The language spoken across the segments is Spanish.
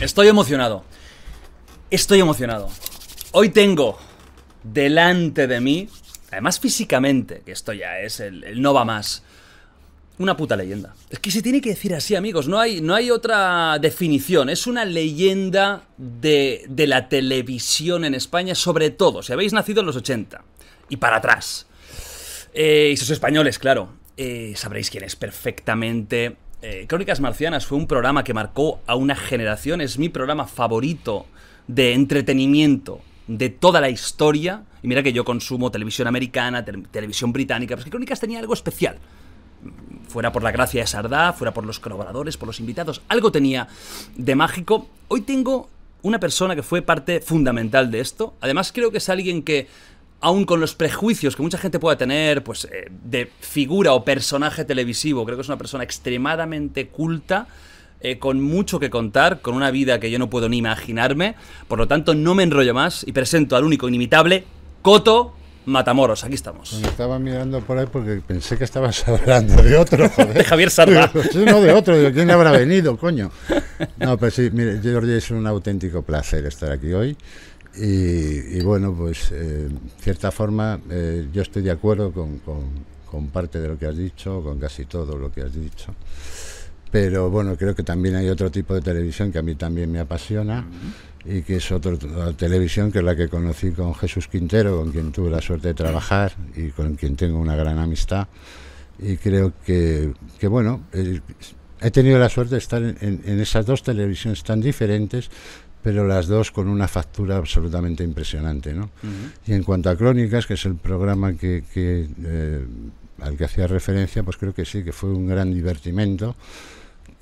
Estoy emocionado. Estoy emocionado. Hoy tengo delante de mí, además físicamente, que esto ya es el, no va más, una puta leyenda. Es que se tiene que decir así, amigos. No hay, no hay otra definición. Es una leyenda de, de la televisión en España, sobre todo si habéis nacido en los 80 y para atrás. Eh, y sois españoles, claro. eh, sabréis quién es perfectamente. Eh, Crónicas Marcianas fue un programa que marcó a una generación. Es mi programa favorito de entretenimiento de toda la historia. Y mira que yo consumo televisión americana, tele- televisión británica, pero es que Crónicas tenía algo especial fuera por la gracia de Sardá, fuera por los colaboradores, por los invitados, algo tenía de mágico. Hoy tengo una persona que fue parte fundamental de esto. Además, creo que es alguien que, aun con los prejuicios que mucha gente pueda tener, pues, eh, de figura o personaje televisivo, creo que es una persona extremadamente culta. eh, con mucho que contar, con una vida que yo no puedo ni imaginarme. Por lo tanto, no me enrollo más y presento al único inimitable, Coto Matamoros. Aquí estamos. Me estaba mirando por ahí porque pensé que estabas hablando de otro, joder. De Javier Sardá. Sí, no, de otro. Digo, ¿quién habrá venido, coño? No, pues sí, mire, Jordi, es un auténtico placer estar aquí hoy. Y, bueno, pues, eh, cierta forma, eh, yo estoy de acuerdo con, con- parte de lo que has dicho, con casi todo lo que has dicho. Pero bueno, creo que también hay otro tipo de televisión que a mí también me apasiona y que es otra televisión que es la que conocí con Jesús Quintero, con quien tuve la suerte de trabajar y con quien tengo una gran amistad. Y creo que, que bueno, eh, he tenido la suerte de estar en esas dos televisiones tan diferentes, pero las dos con una factura absolutamente impresionante. ¿no? Y en cuanto a Crónicas, que es el programa que, que, eh, al que hacía referencia, pues creo que sí, que fue un gran divertimento,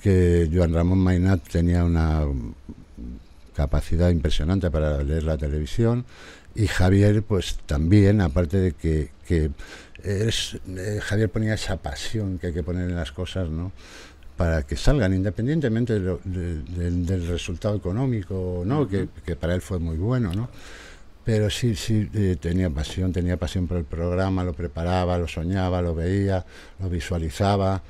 que Joan Ramón Mainat tenía una capacidad impresionante para leer la televisión y Javier pues también, aparte de que, que es, eh, Javier ponía esa pasión que hay que poner en las cosas, ¿no? Para que salgan independientemente de lo- de- del- del resultado económico, ¿no? que, que para él fue muy bueno, ¿no? Pero sí, sí, eh, tenía pasión, tenía pasión por el programa, lo preparaba, lo soñaba, lo veía, lo visualizaba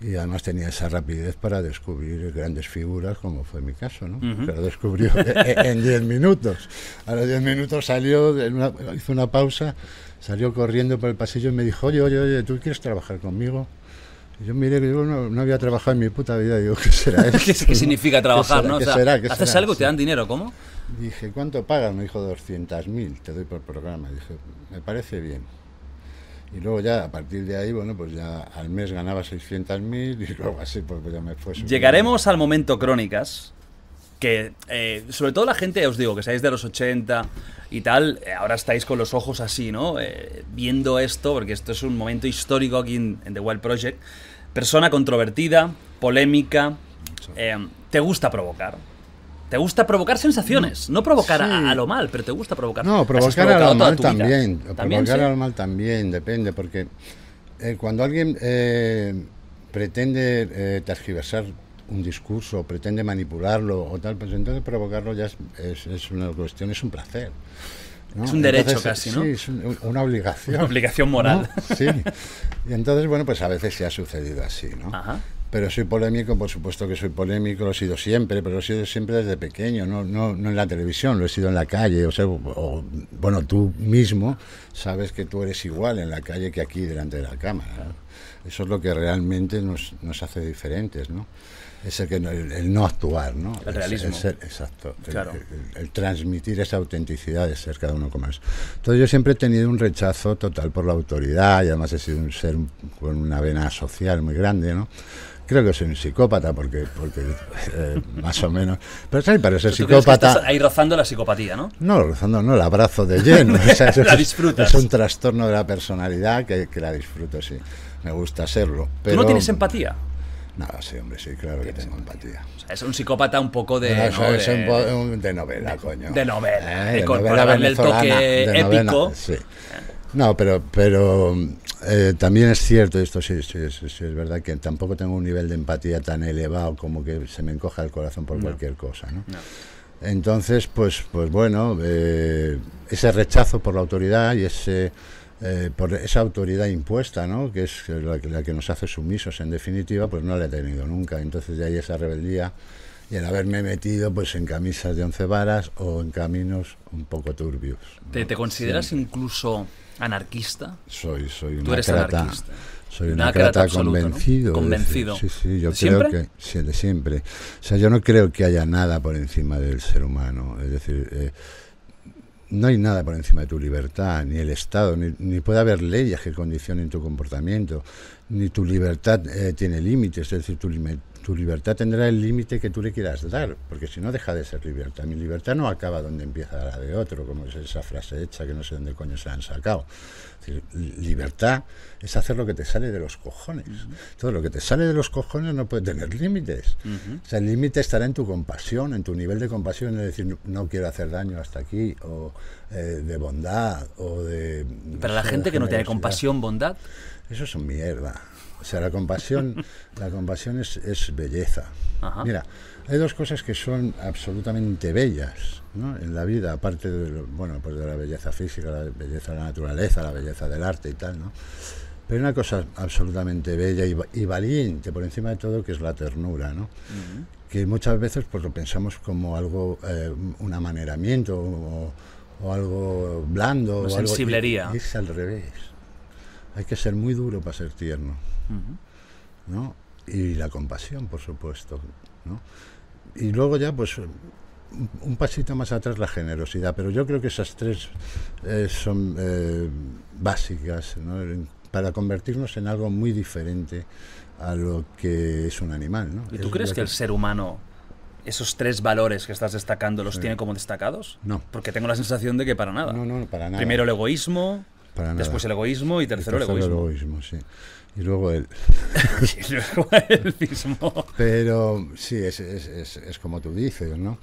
y además tenía esa rapidez para descubrir grandes figuras, como fue mi caso, ¿no? Ujú. Que lo descubrió en- en 10 minutos. A los 10 minutos salió, una- hizo una pausa, salió corriendo por el pasillo y me dijo, oye, oye, oye, ¿tú quieres trabajar conmigo? Yo miré que yo no, no había trabajado en mi puta vida. Digo, ¿qué será eso? ¿Qué, qué significa trabajar, será? no? O ¿Qué sea, será? ¿Qué ¿Haces será? algo y te dan dinero? ¿Cómo? Dije, ¿cuánto pagas? Me dijo 200.000, te doy por programa. Dije, me parece bien. Y luego ya, a partir de ahí, bueno, pues ya al mes ganaba 600.000 y luego así, pues ya me fue subiendo. Llegaremos al momento crónicas, que eh, sobre todo la gente, os digo, que seáis de los 80 y tal, eh, ahora estáis con los ojos así, ¿no? Eh, viendo esto, porque esto es un momento histórico aquí en, en The Wild Project. Persona controvertida, polémica, eh, te gusta provocar. Te gusta provocar sensaciones, no provocar a- Sí. a, lo mal, pero te gusta provocar. No, provocar a lo mal también. También, provocar sí. a lo mal también, depende, porque eh, cuando alguien eh, pretende eh, tergiversar un discurso, pretende manipularlo o tal, pues entonces provocarlo ya es, es- es una cuestión, es un placer. ¿No? Es un derecho Entonces, casi, ¿no? Sí, es un- una obligación. Una obligación moral. ¿no? Sí. Y entonces, bueno, pues a veces se ha sucedido así, ¿no? Ajá. Pero soy polémico, por supuesto que soy polémico, lo he sido siempre, pero lo he sido siempre desde pequeño, no, no, no en la televisión, lo he sido en la calle, o sea, o- o- bueno, tú mismo sabes que tú eres igual en la calle que aquí delante de la cámara. Eso es lo que realmente nos, nos hace diferentes, ¿no? Es el, que, no- el, el no actuar, ¿no? El Es- realismo. es el- exacto. Claro. el, transmitir esa autenticidad de ser cada uno como es. Entonces yo siempre he tenido un rechazo total por la autoridad y además he sido un ser con una vena social muy grande, ¿no? Creo que soy un psicópata porque, porque eh, más o menos. Pero ¿sabes? para ser ¿Tú crees que psicópata. ahí rozando la psicopatía, ¿no? No, rozando, no, la abrazo de lleno. O sea, La es- disfrutas. Es un trastorno de la personalidad que, que la disfruto, sí. Me gusta serlo. Pero ¿Tú no tienes empatía? No, sí, hombre, sí, claro que tengo empatía. O sea, es un psicópata un poco de. No, eso ¿no? es de, un novela, coño. de novela, Eh, de con- novela el toque novela, épico. sí. No, pero, pero eh, también es cierto, esto sí, sí, sí, sí, es verdad que tampoco tengo un nivel de empatía tan elevado como que se me encoja el corazón por cualquier cosa, ¿no? No. Entonces, pues, pues bueno, eh, ese rechazo por la autoridad y ese eh, por esa autoridad impuesta, ¿no? Que es la, que- la que nos hace sumisos, en definitiva, pues no la he tenido nunca. Entonces de ahí esa rebeldía y el haberme metido, pues, en camisas de once varas o en caminos un poco turbios. ¿no? ¿Te, te consideras incluso anarquista? Soy, soy un Tú eres acrata- anarquista. Soy Un un acrata acrata absoluto, ¿no? convencido. Convencido. Sí, sí, yo ¿De creo siempre? que sí, de siempre. O sea, yo no creo que haya nada por encima del ser humano. Es decir, eh, no hay nada por encima de tu libertad, ni el Estado, ni, ni puede haber leyes que condicionen tu comportamiento, ni tu libertad eh, tiene límites. Es decir, tu, tu libertad tendrá el límite que tú le quieras dar, porque si no deja de ser libertad. Mi libertad no acaba donde empieza la de otro, como es esa frase hecha que no sé dónde coño se la han sacado. Decir, libertad es hacer lo que te sale de los cojones. Todo lo que te sale de los cojones no puede tener límites. O sea, el límite estará en tu compasión, en tu nivel de compasión, es decir, no, quiero hacer daño hasta aquí, o eh, de bondad, o de... no Pero la sé, gente que no tiene compasión, bondad. Eso es mierda. O sea, la compasión, la compasión es, es belleza. Ajá. Mira, hay dos cosas que son absolutamente bellas ¿no? en la vida, aparte de, lo- bueno, pues de la belleza física, la belleza de la naturaleza, la belleza del arte y tal, ¿no? Pero una cosa absolutamente bella y, y valiente por encima de todo, que es la ternura, ¿no? Que muchas veces pues lo pensamos como algo, eh, un amaneramiento o, o algo blando. O algo- sensiblería. y es al revés. Hay que ser muy duro para ser tierno. ¿No? Y la compasión, por supuesto, ¿no? Y luego ya, pues, un, un pasito más atrás la generosidad, pero yo creo que esas tres eh, son eh, básicas, ¿no? Para convertirnos en algo muy diferente a lo que es un animal, ¿no? ¿Y tú Es crees que el ser humano, esos tres valores que estás destacando, los tiene como destacados? No. Porque tengo la sensación de que para nada. No, no, para nada. Primero el egoísmo, Para nada. después el egoísmo y tercero, Tercero el egoísmo. sí. Y luego el... y luego el mismo. Pero sí, es, es, es, es como tú dices, ¿no?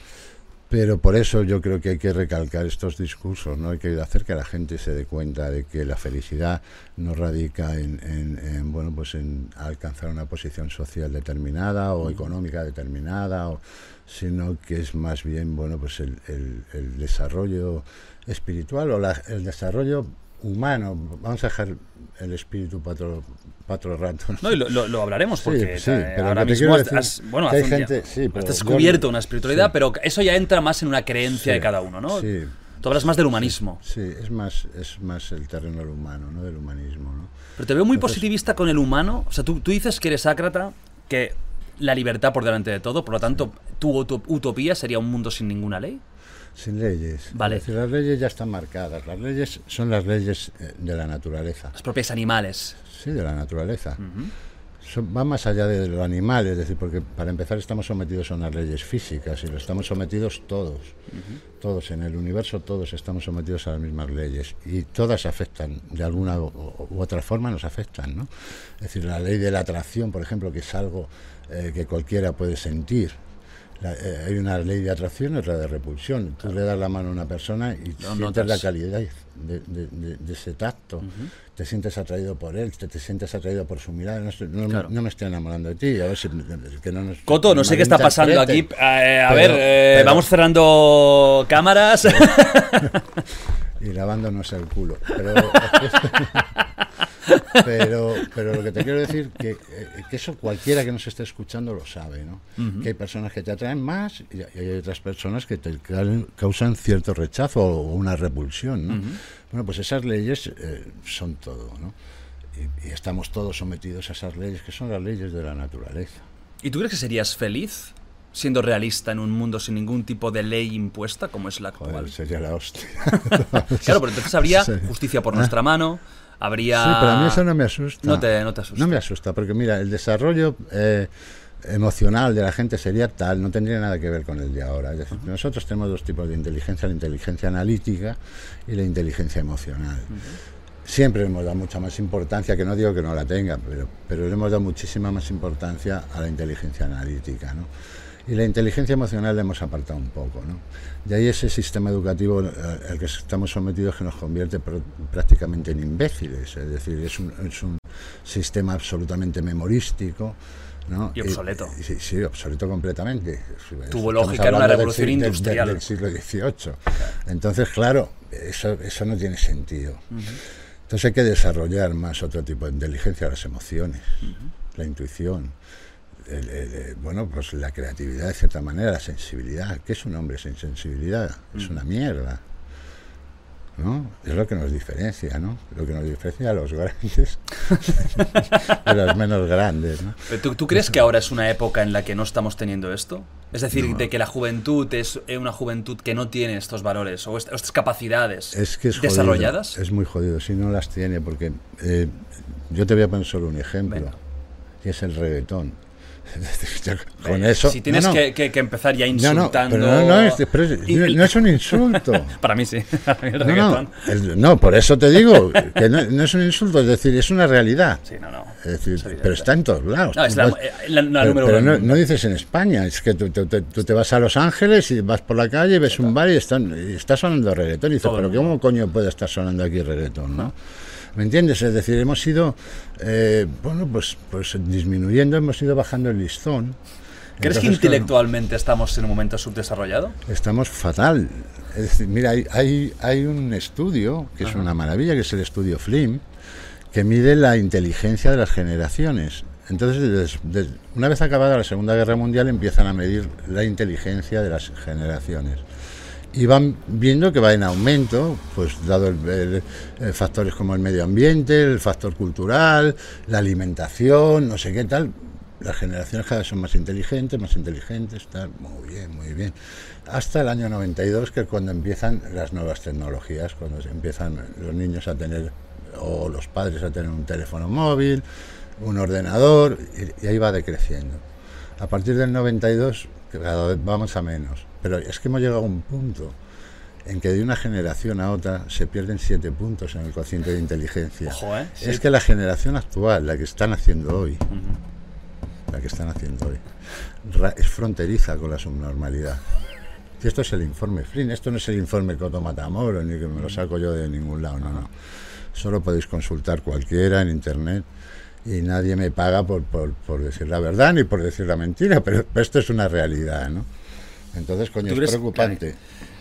Pero por eso yo creo que hay que recalcar estos discursos, ¿no? Hay que hacer que la gente se dé cuenta de que la felicidad no radica en, en- en, bueno, pues en alcanzar una posición social determinada o económica determinada, o- sino que es más bien, bueno, pues el, el- el desarrollo espiritual o la- el desarrollo humano. Vamos a dejar el espíritu para otro, para otro rato. ¿no? No, y lo, lo- lo hablaremos porque sí, pero ahora mismo has, has- bueno, hay gente- sí, pero has yo- descubierto una espiritualidad, pero eso ya entra más en una creencia de cada uno, ¿no? sí. Tú hablas más del humanismo. Sí, es más, es más el terreno del humano, ¿no? Del humanismo, ¿no? Pero te veo muy Entonces- positivista con el humano. O sea, tú, tú dices que eres ácrata, que la libertad por delante de todo, por lo tanto, tu uto- utopía sería un mundo sin ninguna ley. Sin leyes. Vale. Es decir, las leyes ya están marcadas. Las leyes son las leyes eh, de la naturaleza. Las propias animales. Sí, de la naturaleza. Son- va más allá de lo animal, es decir, porque para empezar estamos sometidos a unas leyes físicas y lo estamos sometidos todos. Todos en el universo, todos estamos sometidos a las mismas leyes y todas afectan, de alguna u, u otra forma nos afectan, ¿no? Es decir, la ley de la atracción, por ejemplo, que es algo eh, que cualquiera puede sentir. La- eh, hay una ley de atracción y otra de repulsión. Tú le das la mano a una persona y Lo sientes notas. la calidad de, de- de- de ese tacto. Te sientes atraído por él, te, te sientes atraído por su mirada. No, no- Claro. no me estoy enamorando de ti. A ver si, que no nos Coto, no sé qué está pasando aquí. Eh, a Pero- ver, eh, pero- vamos cerrando cámaras. Y lavándonos el culo. Pero, pero, pero lo que te quiero decir que, eh, que eso cualquiera que nos esté escuchando lo sabe, ¿no? Que hay personas que te atraen más y hay otras personas que te ca- causan cierto rechazo o una repulsión, ¿no? Bueno, pues esas leyes eh, son todo, ¿no? Y, y estamos todos sometidos a esas leyes que son las leyes de la naturaleza. ¿Y tú crees que serías feliz siendo realista en un mundo sin ningún tipo de ley impuesta como es la actual? Joder, sería la hostia. Claro, pero entonces habría justicia por nuestra mano, habría... Sí, pero a mí eso no me asusta. No te, no te asusta. No me asusta, porque mira, el desarrollo eh, emocional de la gente sería tal, no tendría nada que ver con el de ahora. Es decir, nosotros tenemos dos tipos de inteligencia, la inteligencia analítica y la inteligencia emocional. siempre le hemos dado mucha más importancia, que no digo que no la tenga, pero, pero le hemos dado muchísima más importancia a la inteligencia analítica, ¿no? Y la inteligencia emocional le hemos apartado un poco, ¿no? De ahí ese sistema educativo eh, al que estamos sometidos que nos convierte pr- prácticamente en imbéciles, es decir, es un, es un sistema absolutamente memorístico, ¿no? Y obsoleto. y- sí, sí, obsoleto completamente. Tuvo lógica en una del revolución del- del- industrial. Del, siglo XVIII. Entonces, claro, eso, eso no tiene sentido. Entonces hay que desarrollar más otro tipo de inteligencia, las emociones, la intuición, el- el- el- bueno, pues la creatividad de cierta manera, la sensibilidad. ¿Qué es un hombre sin sensibilidad? Es una mierda. ¿No? Es lo que nos diferencia, ¿no? Lo que nos diferencia a los grandes de los menos grandes, ¿no? ¿Tú, tú crees que ahora es una época en la que no estamos teniendo esto? Es decir, de que la juventud es una juventud que no tiene estos valores o est- estas capacidades Es que es jodido, desarrolladas. Es muy jodido, si no las tiene, porque eh, yo te voy a poner solo un ejemplo, Venga. y es el reggaetón. Con eso. Si tienes no, no. Que, que- que empezar ya no, insultando. no, no es, es- no es un insulto. Para mí sí. El No, no, reggaetón. el- no, por eso te digo que no, es un insulto, es decir, es una realidad. Sí, no, no. Es decir, evidente. pero está en todos lados. No, es la, eh, la- la pero número pero uno no, dices en España, es que tú, tú- tú- tú te vas a Los Ángeles y vas por la calle y ves un bar y, están, y está sonando reggaetón y dices, pero ¿cómo coño puede estar sonando aquí reggaetón? ¿no? ¿Me entiendes? Es decir, hemos ido, eh, bueno, pues, pues disminuyendo, hemos ido bajando el listón. ¿Crees que Entonces, intelectualmente estamos en un momento subdesarrollado? Estamos fatal. Es decir, mira, hay, hay, hay un estudio que es una maravilla, que es el estudio FLIM, que mide la inteligencia de las generaciones. Entonces, una vez acabada la Segunda Guerra Mundial, empiezan a medir la inteligencia de las generaciones. Y van viendo que va en aumento, pues dado el, eh, factores como el medio ambiente, el factor cultural, la alimentación, no sé qué tal. Las generaciones cada vez son más inteligentes, más inteligentes, tal, muy bien, muy bien. Hasta el año 92, que es cuando empiezan las nuevas tecnologías, cuando empiezan los niños a tener, o los padres a tener un teléfono móvil, un ordenador, y, ahí va decreciendo. A partir del 92, que cada vez vamos a menos. Pero es que hemos llegado a un punto en que de una generación a otra se pierden siete puntos en el cociente de inteligencia. Ojo, ¿eh? Es Sí. que la generación actual, la que están haciendo hoy, la que están haciendo hoy, es fronteriza con la subnormalidad. Y esto es el informe Flynn, esto no es el informe Coto Matamoros, ni que me lo saco yo de ningún lado, no, no. Solo podéis consultar cualquiera en internet y nadie me paga por, por, por decir la verdad ni por decir la mentira, pero, pero esto es una realidad, ¿no? Entonces, coño, ¿Tú es preocupante.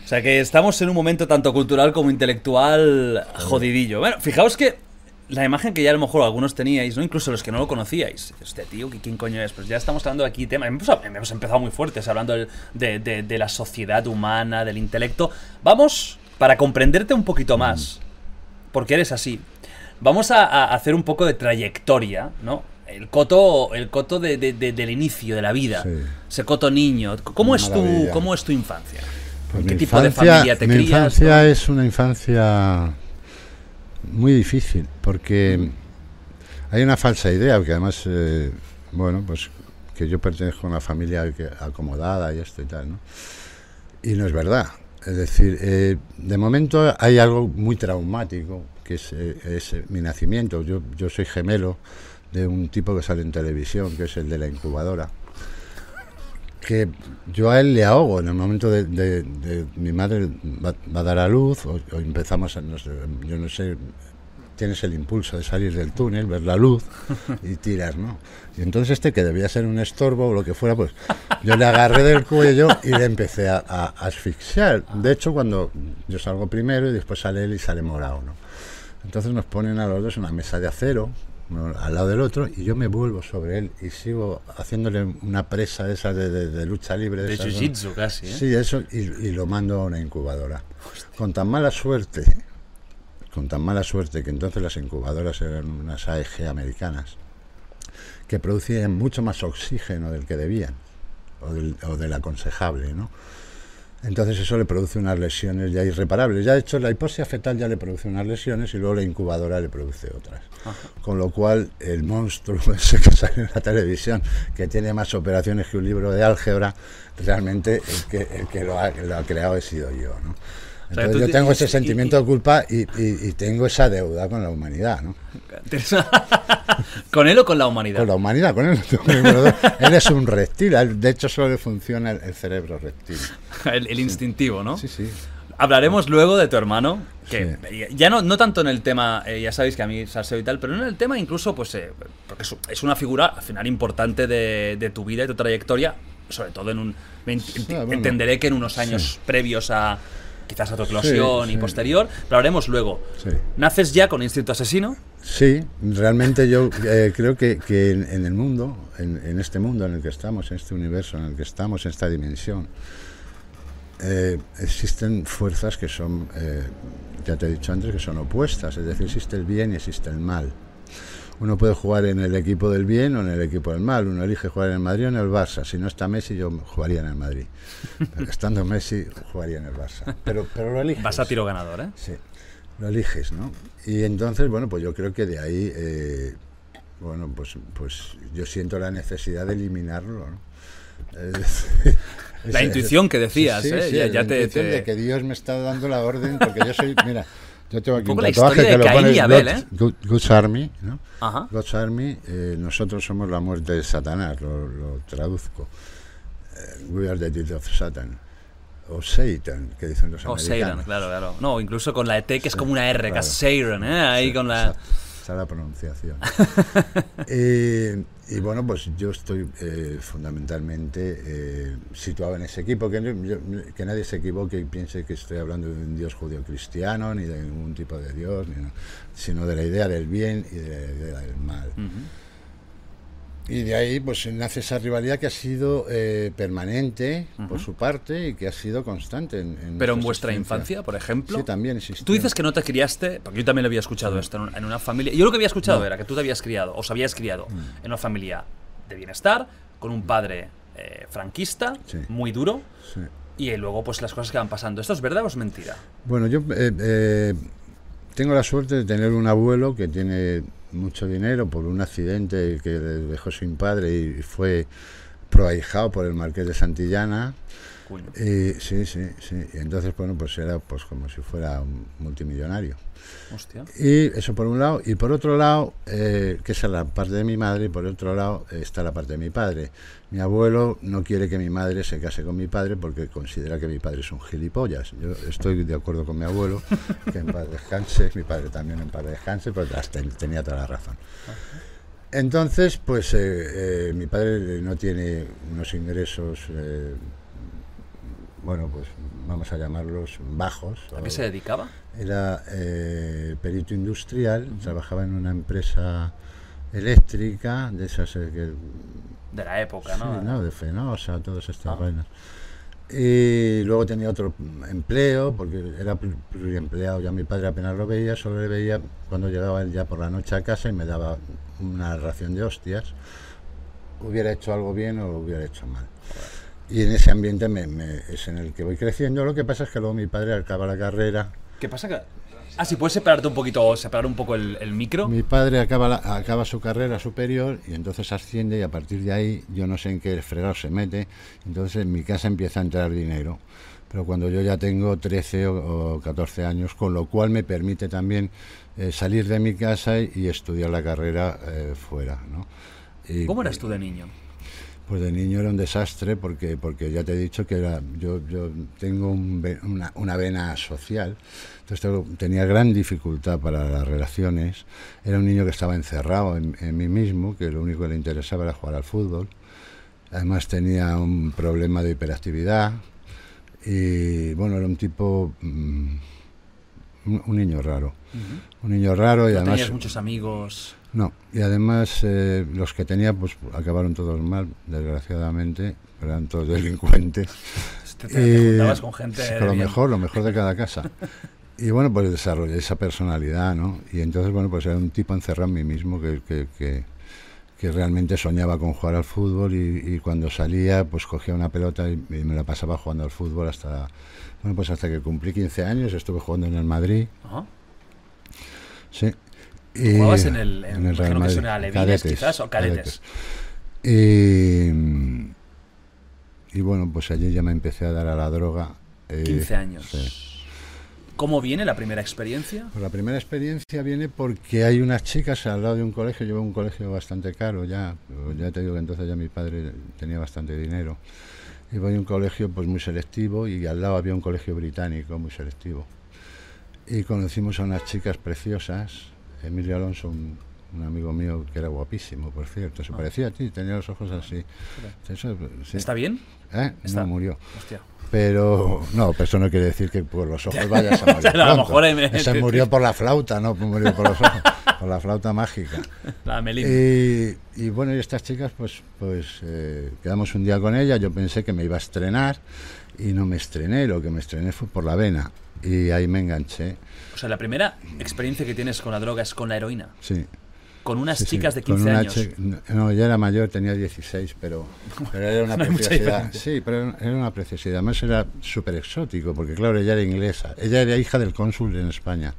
O sea que estamos en un momento tanto cultural como intelectual jodidillo. Bueno, fijaos que la imagen que ya a lo mejor algunos teníais, ¿no? Incluso los que no lo conocíais. Este tío, ¿qui- ¿quién coño es? Pues ya estamos hablando aquí temas. Hemos, empezado muy fuertes hablando de, de- de la sociedad humana, del intelecto. Vamos, para comprenderte un poquito más, porque eres así, vamos a, a hacer un poco de trayectoria, ¿no? El coto, el coto de- de- de- del inicio de la vida. Sí. Ese coto niño. ¿Cómo es, tu. ¿Cómo es tu infancia? Pues ¿En qué mi tipo de familia te mi crías? infancia no? es una infancia muy difícil porque hay una falsa idea que además eh, bueno pues que yo pertenezco a una familia que- acomodada y esto y tal no y no es verdad es decir eh, de momento hay algo muy traumático que es, eh, es, eh, mi nacimiento yo yo soy gemelo de un tipo que sale en televisión que es el de la incubadora que yo a él le ahogo. En el momento de, de- mi madre va, a dar a luz o, empezamos a, no yo no sé tienes el impulso de salir del túnel ver la luz y tiras no y entonces este que debía ser un estorbo o lo que fuera pues yo le agarré del cuello y le empecé a, a asfixiar. De hecho cuando yo salgo primero y después sale él y sale morado no entonces nos ponen a los dos una mesa de acero, uno al lado del otro, y yo me vuelvo sobre él y sigo haciéndole una presa de esa de, de- de lucha libre. De ¿no? jiu-jitsu casi, ¿eh? Sí, eso, y, y lo mando a una incubadora. Con tan mala suerte, con tan mala suerte que entonces las incubadoras eran unas AEG americanas, que producían mucho más oxígeno del que debían, o del, o del aconsejable, ¿no? Entonces eso le produce unas lesiones ya irreparables. Ya de hecho la hipoxia fetal ya le produce unas lesiones y luego la incubadora le produce otras. Con lo cual el monstruo ese que sale en la televisión, que tiene más operaciones que un libro de álgebra, realmente el que, el que lo, ha, lo ha creado he sido yo. ¿no? Sea, Entonces tú yo te- tengo ese y- sentimiento de culpa y, tengo esa deuda con la humanidad, ¿no? ¿Con él o con la humanidad? Con la humanidad, con él. él es un reptil, él, de hecho solo le funciona el, el cerebro reptil. El, el instintivo, ¿no? Sí, sí. Hablaremos luego de tu hermano, que ya no, no tanto en el tema, eh, ya sabéis que a mí salseo y tal, pero en el tema incluso, pues, eh, porque es, una figura al final importante de, de tu vida y tu trayectoria, sobre todo en un... me ent- Sí, bueno. entenderé que en unos años previos a quizás a tu eclosión Sí, y sí. posterior, pero hablaremos luego. Sí. Naces ya con instinto asesino, Sí, realmente yo eh, creo que, que en, en el mundo, en, en este mundo en el que estamos, en este universo en el que estamos, en esta dimensión, eh, existen fuerzas que son, eh, ya te he dicho antes, que son opuestas, es decir, existe el bien y existe el mal. Uno puede jugar en el equipo del bien o en el equipo del mal, uno elige jugar en el Madrid o en el Barça. Si no está Messi, yo jugaría en el Madrid. Pero estando Messi, jugaría en el Barça. Pero, pero lo eliges. vas a tiro ganador, ¿eh? Sí, lo eliges, ¿no? Y entonces, bueno, pues yo creo que de ahí, eh, bueno, pues, pues yo siento la necesidad de eliminarlo, La intuición que decías, sí, ¿eh? sí, Ya- la ya te- te- de que Dios me está dando la orden, porque yo soy, mira, yo tengo aquí Un un, tatuaje que lo pone y Abel, ¿eh? Army, ¿no? Ajá. God's Army, eh, nosotros somos la muerte de Satanás, lo, lo traduzco. Eh, we are the deed of Satan. O Satan, que dicen los O americanos. Seiran, claro, claro. No, incluso con la ET, que es como una R, que claro. es Seiran, ¿eh? Ahí Sí, con la... la pronunciación. y, y bueno, pues yo estoy eh, fundamentalmente eh, situado en ese equipo, que, yo- que nadie se equivoque y piense que estoy hablando de un Dios judío cristiano, ni de ningún tipo de Dios, ni no- sino de la idea del bien y de la idea del mal. Y de ahí pues nace esa rivalidad que ha sido eh, permanente por su parte y que ha sido constante en, en Pero en vuestra infancia, por ejemplo... Sí, también existió. Tú dices que no te criaste, porque yo también lo había escuchado esto, en un- en una familia... Yo lo que había escuchado era que tú te habías criado, os habías criado Mm. en una familia de bienestar, con un padre eh, franquista, Sí. muy duro, Sí. y luego pues las cosas que van pasando. ¿Esto es verdad o es mentira? Bueno, yo eh, eh, tengo la suerte de tener un abuelo que tiene mucho dinero por un accidente que le dejó sin padre y fue proahijado por el marqués de Santillana. Y, sí, sí, sí. Y entonces, bueno, pues era pues como si fuera un multimillonario. Hostia. Y eso por un lado. Y por otro lado, eh, que esa es la parte de mi madre, y por otro lado eh, está la parte de mi padre. Mi abuelo no quiere que mi madre se case con mi padre porque considera que mi padre es un gilipollas. Yo estoy de acuerdo con mi abuelo, que en paz descanse, mi padre también en paz descanse, pero hasta tenía toda la razón. Entonces, pues eh, eh, mi padre no tiene unos ingresos, bueno, pues vamos a llamarlos bajos. ¿A qué se dedicaba? era eh, perito industrial, trabajaba en una empresa eléctrica, de esas eh, que, De la época, sí, ¿no? ¿no? de Fenosa, todas estas Ah. vainas. Y luego tenía otro empleo, porque era pl- pluriempleado, ya mi padre apenas lo veía, solo le veía cuando llegaba él ya por la noche a casa y me daba una ración de hostias. Hubiera hecho algo bien o lo hubiera hecho mal. Y en ese ambiente me- me- es en el que voy creciendo. Lo que pasa es que luego mi padre acaba la carrera ¿Qué pasa? Que... Ah, si puedes separarte un poquito, o separar un poco el, el micro. Mi padre acaba, la- acaba su carrera superior y entonces asciende y a partir de ahí yo no sé en qué fregado se mete. Entonces en mi casa empieza a entrar dinero. Pero cuando yo ya tengo 13 o, o 14 años, con lo cual me permite también eh, salir de mi casa y, y estudiar la carrera eh, fuera. ¿no? Y- ¿Cómo eras tú de niño? Pues de niño era un desastre porque, porque ya te he dicho que era, yo, yo tengo un una, una vena social, entonces tenía gran dificultad para las relaciones. Era un niño que estaba encerrado en, en mí mismo, que lo único que le interesaba era jugar al fútbol. Además tenía un problema de hiperactividad y bueno, era un tipo, mm, un, un niño raro. Un niño raro y No además... tenías muchos amigos. No, y además eh, los que tenía pues acabaron todos mal, desgraciadamente, eran todos delincuentes. Te, te- te juntabas con gente. sí, con lo mejor, lo mejor de cada casa. Y bueno, pues desarrollé esa personalidad, ¿no? Y entonces, bueno, pues era un tipo encerrado en mí mismo que, que, que, que realmente soñaba con jugar al fútbol y, y cuando salía, pues cogía una pelota y, y me la pasaba jugando al fútbol hasta, bueno, pues hasta que cumplí 15 años, estuve jugando en el Madrid, sí. Jugabas en el, en, en el Real Madrid. alevines, Cadetes, quizás, o cadetes. Y, y bueno, pues allí ya me empecé a dar a la droga. eh, 15 años. sí. ¿Cómo viene la primera experiencia? Pues la primera experiencia viene porque hay unas chicas al lado de un colegio, yo un colegio bastante caro ya, pero ya te digo que entonces ya mi padre tenía bastante dinero. Y voy a un colegio pues muy selectivo y al lado había un colegio británico muy selectivo. Y conocimos a unas chicas preciosas, Emilio Alonso, un, un amigo mío que era guapísimo, por cierto, se parecía a ti, tenía los ojos así. Eso, sí. ¿Está bien? ¿Eh? Está- No murió. Hostia. Pero no, pero eso no quiere decir que por los ojos vayas a morir. A lo mejor Ese murió por la flauta, no murió por los ojos, por la flauta mágica. La. Y, y bueno, y estas chicas, pues, pues eh, quedamos un día con ella. Yo pensé que me iba a estrenar y no me estrené. Lo que me estrené fue por la vena y ahí me enganché. O sea, la primera experiencia que tienes con la droga es con la heroína. Sí. Con unas sí, sí, chicas de con 15 una años. No, yo era mayor, tenía 16, pero, pero era una No preciosidad. Sí, pero era una preciosidad. Además era súper exótico, porque claro, ella era inglesa. Ella era hija del cónsul en España,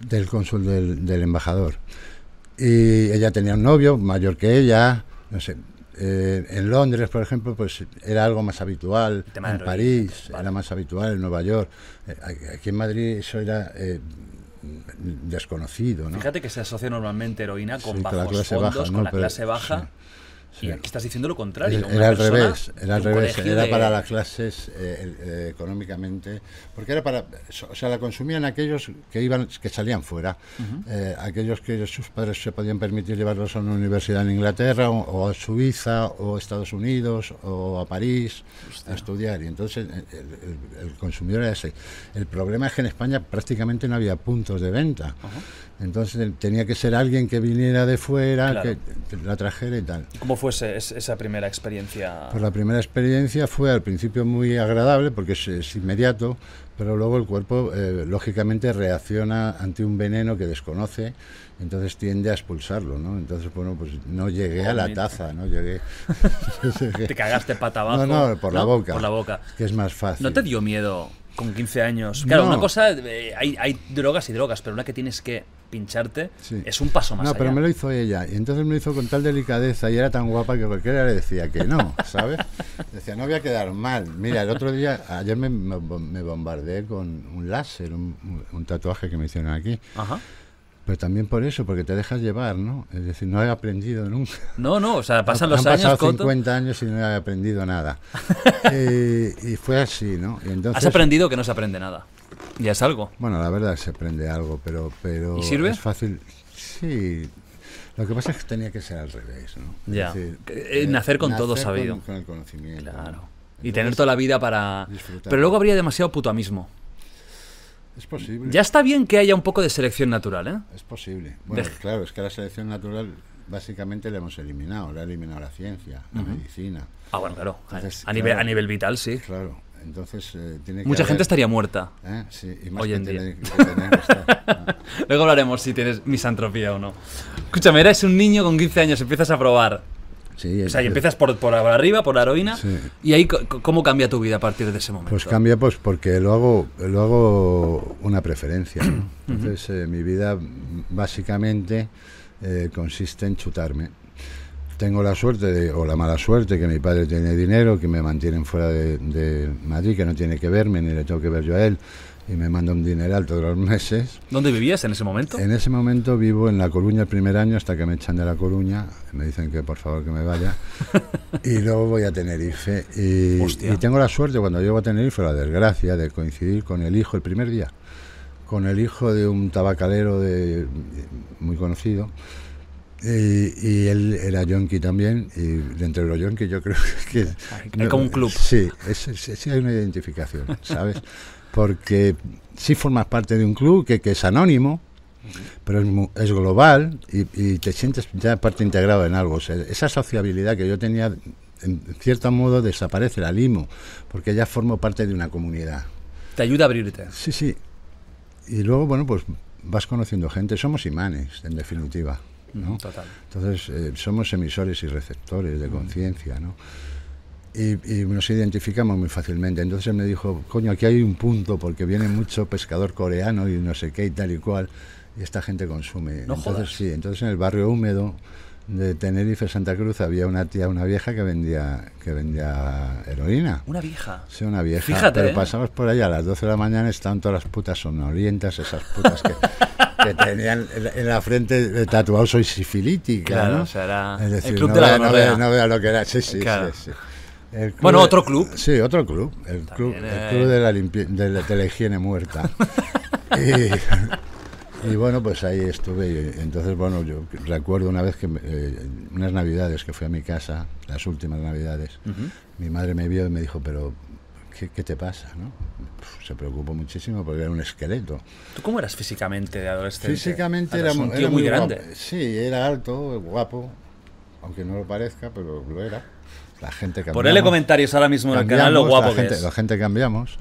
del cónsul del, del embajador. Y ella tenía un novio mayor que ella, no sé. Eh, en Londres, por ejemplo, pues era algo más habitual. En París vale. era más habitual, en Nueva York. Eh, aquí en Madrid eso era eh, desconocido, ¿no? Fíjate que se asocia normalmente heroína con Sí, bajos clase fondos, baja, con la Pero- clase baja. sí. Y aquí estás diciendo lo contrario. Era, una al revés, era al revés, era de- para las clases eh, eh, económicamente, porque era para, o sea, la consumían aquellos que iban, que salían fuera, eh, aquellos que sus padres se podían permitir llevarlos a una universidad en Inglaterra o, o a Suiza o a Estados Unidos o a París a estudiar y entonces el, el- el consumidor era ese. El problema es que en España prácticamente no había puntos de venta. Entonces eh, tenía que ser alguien que viniera de fuera, Claro. que la trajera y tal. ¿Cómo fue ese- es- esa primera experiencia? Pues la primera experiencia fue al principio muy agradable porque es, es inmediato, pero luego el cuerpo eh, lógicamente reacciona ante un veneno que desconoce, entonces tiende a expulsarlo, ¿no? Entonces, bueno, pues no llegué a la Vomita. taza, no llegué. Te cagaste pata abajo. no, no, por la boca. Por la boca. Que es más fácil. ¿No te dio miedo con 15 años? Claro, No. una cosa, eh, hay, hay drogas y drogas, pero una que tienes que pincharte Sí. es un paso más No, allá. pero me lo hizo ella. Y entonces me lo hizo con tal delicadeza y era tan guapa que cualquiera le decía que no, ¿sabes? Decía, no voy a quedar mal. Mira, el otro día, ayer me, me, me bombardeé con un láser, un, un tatuaje que me hicieron aquí. Ajá. Pero también por eso, porque te dejas llevar, ¿no? Es decir, no he aprendido nunca. No, no, o sea, pasan Han los años, pasado Coto. 50 años y no he aprendido nada. y, y fue así, ¿no? Y entonces, Has aprendido que no se aprende nada. Ya es algo. Bueno, la verdad se aprende algo, pero, pero ¿Y sirve? es fácil. Sí. Lo que pasa es que tenía que ser al revés, ¿no? Es Ya. Que, eh, nacer con todo sabido. Con, con el conocimiento. Claro. ¿no? Y Entonces, tener toda la vida para... disfrutar. Pero luego habría demasiado putuamismo. Es posible. Ya está bien que haya un poco de selección natural, ¿eh? Es posible. Bueno, Dej- claro, es que la selección natural básicamente la hemos eliminado. La ha eliminado la ciencia, la medicina. Ah, bueno, claro. Entonces, a, nivel, claro. a nivel vital, sí. Claro. Entonces, eh, tiene que Mucha haber- gente estaría muerta. ¿Eh? Sí, y más Hoy en día. tiene- que estar. Luego hablaremos si tienes misantropía o no. Escúchame, eres un niño con 15 años, empiezas a probar. Sí, O sea, y empiezas por, por arriba, por la heroína. Sí. Y ahí, ¿cómo cambia tu vida a partir de ese momento? Pues cambia pues porque lo hago, lo hago una preferencia. ¿no? Entonces eh, mi vida básicamente eh, consiste en chutarme. Tengo la suerte de, o la mala suerte que mi padre tiene dinero, que me mantienen fuera de, de Madrid, que no tiene que verme, ni le tengo que ver yo a él, y me manda un dineral todos los meses. ¿Dónde vivías en ese momento? En ese momento vivo en La Coruña el primer año hasta que me echan de La Coruña. Me dicen que por favor que me vaya. y luego voy a Tenerife. Y, y tengo la suerte cuando llego a Tenerife, la desgracia de coincidir con el hijo el primer día. Con el hijo de un tabacalero de, muy conocido. Y, y él era yonki también. Y entre los yonki yo creo que... Hay como un club. Sí, es- es- sí hay una identificación, ¿sabes? Porque sí formas parte de un club que, que es anónimo, pero es, es global y, y te sientes ya parte integrado en algo. O sea, esa sociabilidad que yo tenía, en cierto modo, desaparece, la limo, porque ya formo parte de una comunidad. Te ayuda a abrirte. Sí, sí. Y luego, bueno, pues vas conociendo gente, somos imanes, en definitiva. ¿No? Total. Entonces, eh, somos emisores y receptores de conciencia, ¿no? Y, y nos identificamos muy fácilmente. Entonces me dijo, coño, aquí hay un punto, porque viene mucho pescador coreano y no sé qué y tal y cual, y esta gente consume. No entonces, jodas. sí, entonces en el barrio húmedo de Tenerife, Santa Cruz, había una tía, una vieja que vendía, que vendía heroína. Una vieja. Sí, una vieja. Fíjate, Pero ¿eh? pasamos por allá a las 12 de la mañana, estaban todas las putas sonolientas, esas putas que, que tenían en la- en la frente eh, tatuado soy sifilítica, Claro, ¿no? o sea, era Es decir, el club no de la vea- no vea- no vea lo que era, sí, sí, Claro. sí, sí. El club Bueno, otro club. Sí, otro club. El club, También, el club de, la de, la, de la higiene muerta. y, y bueno, pues ahí estuve. Y entonces, bueno, yo recuerdo una vez que, me- eh, unas navidades que fui a mi casa, las últimas navidades, mi madre me vio y me dijo, pero, ¿qué, qué te pasa? ¿no? Uf, se preocupó muchísimo porque era un esqueleto. ¿Tú cómo eras físicamente de adolescente? Físicamente era, un tío era muy guapo. grande. Sí, era alto, guapo, aunque no lo parezca, pero lo era. La gente cambiamos. Ponele comentarios ahora mismo en el canal lo guapo la que gente, es. La gente cambiamos.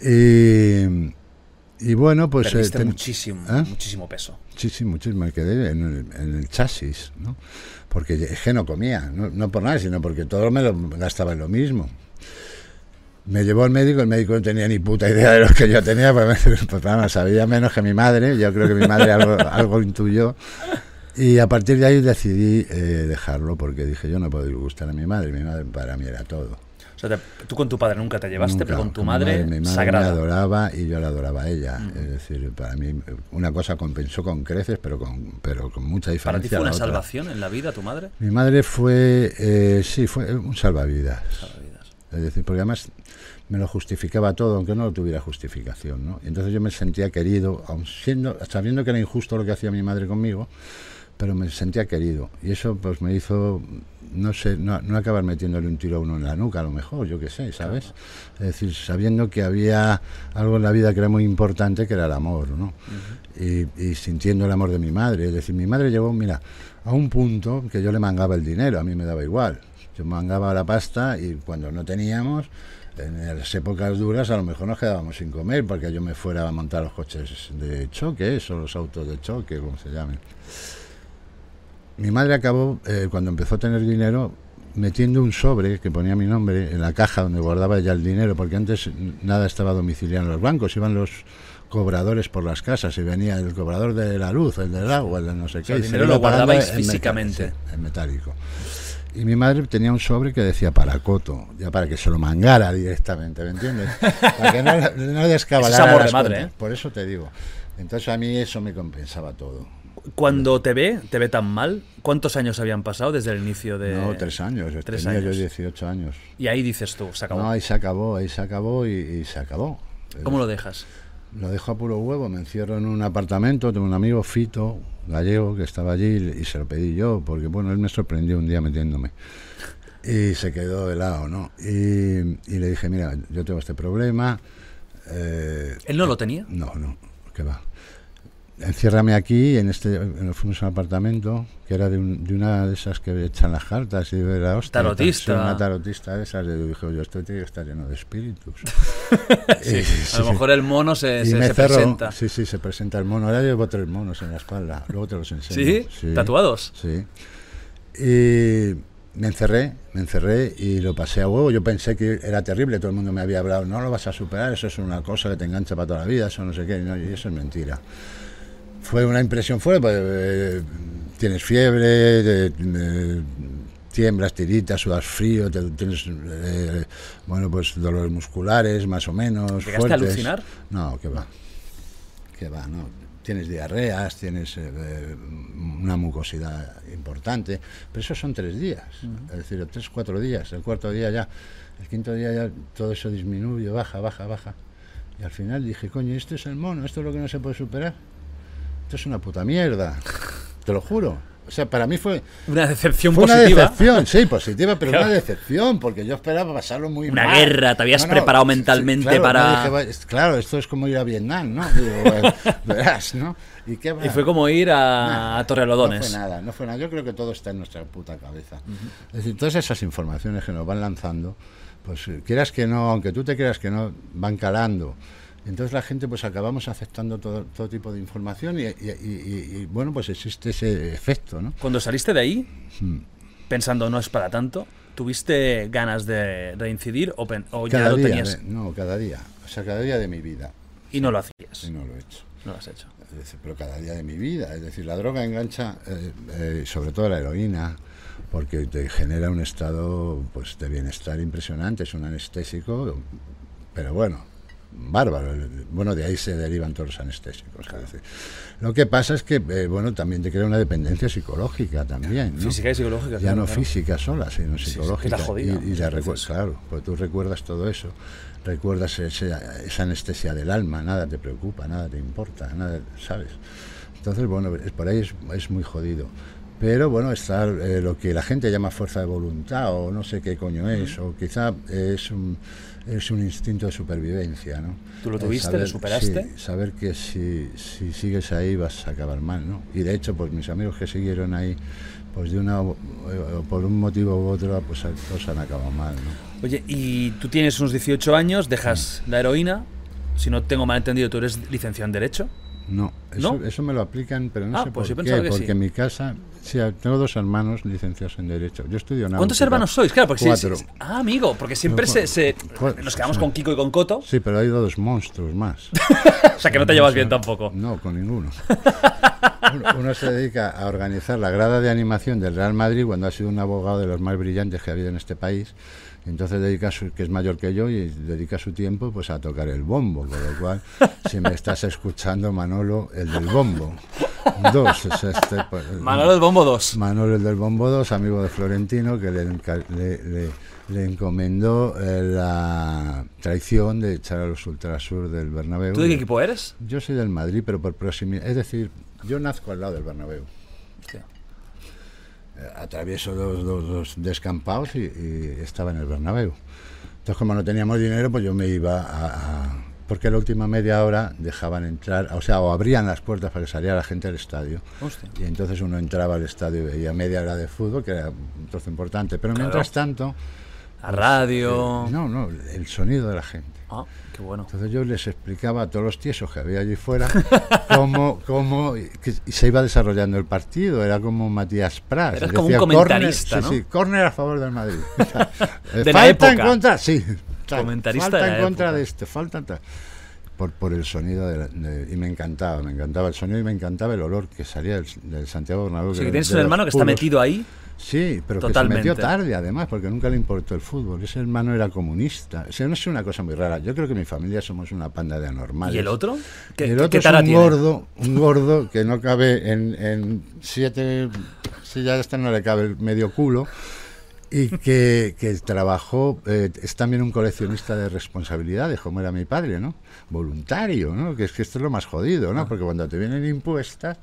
Y, y bueno, pues... eh, Perdiste ten- muchísimo, ¿Eh? muchísimo peso. Sí, sí, muchísimo. Me quedé en el, en el chasis, ¿no? Porque es que no comía, no, no por nada, sino porque todo me lo gastaba en lo mismo. Me llevó al médico, el médico no tenía ni puta idea de lo que yo tenía, pues, pues vamos, sabía menos que mi madre, yo creo que mi madre algo, algo intuyó. Y a partir de ahí decidí eh, dejarlo porque dije, yo no puedo disgustar a mi madre, mi madre para mí era todo. O sea, te- tú con tu padre nunca te llevaste, Nunca, pero con tu mi madre, mi madre sagrada. me adoraba y yo la adoraba a ella. Es decir, para mí una cosa compensó con creces, pero con, pero con mucha diferencia. ¿Para ti fue una salvación en la vida tu madre? Mi madre fue, eh, sí, fue un salvavidas. Salvavidas. Es decir, porque además me lo justificaba todo, aunque no lo tuviera justificación. ¿no? Entonces yo me sentía querido, aun siendo, sabiendo que era injusto lo que hacía mi madre conmigo, pero me sentía querido. Y eso pues me hizo, no sé, no, no acabar metiéndole un tiro a uno en la nuca, a lo mejor, yo qué sé, ¿sabes? Es decir, sabiendo que había algo en la vida que era muy importante, que era el amor, ¿no? y, y sintiendo el amor de mi madre. Es decir, mi madre llegó, mira, a un punto que yo le mangaba el dinero, a mí me daba igual. Yo mangaba la pasta y cuando no teníamos, en las épocas duras a lo mejor nos quedábamos sin comer porque yo me fuera a montar los coches de choque, eso, los autos de choque, como se llamen. Mi madre acabó, eh, cuando empezó a tener dinero, metiendo un sobre que ponía mi nombre en la caja donde guardaba ella el dinero, porque antes nada estaba domiciliado en los bancos, iban los cobradores por las casas y venía el cobrador de la luz, el del agua, el de no sé qué. sea, el dinero lo guardabais físicamente. en metálico. Y mi madre tenía un sobre que decía para Coto, ya para que se lo mangara directamente, ¿me entiendes? Para que no, no descabalara es amor de madre, cuentas. ¿eh? Por eso te digo. Entonces a mí eso me compensaba todo. Cuando te ve, te ve tan mal, ¿cuántos años habían pasado desde el inicio de...? No, tres años. Tres tenía años. yo 18 años. Y ahí dices tú, se acabó. No, ahí se acabó, ahí se acabó y, y se acabó. ¿Cómo lo dejas? Lo dejo a puro huevo, me encierro en un apartamento, tengo un amigo Fito, gallego, que estaba allí y se lo pedí yo, porque bueno, él me sorprendió un día metiéndome. Y se quedó helado, ¿no? Y, y le dije, mira, yo tengo este problema. eh, ¿Él no lo tenía? no, no, que va. Enciérrame aquí, en este, nos fuimos a un apartamento que era de, un- de una de esas que echan las cartas y de la hostia. Tarotista. Una tarotista de esas. Y dije, yo esto tiene que estar lleno de espíritus. Y- A sí, lo mejor el mono se, se- presenta. Sí, sí, se presenta el mono. Ahora llevo tres monos en la espalda. Luego te los enseño. ¿Sí? ¿Tatuados? Sí. Y me encerré, me encerré y lo pasé a huevo. Yo pensé que era terrible. Todo el mundo me había hablado. No lo vas a superar. Eso es una cosa que te engancha para toda la vida. Eso no sé qué. no, y eso es mentira. Fue una impresión fuerte. Pues, eh, tienes fiebre. eh, tiemblas, tiritas, sudas frío, te- tienes eh, bueno pues dolores musculares más o menos. ¿Llegaste a fuertes. alucinar? No, que va. Que va, no. Tienes diarreas, tienes eh, una mucosidad importante, pero eso son tres días, es decir, tres, cuatro días. El cuarto día ya, el quinto día ya todo eso disminuye, baja, baja, baja. Y al final dije, coño, esto es el mono, esto es lo que no se puede superar. Esto es una puta mierda, te lo juro. O sea, para mí fue, Una decepción fue una positiva. decepción, sí, positiva, pero Claro. una decepción, porque yo esperaba pasarlo muy Una mal. guerra, te habías preparado mentalmente claro, para- no, dije, "Va, es- claro, esto es como ir a Vietnam, ¿no? Digo, "Bueno, verás, ¿no? ¿Y, qué va? Y fue como ir a, Nada, a Torrelodones. No fue nada, no fue nada. Yo creo que todo está en nuestra puta cabeza. Es decir, todas esas informaciones que nos van lanzando, pues quieras que no, aunque tú te creas que no, van calando. Entonces la gente pues acabamos aceptando todo, todo tipo de información y, y- y- y, bueno, pues existe ese efecto, ¿no? Cuando saliste de ahí, Hmm. pensando no es para tanto, ¿tuviste ganas de reincidir o, ya lo día, tenías de- no, cada día. O sea, cada día de mi vida. y no lo Y hacías? no lo he hecho. No lo has hecho. Es decir, pero cada día de mi vida. Es decir, la droga engancha, eh, eh, sobre todo la heroína, porque te genera un estado pues, de bienestar impresionante, es un anestésico, pero bueno, bárbaro. Bueno, de ahí se derivan todos los anestésicos. es decir. Lo que pasa es que, eh, bueno, también te crea una dependencia psicológica también. ¿no? Física y psicológica. Ya claro, no claro. física sola, sino Sí, sí, psicológica. la jodida, y, y la muchas recu- veces. claro, pues tú recuerdas todo eso, recuerdas ese- esa anestesia del alma, nada te preocupa, nada te importa, nada, ¿sabes? Entonces, bueno, es- por ahí es, es muy jodido. Pero bueno, está eh, lo que la gente llama fuerza de voluntad, o no sé qué coño es, o quizá es un, es un instinto de supervivencia, ¿no? ¿Tú lo tuviste, lo superaste? sí, saber que si, si sigues ahí vas a acabar mal, ¿no? Y de hecho, pues mis amigos que siguieron ahí, pues de una o por un motivo u otro, pues todos han acabado mal, ¿no? Oye, y tú tienes unos 18 años, dejas la heroína. Si no tengo mal entendido, tú eres licenciado en Derecho. No, eso, ¿No? eso me lo aplican, pero no Ah, sé pues por qué, que porque sí. en mi casa, sí, tengo dos hermanos licenciados en Derecho. Yo estudio náutica. ¿Cuántos hermanos sois? Claro, porque Cuatro. sí. Ah, amigo, porque siempre se, se- nos quedamos con Kiko y con Coto. Sí, pero hay dos monstruos más. O sea que no te llevas bien tampoco. No, con ninguno. Uno, uno se dedica a organizar la grada de animación del Real Madrid cuando ha sido un abogado de los más brillantes que ha habido en este país. Entonces dedica su, que es mayor que yo y dedica su tiempo pues a tocar el bombo, con lo cual si me estás escuchando Manolo el del bombo. Dos, es este, pues, Manolo el Bombo 2. Manolo el del Bombo 2, amigo de Florentino, que le, enca- le- le- le encomendó eh, la traición de echar a los Ultrasur del Bernabéu. ¿Tú de qué equipo eres? Yo soy del Madrid, pero por proximidad. Es decir, yo nazco al lado del Bernabéu. Atravieso dos, dos- dos descampados y, y estaba en el Bernabéu. Entonces, como no teníamos dinero, pues yo me iba a, a- Porque la última media hora dejaban entrar, o sea, o abrían las puertas para que saliera la gente del estadio. Hostia. Y entonces uno entraba al estadio y veía media hora de fútbol, que era un trozo importante. Pero Claro. mientras tanto... La radio. eh, no, no, el sonido de la gente. Ah, qué bueno. Entonces yo les explicaba a todos los tiesos que había allí fuera cómo, cómo que se iba desarrollando el partido. Era como Matías Pras. Eras y como un decía, comentarista, "Córner", ¿no? Sí, sí, córner a favor del Madrid. De la falta en época. contra, sí. Comentarista falta de la en contra época. de este, falta. Por, por el sonido de, la- de- y me encantaba, me encantaba el sonido y me encantaba el olor que salía del, del Santiago Bernabéu. O sea, que tienes un hermano que está puros. metido ahí. Sí, pero Totalmente. que se metió tarde además, porque nunca le importó el fútbol. Ese hermano era comunista. O sea, no es una cosa muy rara. Yo creo que mi familia somos una panda de anormales. ¿Y el otro? ¿Qué, Y el otro qué es un tiene? gordo, un gordo que no cabe en, en siete, si ya esta no le cabe el medio culo, y que, que trabajó, eh, es también un coleccionista de responsabilidades, como era mi padre, ¿no? Voluntario, ¿no? Que es que esto es lo más jodido, Ah. ¿no? Porque cuando te vienen impuestas,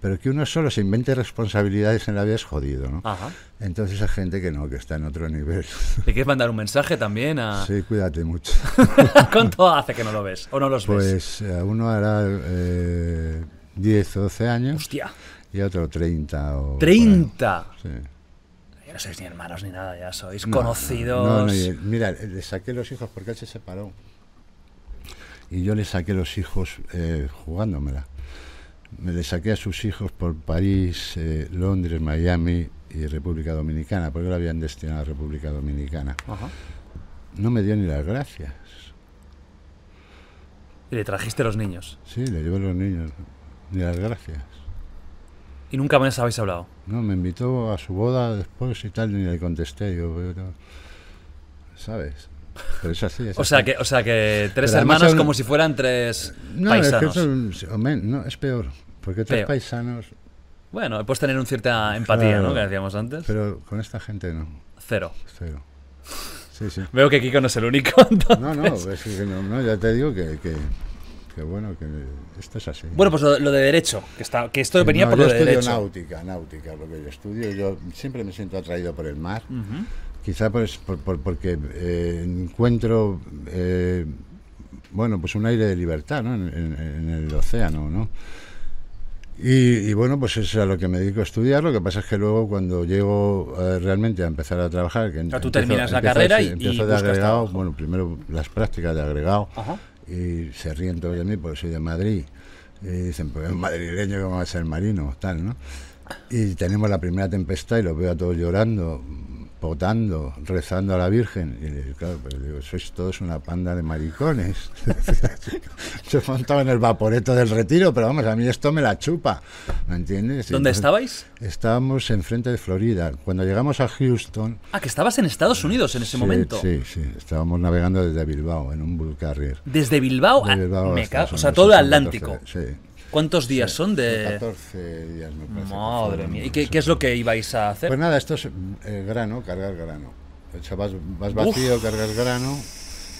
pero que uno solo se invente responsabilidades en la vida es jodido, ¿no? Ajá. Entonces hay gente que no, que está en otro nivel. ¿Le quieres mandar un mensaje también a... Sí, cuídate mucho. ¿Cuánto hace que no lo ves? ¿O no los ves? Pues a uno hará eh, 10 o 12 años Hostia. y a otro 30 o... ¡30! Sí. Ya no sois ni hermanos ni nada, ya sois No, conocidos. no, no, y- mira, le saqué los hijos porque él se separó. Y yo le saqué los hijos eh, jugándomela. Me le saqué a sus hijos por París, eh, Londres, Miami y República Dominicana, porque lo habían destinado a República Dominicana. Ajá. No me dio ni las gracias. Y le trajiste los niños. Sí, le llevé los niños. Ni las gracias. Y nunca más habéis hablado. No, me invitó a su boda después y tal, ni le contesté. Yo, pero- ¿sabes? Pero es así. es O sea así. que, o sea que tres Pero hermanos como si fueran tres No, paisanos. es que no, es peor. Porque tres Peor. paisanos, Bueno, puedes tener una cierta empatía, Claro. ¿no? Que decíamos antes. pero con esta gente no. Cero. Cero. Sí, sí. Veo que Kiko no es el único. entonces. No, no, es que no, no, ya te digo que, que, que bueno, que esto es así. Bueno, pues lo, lo de derecho, que, está, que esto Sí, venía no, por yo lo de estudio derecho. náutica, náutica, lo que yo estudio. Yo siempre me siento atraído por el mar. Quizá pues, por, por- porque eh, encuentro, eh, bueno, pues un aire de libertad ¿no? en, en- en el océano, ¿no? Y, y bueno, pues eso es a lo que me dedico a estudiar. Lo que pasa es que luego cuando llego eh, realmente a empezar a trabajar... Que sea, tú terminas la carrera y- y empiezo de agregado, trabajo. bueno, primero las prácticas de agregado Ajá. y se ríen todos de mí porque soy de Madrid. Y dicen, pues es madrileño, ¿cómo va a ser marino? Tal, ¿no? Y tenemos la primera tempestad y los veo a todos llorando. Potando, rezando a la Virgen. Y le- claro, pero digo, sois todos una panda de maricones. Se montaba en el vaporeto del retiro, pero vamos, a mí esto me la chupa. ¿Me entiendes? ¿Dónde entonces estabais? Estábamos enfrente de Florida. Cuando llegamos a Houston. Ah, que estabas en Estados Unidos en ese sí, momento. Sí, sí. Estábamos navegando desde Bilbao en un bull carrier. Desde Bilbao, a- De Bilbao a me Estados cago- o sea, todo el Atlántico. 14, sí. ¿Cuántos días Sí, son de...? 14 días, me parece. Madre mía. ¿Y qué, es lo que ibais a hacer? Pues nada, esto es eh, grano, cargar grano. O sea, vas, vas vacío, cargas grano.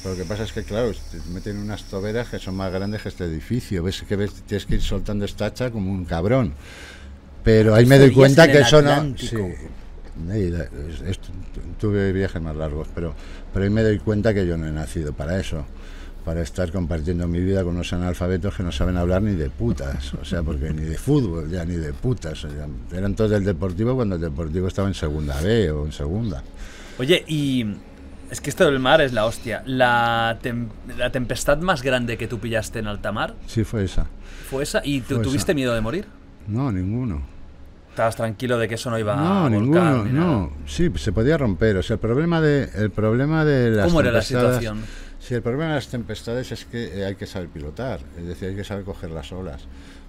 Pero lo que pasa es que, claro, te meten unas toberas que son más grandes que este edificio. Ves que ves, tienes que ir soltando esta hacha como un cabrón. Pero ahí me doy cuenta en que eso no. Sí. Es- tuve viajes más largos, pero, pero ahí me doy cuenta que yo no he nacido para eso. Para estar compartiendo mi vida con unos analfabetos que no saben hablar ni de putas. O sea, porque ni de fútbol, ya ni de putas. o sea, eran todos del deportivo cuando el deportivo estaba en segunda B o en segunda. Oye, y... Es que esto del mar es la hostia. La, tem- la tempestad más grande que tú pillaste en alta mar Sí, fue esa. fue esa y tú tuviste esa. miedo de morir. No, ninguno. Estabas tranquilo de que eso no iba a No, volcar ninguno, ni no. Sí, se podía romper. O sea, el problema de, el problema de las ¿Cómo era la situación? Sí, el problema de las tempestades es que eh, hay que saber pilotar, es decir, hay que saber coger las olas.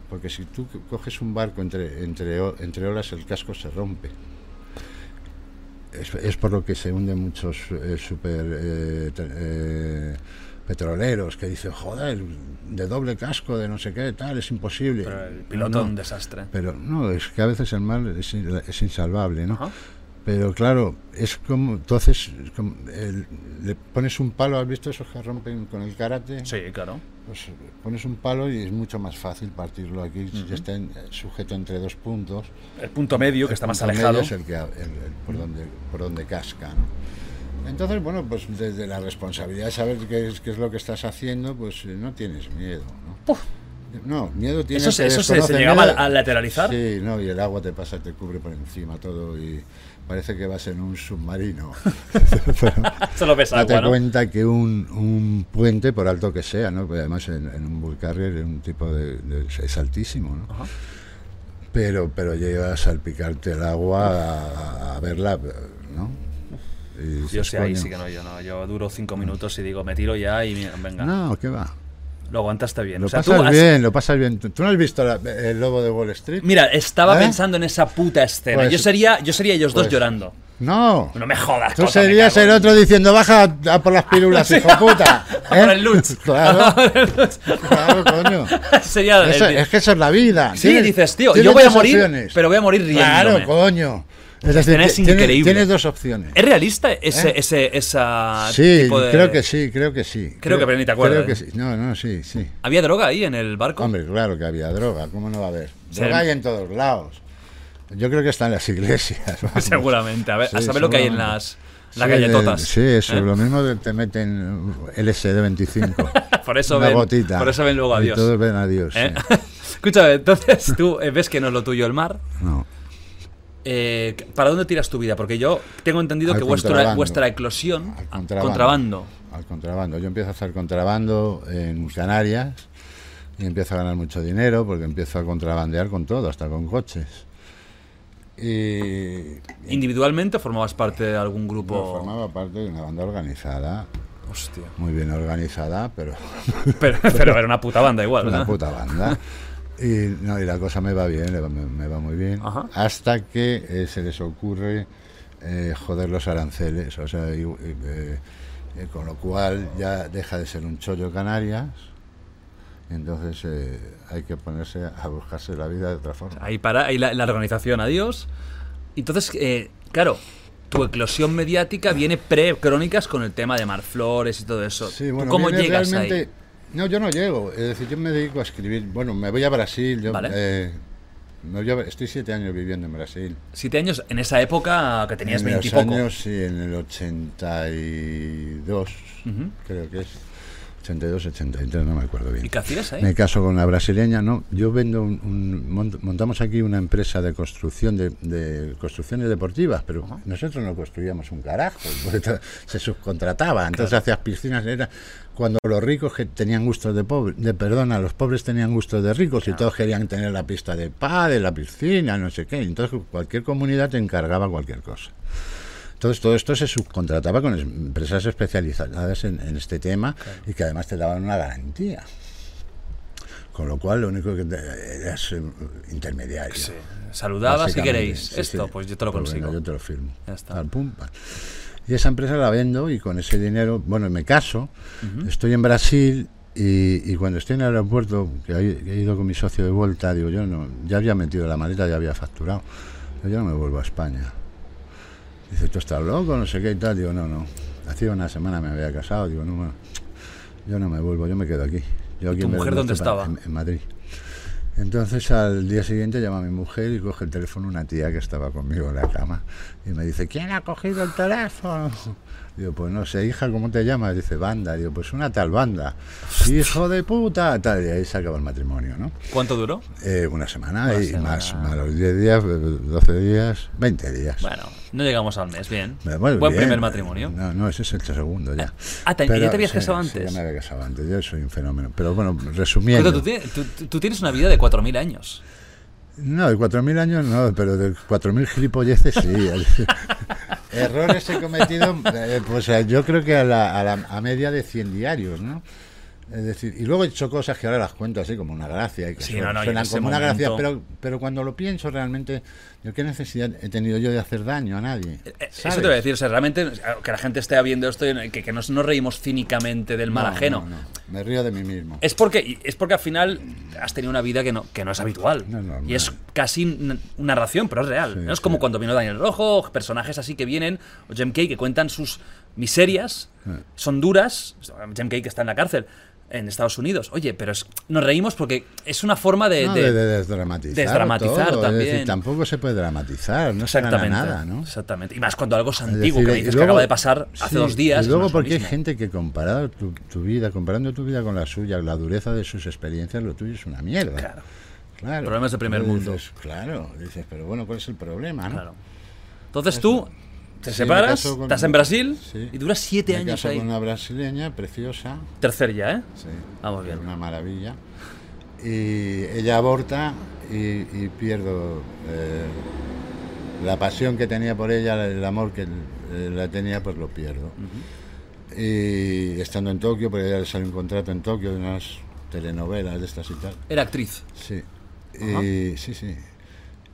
Porque si tú co- coges un barco entre, entre, entre olas, el casco se rompe. Es, es por lo que se hunden muchos eh, super eh, eh, petroleros que dicen, joder, de doble casco, de no sé qué, tal, es imposible. Pero el piloto No, un desastre. pero no, es que a veces el mal es, es insalvable, ¿no? Ajá. Pero claro, es como, el- le pones un palo, ¿has visto esos que rompen con el karate? Sí, claro. Pues eh, pones un palo y es mucho más fácil partirlo aquí, ya está en- sujeto entre dos puntos. El punto medio, que El está más punto medio alejado. Es el que, el- el por, donde, por donde casca, ¿no? Entonces, bueno, pues desde la responsabilidad de saber qué es, qué es lo que estás haciendo, pues eh, no tienes miedo, ¿no? No, miedo tienes ¿Eso se- eso se- se llegaba a lateralizar? Sí, no, y el agua te pasa, te cubre por encima todo y parece que vas en un submarino. Pero Solo pesa date agua, ¿no? cuenta que un, un puente, por alto que sea, ¿no? Porque además en, en un bull carrier es un tipo de, de- es altísimo, ¿no? Ajá. Pero, pero llegas a salpicarte el agua a, a verla, ¿no? Y Yo sí, ahí sí que no, yo no. Yo duro cinco minutos y digo, me tiro ya y venga. No, ¿qué va? Lo aguantaste bien. Lo o sea, tú pasas has- bien, lo pasas bien. ¿Tú, no has visto la- el lobo de Wall Street? Mira, estaba ¿Eh? pensando en esa puta escena. Pues- yo sería, yo sería ellos dos pues- llorando. No. No me jodas. Tú me serías el otro diciendo, baja a, a por las pirulas, hijo puta. A por el Lutz. claro, claro, coño. sería el- Eso- es que eso es la vida. Sí, dices, tío, yo voy a morir, pero voy a morir riéndome. Claro, coño. Es decir, escena es ti- tienes, increíble. tienes dos opciones. ¿Es realista ese, ¿Eh? ese esa Sí, tipo de- creo que sí, creo que sí. Creo que, pero ni te acuerdas, Creo que ¿eh? sí. No, no, sí, sí. ¿Había droga ahí en el barco? Hombre, claro que había droga, ¿cómo no va a haber? Sí. Droga hay en todos lados. Yo creo que está en las iglesias. vamos. Seguramente. A, ver, a Sí, saber lo que hay en las, las Sí, galletotas. de- Sí, eso, ¿eh? lo mismo de- te meten LSD 25. Por eso una ven, gotita. por eso ven luego a Y Dios. todos ven a Dios. ¿Eh? sí. Escúchame, entonces tú eh, ves que no es lo tuyo el mar. No. Eh, ¿Para dónde tiras tu vida? Porque yo tengo entendido Al que vuestra, vuestra eclosión. Al ah, contrabando. contrabando. Al contrabando. Yo empiezo a hacer contrabando en Canarias y empiezo a ganar mucho dinero porque empiezo a contrabandear con todo, hasta con coches. Y, ¿Individualmente formabas parte de algún grupo? Bueno, formaba parte de una banda organizada, Hostia. muy bien organizada, pero Pero, pero era una puta banda igual, una ¿no? puta banda. Y, no, y la cosa me va bien, me, va- me va muy bien, Ajá. hasta que eh, se les ocurre eh, joder los aranceles, o sea, y- y, eh, con lo cual ya deja de ser un chollo Canarias, entonces eh, hay que ponerse a buscarse la vida de otra forma. Ahí para, ahí la, la organización, adiós. Entonces, eh, claro, tu eclosión mediática viene pre-crónicas con el tema de Marflores y todo eso. Sí, ¿Tú bueno, ¿Cómo llegas realmente- ahí? No, yo no llego. Es decir, yo me dedico a escribir. Bueno, me voy a Brasil. Yo, Vale. eh, me voy a- estoy siete años viviendo en Brasil. Siete años en esa época que tenías en los veintipoco. años, sí, en el 82, Ujú. creo que es. 82, 83, no me acuerdo bien. ¿Y qué hacías ahí? Me caso con una brasileña, no. Yo vendo un, un- mont- montamos aquí una empresa de construcción de, de construcciones deportivas, pero nosotros no construíamos un carajo, se subcontrataba. Entonces hacías piscinas, era cuando los ricos que tenían gustos de pobre, de perdona, los pobres tenían gustos de ricos y todos querían tener la pista de pádel, la piscina, no sé qué. Entonces cualquier comunidad te encargaba cualquier cosa. Entonces todo esto se subcontrataba con empresas especializadas en, en este tema y que además te daban una garantía. Con lo cual lo único que te- eras eh, intermediario. Sí. Saludaba si queréis. sí, Esto, sí. pues yo te lo Pues consigo. yo te lo firmo. Ya está. Al pum. Y esa empresa la vendo y con ese dinero, bueno, me caso, estoy en Brasil y, y cuando estoy en el aeropuerto, que he, he ido con mi socio de vuelta, digo, yo no, ya había metido la maleta, ya había facturado, yo ya no me vuelvo a España. Dice, ¿tú estás loco? No sé qué y tal. Digo, no, no. Hacía una semana me había casado, digo, no, bueno, yo no me vuelvo, yo me quedo aquí. Yo aquí tu mujer dónde estaba? En, en Madrid. Entonces al día siguiente llama a mi mujer y coge el teléfono una tía que estaba conmigo en la cama y me dice, ¿quién ha cogido el teléfono? Digo, pues no sé, hija, ¿cómo te llamas? Dice, banda. Digo, pues una tal banda. Hijo de puta. Tal, y ahí se acabó el matrimonio, ¿no? ¿Cuánto duró? Eh, una semana Una y semana. más, más los 10 días, eh, 12 días, 20 días. Bueno, no llegamos al mes, bien. Bueno, Buen bien. primer matrimonio. No, no, ese es el segundo ya. Ah, ¿te- ya te habías casado Sí, antes? ya me había casado antes, yo soy un fenómeno. Pero bueno, resumiendo. Pero tú, tienes- tú- tú- tú tienes una vida de 4.000 años. No, de 4.000 años no, pero de 4.000 gilipolleces sí. Errores he cometido, eh, pues eh, yo creo que a, la, a, la- a media de 100 diarios, ¿no? Es decir, y luego he hecho cosas que ahora las cuento así como una gracia y que Sí, suenan- no, no, suenan como una gracia, momento- pero, pero cuando lo pienso realmente, yo qué necesidad he tenido yo de hacer daño a nadie. Eh, Eso ¿sabes? te voy a decir, o sea, realmente que la gente esté viendo esto y que, que nos, no reímos cínicamente del mal No, ajeno. no, no, me río de mí mismo. Es porque, es porque al final has tenido una vida que no, que no es habitual. Y es casi una narración, pero es real. Sí, ¿no? Es sí. como cuando vino Daniel Rojo, personajes así que vienen, o Jem Kay que cuentan sus miserias, son duras. Jem Kay que está en la cárcel en Estados Unidos. Oye, pero es- nos reímos porque es una forma de... No, de- de, de desdramatizar. desdramatizar todo, es también. decir, tampoco se puede dramatizar, no se gana nada, ¿no? exactamente. Y más cuando algo es Es antiguo, decir, que dices que acaba de pasar hace sí, dos días. Y luego no es porque hay gente que comparado tu, tu vida, comparando tu vida con la suya, la dureza de sus experiencias, lo tuyo es una mierda. Claro. Claro. Problemas de primer mundo. dices, claro, dices, pero bueno, ¿cuál es el problema, no? Claro. Entonces tú te Sí, separas, con- estás en Brasil Sí. y duras siete Me años caso ahí. con una brasileña preciosa, Tercer ya, ¿eh? sí, Vamos bien. una maravilla. Y ella aborta y, y pierdo eh, la pasión que tenía por ella, el amor que eh, la tenía, pues lo pierdo. Y estando en Tokio, porque ella le sale un contrato en Tokio de unas telenovelas de estas y tal. Era actriz. Sí. Y, sí, sí.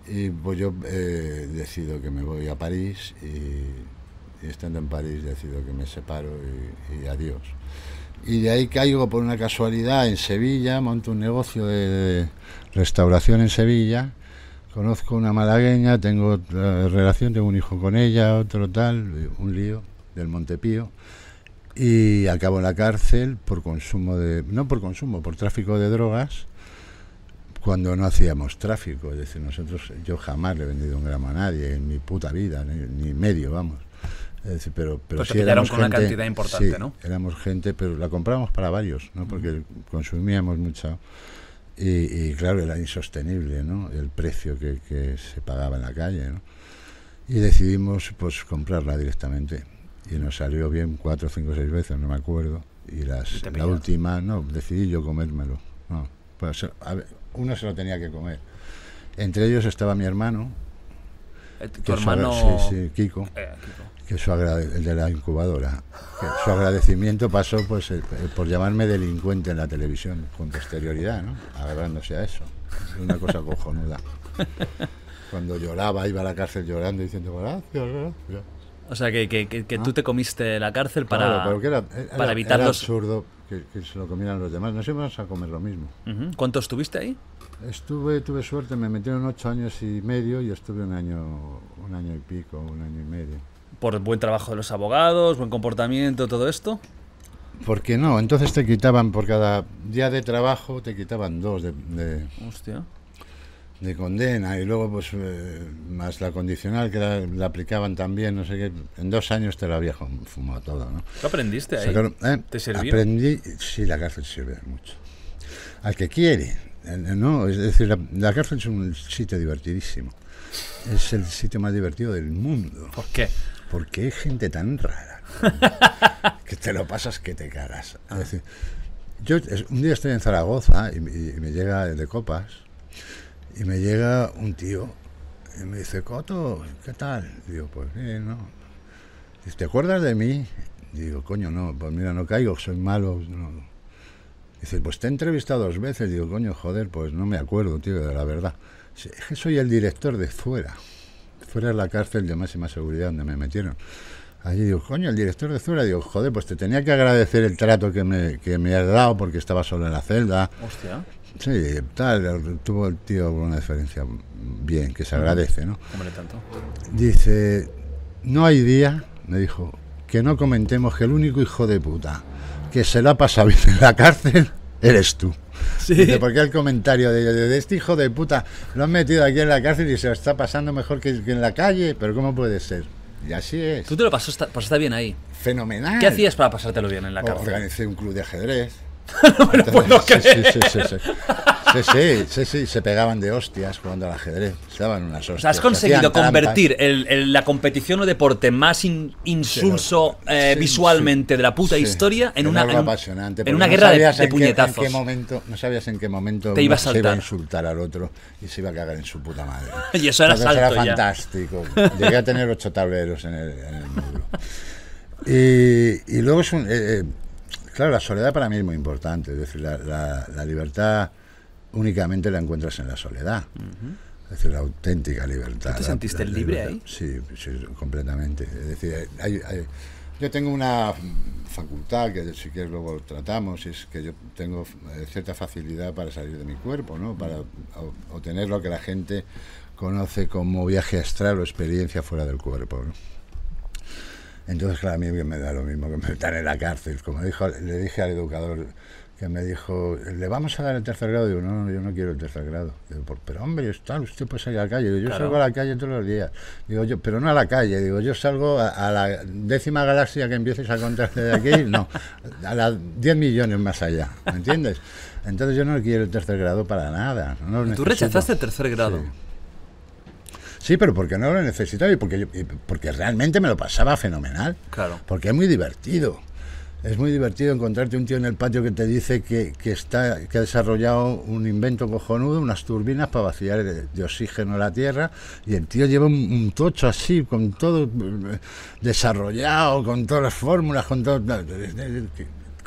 Y pues yo eh, decido que me voy a París y, y estando en París decido que me separo y, y adiós. Y de ahí caigo por una casualidad en Sevilla, monto un negocio de, de restauración en Sevilla, conozco una malagueña, tengo otra relación, tengo un hijo con ella, otro tal, un lío del Montepío y acabo en la cárcel por consumo de no por consumo por tráfico de drogas cuando no hacíamos tráfico es decir nosotros yo jamás le he vendido un gramo a nadie en mi puta vida ni, ni medio vamos es decir, pero pero te sí éramos con una gente- cantidad importante, sí, ¿no? éramos gente pero la comprábamos para varios no porque consumíamos mucho y, y, claro era insostenible no el precio que, que se pagaba en la calle ¿no? y decidimos pues comprarla directamente y nos salió bien cuatro, cinco, seis veces, no me acuerdo. Y las, Y la última, no, decidí yo comérmelo. No, pues, a ver, uno se lo tenía que comer. Entre ellos estaba mi hermano, Eh, Tu su hermano. sí, sí, Kiko, Eh, Kiko. que su el de la incubadora. Que su agradecimiento pasó pues eh, por llamarme delincuente en la televisión con posterioridad, ¿no? Agarrándose a eso. Es una cosa cojonuda. Cuando lloraba, iba a la cárcel llorando diciendo gracias, gracias. O sea, que, que, que- que tú te comiste la cárcel para, Claro, pero era, era- para evitar era los... absurdo que, que se lo comieran los demás. Nos íbamos a comer lo mismo. ¿Cuánto estuviste ahí? Estuve, tuve suerte, me metieron ocho años y medio y estuve un año, un año y pico, un año y medio. Por buen trabajo de los abogados, buen comportamiento, todo esto. ¿Por qué no? Entonces te quitaban por cada día de trabajo, te quitaban dos de, de- Hostia. De condena y luego pues eh, más la condicional que la, la aplicaban también, no sé qué. En dos años te lo había fum- fumado todo, ¿no? ¿Qué aprendiste ahí? Sacaron- eh, ¿Te sirvió? Aprendí, sí, la cárcel sirve mucho. Al que quiere, no, es decir, la, la cárcel es un sitio divertidísimo. Es el sitio más divertido del mundo. ¿Por qué? Porque hay gente tan rara que te lo pasas que te cagas. Es decir, yo un día estoy en Zaragoza y, y me llega de copas y me llega un tío y me dice, Coto, ¿qué tal? Digo, pues bien, ¿no? Dice, ¿te acuerdas de mí? Digo, coño, no, pues mira, no caigo, soy malo. no". Dice, pues te he entrevistado dos veces. Digo, coño, joder, pues no me acuerdo, tío, de la verdad. Dice, es que soy el director de Fuera. Fuera es la cárcel de máxima seguridad donde me metieron. Allí digo, coño, el director de Fuera. Digo, joder, pues te tenía que agradecer el trato que me, que me has dado porque estaba solo en la celda. Hostia. Sí, tal, tuvo el tío una diferencia bien, que se agradece, ¿no? Hombre, tanto. Dice, no hay día, me dijo, que no comentemos que el único hijo de puta que se la ha pasado bien en la cárcel eres tú. Sí. Dice, porque el comentario de, de- de este hijo de puta lo han metido aquí en la cárcel y se lo está pasando mejor que, que en la calle, pero ¿cómo puede ser? Y así es. Tú te lo pasaste, pasaste bien ahí. Fenomenal. ¿Qué hacías para pasártelo bien en la cárcel? Organicé un club de ajedrez. no me lo puedo Sí, creer. sí, sí, sí, sí. Sí, sí, sí, sí, se pegaban de hostias jugando al ajedrez. Se daban unas hostias. O sea, has se conseguido convertir el- el- la competición o deporte más in- insulso eh, Sí, visualmente sí. de la puta historia en Era una, algo en, apasionante, en porque una no guerra de, qué- puñetazos. en qué momento, no sabías en qué momento Te iba se iba a insultar al otro y se iba a cagar en su puta madre. Y eso era salto ya. fantástico. Llegué a tener ocho tableros en el, el. Y, y luego es un... eh, eh, claro, la soledad para mí es muy importante. Es decir, la, la- la libertad únicamente la encuentras en la soledad. Es decir, la auténtica libertad. ¿Tú te sentiste la libre libertad. ahí? Sí, sí, completamente. Es decir, hay- hay- yo tengo una facultad que si quieres luego tratamos, es que yo tengo eh, cierta facilidad para salir de mi cuerpo, ¿no? Para obtener lo que la gente conoce como viaje astral o experiencia fuera del cuerpo, ¿no? Entonces, claro, a mí me da lo mismo que me metan en la cárcel. Como dijo, le dije al educador que me dijo, ¿le vamos a dar el tercer grado? Digo, no, no, yo no quiero el tercer grado. Digo, "Por- pero hombre, está, usted puede salir a la calle. Digo, yo Claro. salgo a la calle todos los días. Digo, yo, pero no a la calle. Digo, yo salgo a, a la décima galaxia que empieces a contar de aquí, no, a las 10 millones más allá, ¿me entiendes? Entonces yo no quiero el tercer grado para nada. no Tú necesito. rechazaste el tercer grado. Sí. Sí, pero porque no lo necesitaba y porque, yo- porque realmente me lo pasaba fenomenal. Claro. Porque es muy divertido. Es muy divertido encontrarte un tío en el patio que te dice que, que está, que ha desarrollado un invento cojonudo, unas turbinas para vaciar de, de oxígeno la Tierra, y el tío lleva un, un tocho así, con todo eh, desarrollado, con todas las fórmulas, con todo...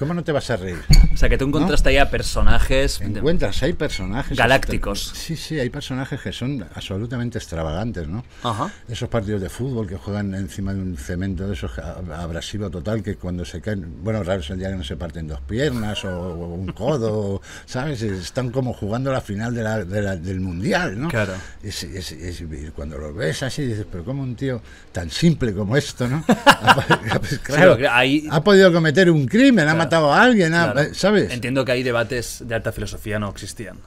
¿Cómo no te vas a reír? O sea, que tú encontraste ahí a personajes. Encuentras, hay personajes... Galácticos. Sí, sí, hay personajes que son absolutamente extravagantes, ¿no? Ajá. Esos partidos de fútbol que juegan encima de un cemento de esos abrasivo total que cuando se caen, bueno, raro es el día que no se parten dos piernas o, o un codo, ¿sabes? Están como jugando la final de la- de la- del mundial, ¿no? Claro. Es- es- es- y cuando lo ves así dices, pero como un tío tan simple como esto, ¿no? Pues, claro, porque ahí- ha podido cometer un crimen, ha matado a alguien, ha- Claro. ¿sabes? Entiendo que ahí debates de alta filosofía no existían.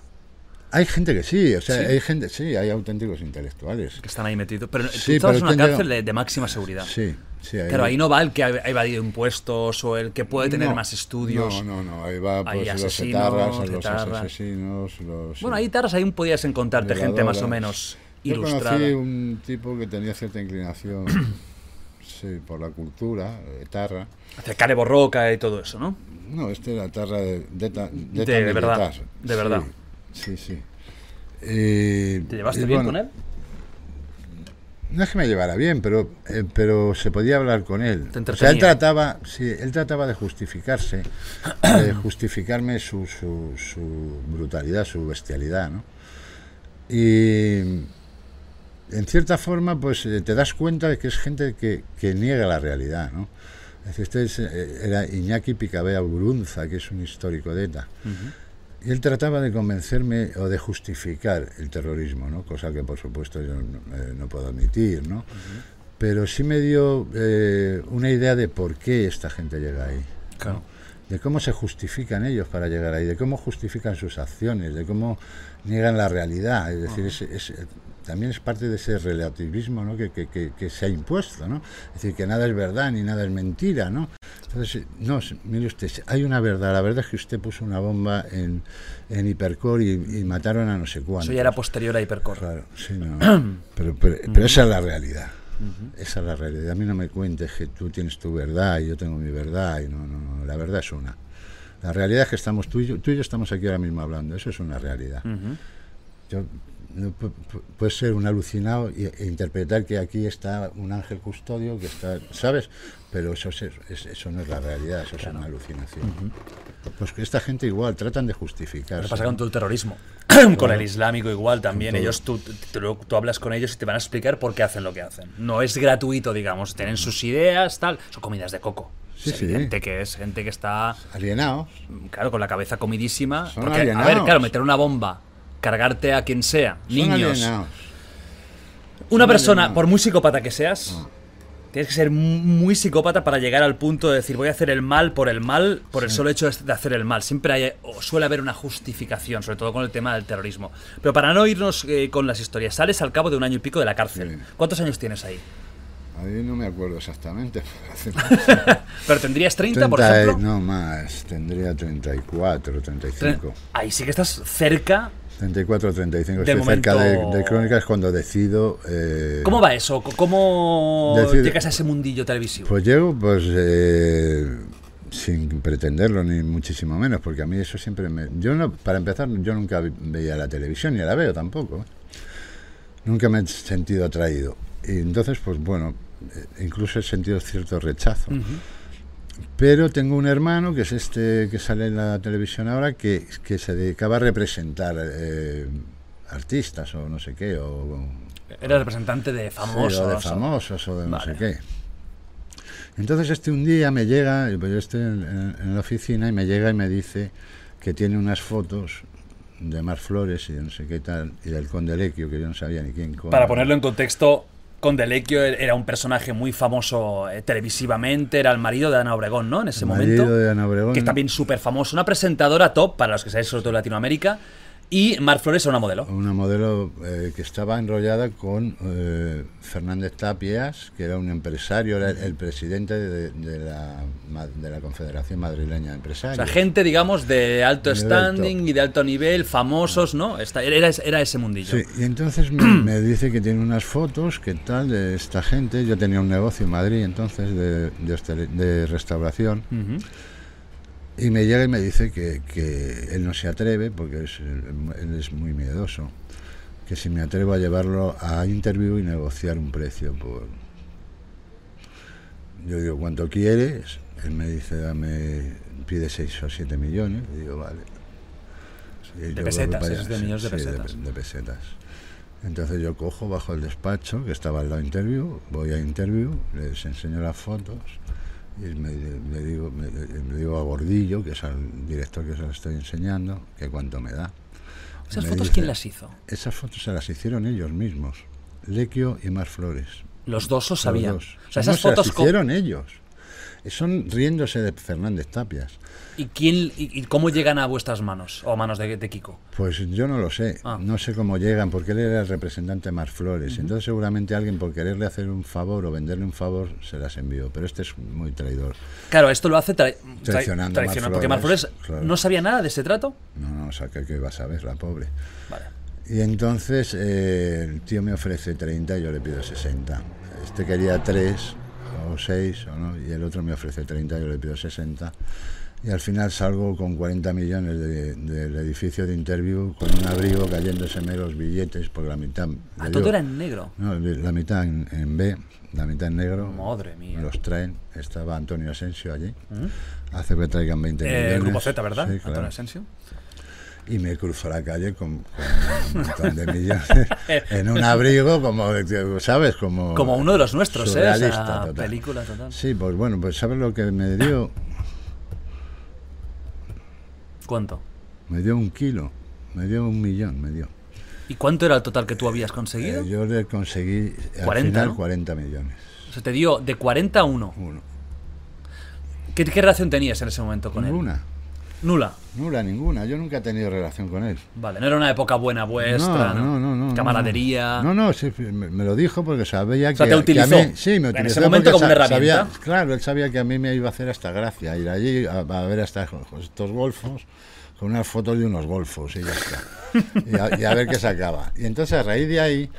Hay gente que sí, o sea, Sí. hay gente, sí, hay auténticos intelectuales. Que están ahí metidos. Pero Sí, tú estabas en una cárcel de, de máxima seguridad. Sí, sí. hay- Claro, ahí no va el que ha evadido impuestos o el que puede tener No, más estudios. No, no, no, ahí va Hay pues, los asesinos, etarras, los asesinos, los... Bueno, ahí tarras, ahí podías encontrarte gente más o menos Yo ilustrada. conocí un tipo que tenía cierta inclinación sí, por la cultura, etarra. Hacia Care Borroca y todo eso, ¿no? No, este era etarra de, de, De- de, de tan verdad, de verdad. Sí, sí. Y- ¿Te llevaste y bien bueno, con él? No es que me llevara bien, pero, eh, pero se podía hablar con él. Te o sea, él trataba, sí, él trataba de justificarse, de justificarme su, su, su brutalidad, su bestialidad, ¿no? Y en cierta forma, pues eh, te das cuenta de que es gente que, que niega la realidad, ¿no? Es decir, este es, eh, era Iñaki Picabea Burunza, que es un histórico de ETA. Y él trataba de convencerme o de justificar el terrorismo, ¿no? cosa que por supuesto yo no, eh, no puedo admitir, ¿no? Pero sí me dio eh, una idea de por qué esta gente llega ahí. Claro. ¿no? De cómo se justifican ellos para llegar ahí, de cómo justifican sus acciones, de cómo niegan la realidad. Es decir, es- es- también es parte de ese relativismo ¿no? que, que- que- que se ha impuesto. ¿no? Es decir, que nada es verdad ni nada es mentira. ¿no? Entonces, no, mire usted, hay una verdad. La verdad es que usted puso una bomba en, en Hipercore y, y mataron a no sé cuántos. Eso ya era posterior a Hipercore. Claro, sí, no. pero, pero, pero esa es la realidad. Esa es la realidad. A mí no me cuentes que tú tienes tu verdad y yo tengo mi verdad. Y no, no, no. La verdad es una. La realidad es que estamos tú y yo, tú y yo estamos aquí ahora mismo hablando. Eso es una realidad. Ujú. Yo no pu- pu- puedes ser un alucinado e interpretar que aquí está un ángel custodio que está, ¿sabes? Pero eso, es- es- eso no es la realidad, eso es una alucinación. Pues que esta gente igual tratan de justificar. Lo pasa con todo el terrorismo. con el islámico igual también. Ellos, tú, tú, tú hablas con ellos y te van a explicar por qué hacen lo que hacen. No es gratuito, digamos. Tienen sus ideas, tal. Son comidas de coco. Sí, es sí. evidente que es gente que está, Alienados. claro, con la cabeza comidísima. Son Porque, a ver, claro, meter una bomba, cargarte a quien sea, niños. Una Son persona, por muy psicópata que seas, tienes que ser mu- muy psicópata para llegar al punto de decir voy a hacer el mal por el mal, por el solo hecho de hacer el mal. Siempre hay, o suele haber una justificación, sobre todo con el tema del terrorismo. Pero para no irnos eh, con las historias, sales al cabo de un año y pico de la cárcel. ¿Cuántos años tienes ahí? Ahí no me acuerdo exactamente. Pero tendrías 30, por 30 ejemplo. No más, tendría 34, 35. Ahí sí que estás cerca. 34 o 35. De Estoy cerca de, momento- de Crónicas cuando decido. eh, ¿Cómo va eso? ¿Cómo llegas a ese mundillo televisivo? Pues llego, pues. eh, sin pretenderlo, ni muchísimo menos, porque a mí eso siempre me. Yo, no, para empezar, yo nunca veía la televisión, ni la veo tampoco. Nunca me he sentido atraído. Y entonces, pues bueno, eh, incluso he sentido cierto rechazo. Pero tengo un hermano, que es este que sale en la televisión ahora, que, que se dedicaba a representar eh, artistas o no sé qué, o, Eres representante de Sí, famosos. o de famosos o de no Vale. sé qué. Entonces este un día me llega, y pues yo estoy en, en- en la oficina y me llega y me dice que tiene unas fotos de Mar Flores y de no sé qué tal, y del Conde Lequio, que yo no sabía ni quién. Para ponerlo en contexto, Condelecchio era un personaje muy famoso eh, televisivamente, era el marido de Ana Obregón, ¿no? En ese El marido momento. de Ana Obregón. Que es también súper famoso, una presentadora top, para los que sabéis, sobre todo en Latinoamérica. Y Mar Flores era una modelo. Una modelo eh, que estaba enrollada con eh, Fernández Tapias, que era un empresario, era el, presidente de, de la, de la Confederación Madrileña de O Empresarios. sea, gente, digamos, de alto standing y de alto nivel, famosos, ¿no? Esta- era, era ese mundillo. Sí, y entonces me, me dice que tiene unas fotos, que tal, de esta gente. Yo tenía un negocio en Madrid entonces de, de, de restauración. Ujú. Y me llega y me dice que, que él no se atreve, porque es, él es muy miedoso, que si me atrevo a llevarlo a interview y negociar un precio por... Yo digo, ¿cuánto quieres? Él me dice, dame, pide 6 o 7 millones. Y digo, vale. Y pesetas, esos de millones de Sí, pesetas. de pesetas. Entonces yo cojo, bajo el despacho, que estaba al lado de interview, voy a interview, les enseño las fotos y me, le digo, me, le digo a Gordillo, que es al director que se las estoy enseñando, que cuánto me da. ¿Esas Me fotos dice- quién las hizo? Esas fotos se las hicieron ellos mismos, Lequio y Mar Flores. Los dos lo los sabían. dos. O sea, No, esas se las fotos. co- hicieron ellos. Son riéndose de Fernández Tapias. ¿Y, quién, y, y cómo llegan a vuestras manos? O a manos de, de Kiko. Pues yo no lo sé, Ah. no sé cómo llegan, porque él era el representante de Mar Flores. Entonces seguramente alguien por quererle hacer un favor o venderle un favor se las envió, pero este es muy traidor. Claro, esto lo hace tra- tra- Traicionando a Mar traicionando, porque Mar Flores, claro. no sabía nada de ese trato. No, no, o sea, que, que va a saber, la pobre. Vale. Y entonces eh, el tío me ofrece 30 y yo le pido 60. Este quería 3 o 6, o no, y el otro me ofrece 30 y yo le pido 60. Y al final salgo con 40 millones de- del edificio de interview con un abrigo cayéndoseme los billetes por la mitad. Ah, le todo era en negro. No, la mitad en, en B, la mitad en negro. Madre mía. Los traen. Estaba Antonio Asensio allí. Hace que traigan 20 Eh, millones. Grupo Z, ¿verdad? Sí, Antonio claro. Asensio. Y me cruzo la calle con, con un montón de millones en un abrigo, como, ¿sabes? Como, Como uno de los nuestros, ¿eh? Surrealista total. película total. Sí, pues bueno, pues ¿sabes lo que me dio? ¿Cuánto? Me dio un kilo, me dio un millón, me dio. ¿Y cuánto era el total que tú habías conseguido? Eh, yo le conseguí al 40, final ¿no? 40 millones. O sea, te dio de 40 a 1. Uno. ¿Qué, qué relación tenías en ese momento con él? Ninguna, Nula. nula, ninguna. Yo nunca he tenido relación con él. Vale, no era una época buena vuestra, ¿no? no, no, no, Camaradería. No, no, sí, me, me lo dijo porque sabía que, sea, te que a utilizó mí, sí, me en utilizó ese momento como una sabía- herramienta. claro, él sabía que a mí me iba a hacer hasta gracia ir allí a, a ver hasta estos golfos con unas fotos de unos golfos y ya está. y a, y a ver qué sacaba. Y entonces a raíz de ahí,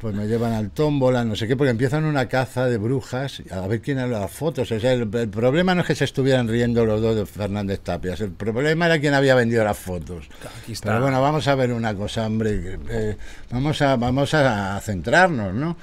pues me llevan al tómbola, no sé qué, porque empiezan una caza de brujas, a ver quién hace las fotos. O sea, el, el problema no es que se estuvieran riendo los dos de Fernández Tapias, el problema era quién había vendido las fotos. Aquí está. Pero bueno, vamos a ver una cosa, hombre. eh, vamos a, vamos a centrarnos, ¿no?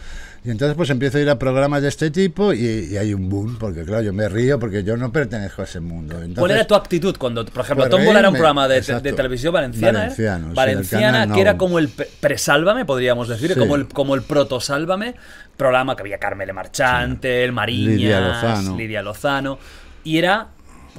Y entonces pues empiezo a ir a programas de este tipo y, y hay un boom, porque claro, yo me río porque yo no pertenezco a ese mundo. Entonces, ¿Cuál era tu actitud cuando, por ejemplo, Pues Tómbola era un programa de, televisión valenciana? ¿eh? Valenciano, Valenciana, canal que era como el pre- presálvame, podríamos decir, Sí. como el como el proto sálvame, programa que había Carmele Marchante, el Mariñas, Lidia Lozano. Lidia Lozano, y era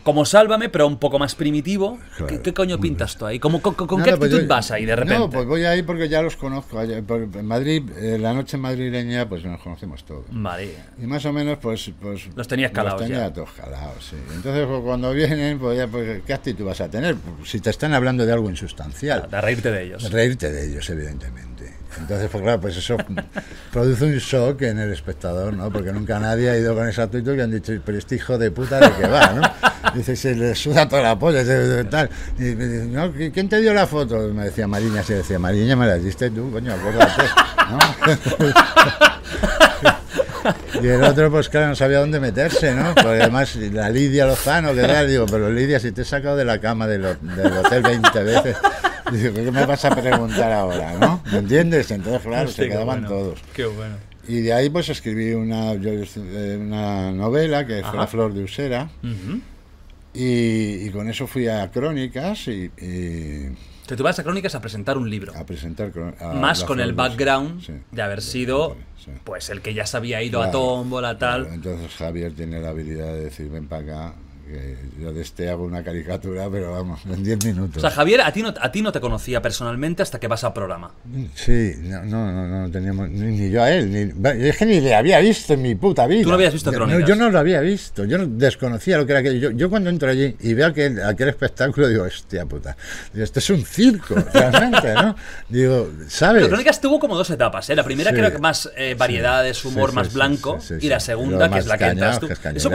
como Sálvame, pero un poco más primitivo. Claro, ¿Qué, qué coño pintas tú ahí? ¿Cómo, con con Nada, qué pues actitud yo- vas ahí de repente? No, pues voy ahí porque ya los conozco. En Madrid, eh, la noche madrileña, pues nos conocemos todos. Vale. Y más o menos, pues. pues Los tenías calados Los tenía ya. todos calados, sí. Entonces, pues, cuando vienen, pues, ya, pues, ¿qué actitud vas a tener? Si te están hablando de algo insustancial. De reírte de ellos. Reírte de ellos, evidentemente. Entonces, pues claro, pues eso produce un shock en el espectador, ¿no? Porque nunca nadie ha ido con esa actitud y han dicho, pero este hijo de puta de qué va, ¿no? Dice, se le suda toda la polla, se- tal. Y me dice, no, ¿qui- ¿quién te dio la foto? Me decía Mariña, se decía, Mariña, me la diste tú, coño, acuérdate, ¿no? Y el otro, pues claro, no sabía dónde meterse, ¿no? Porque además la Lidia Lozano, que tal, digo, pero Lidia, si te he sacado de la cama del, del hotel 20 veces, digo, ¿qué me vas a preguntar ahora, no? ¿Me entiendes? Entonces, claro, Hostia, se qué quedaban bueno. todos. Qué bueno. Y de ahí, pues escribí una, yo, eh, una novela que fue Ajá. La Flor de Usera, Ujú. y, y con eso fui a Crónicas y, y tú vas a Crónicas a presentar un libro. a presentar. a más La con el background Sí. de haber sido Sí. pues el que ya se había ido a Claro, tómbola tal claro. Entonces Javier tiene la habilidad de decir, ven para acá, que yo de este hago una caricatura, pero vamos, en 10 minutos. o sea Javier a ti no a ti no te conocía personalmente hasta que vas al programa Sí, no, no, no, no teníamos, ni, ni yo a él, ni, es que ni le había visto en mi puta vida. Tú no habías visto Yo- Crónicas. No, yo no lo había visto, yo no- desconocía lo que era aquello. Yo, yo cuando entro allí y veo aquel, aquel espectáculo, digo, hostia puta, digo, esto es un circo, realmente, ¿no? Digo, ¿sabes? Pero Crónicas tuvo como dos etapas ¿eh? la primera Sí. que era más eh, variedades humor sí, más sí, blanco sí, sí, y la segunda que es más la que entras tú. Eso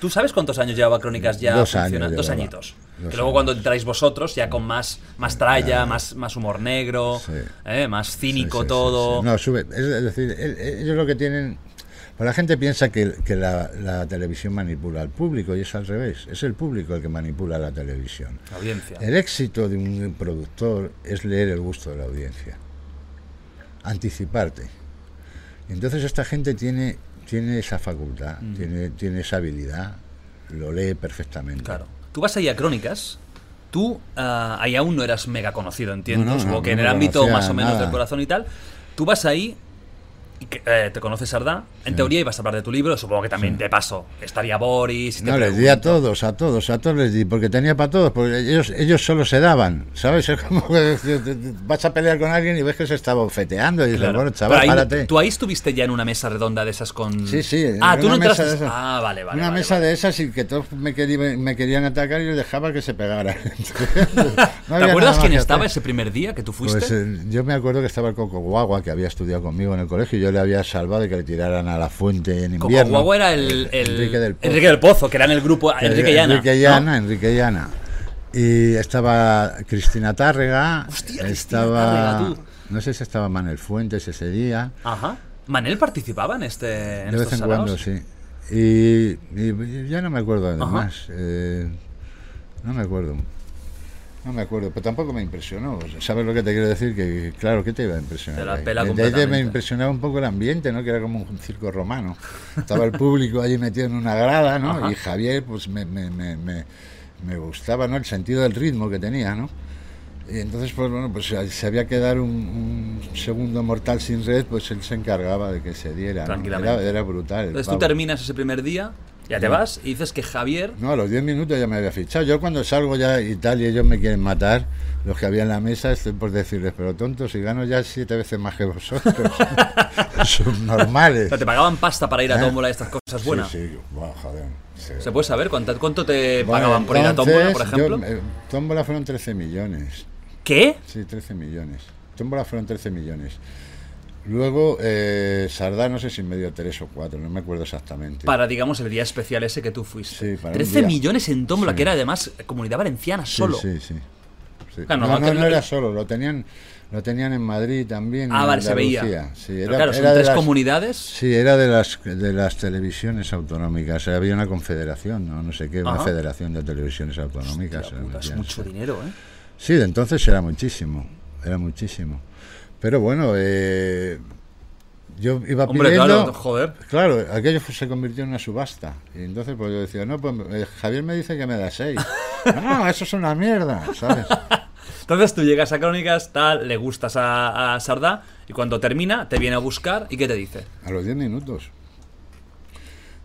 tú sabes cuántos años llevaba Crónicas ya Dos años funcionando? dos llevaba. añitos Dos que luego años. cuando entráis vosotros ya con más más tralla más más humor negro Sí. ¿eh? más cínico Sí, sí, sí, todo. No, sube. Es, es decir, el- ellos lo que tienen. Pues la gente piensa que, que la, la televisión manipula al público y es al revés. Es el público el que manipula la televisión. audiencia El éxito de un productor es leer el gusto de la audiencia. Anticiparte. Entonces esta gente tiene, tiene esa facultad, Mm. tiene, tiene esa habilidad, lo lee perfectamente. Claro. Tú vas ahí a Crónicas, tú ah, ahí aún no eras mega conocido, entiendo, No, no, supongo no, que en el ámbito más o menos nada. del corazón y tal. Tú vas ahí, eh, te conoces Sardá, en teoría ibas a hablar de tu libro, supongo que también de paso estaría Boris. y No, les di a todos, a todos, a todos les di, porque tenía para todos, porque ellos, ellos solo se daban, ¿sabes? Es como que vas a pelear con alguien y ves que se está bofeteando y dices, Claro. bueno, chaval, ahí- párate. Tú ahí estuviste ya en una mesa redonda de esas con. Sí, sí. Ah, tú no entraste. de esas. Ah, vale, vale. Una vale, mesa vale. de esas y que todos me, querían, me querían atacar y yo dejaba que se pegaran. ¿Te acuerdas quién estaba ese primer día que tú fuiste? Pues eh, yo me acuerdo que estaba el Coco Guagua, que había estudiado conmigo en el colegio, y yo le había salvado de que le tiraran a la fuente en invierno. Guagua era el, el- Enrique del Pozo. Enrique del Pozo, que era en el grupo Enrique Llana. Enrique ¿no? Llana, Enrique Llana. Y estaba Cristina Tárrega. Hostia, Cristina estaba. Tárrega. No sé si estaba Manuel Fuentes ese día. Ajá. ¿Manel participaba en este en de vez en cuando, sí. Y, y ya no me acuerdo de más. eh, no me acuerdo. No me acuerdo, pero tampoco me impresionó. ¿Sabes lo que te quiero decir? Que claro, ¿qué te iba a impresionar? La ahí? pela ahí me impresionaba un poco el ambiente, ¿no? Que era como un circo romano. Estaba el público allí metido en una grada, ¿no? Ajá. Y Javier, pues me, me, me, me, me gustaba, ¿no? El sentido del ritmo que tenía, ¿no? Y entonces, pues bueno, pues si había que dar un, un segundo mortal sin red, pues él se encargaba de que se diera. ¿no? Tranquilamente. Era, era brutal. Entonces tú terminas ese primer día, ya te vas y dices que Javier. No, a los 10 minutos ya me había fichado. Yo cuando salgo ya y tal y ellos me quieren matar, los que había en la mesa, estoy por decirles, pero tontos, si gano ya siete veces más que vosotros. Son O normales. sea, te pagaban pasta para ir a ¿Eh? tómbola y estas cosas buenas. Sí, sí, Buah, joder. sí. ¿Se puede saber cuánto, cuánto te Bueno, pagaban por ir a tómbola, por ejemplo? yo, eh, tómbola fueron 13 millones. ¿Qué? Sí, 13 millones. Tómbola fueron 13 millones. Luego, eh, Sardá, no sé si me dio 3 o 4, no me acuerdo exactamente. Para, digamos, el día especial ese que tú fuiste. Sí, para un 13 día. millones en tómbola, Sí. que era además comunidad valenciana solo. Sí, sí. sí. Claro, no, no, era solo, lo tenían, lo tenían en Madrid también. Ah, en vale, se veía. Sí, Pero claro, son era de tres las- comunidades. Sí, era de las de las televisiones autonómicas. Había una confederación, no, no sé qué, una federación de televisiones autonómicas. Hostia puta, es mucho dinero, ¿eh? Sí, de entonces era muchísimo, era muchísimo. Pero bueno, eh, yo iba Hombre, pidiendo... claro, joder. Claro, aquello se convirtió en una subasta. Y entonces pues yo decía, no, pues eh, Javier me dice que me da seis. no, eso es una mierda, ¿sabes? Entonces tú llegas a Crónicas, tal, le gustas a, a Sardá y cuando termina te viene a buscar y ¿qué te dice? A los 10 minutos.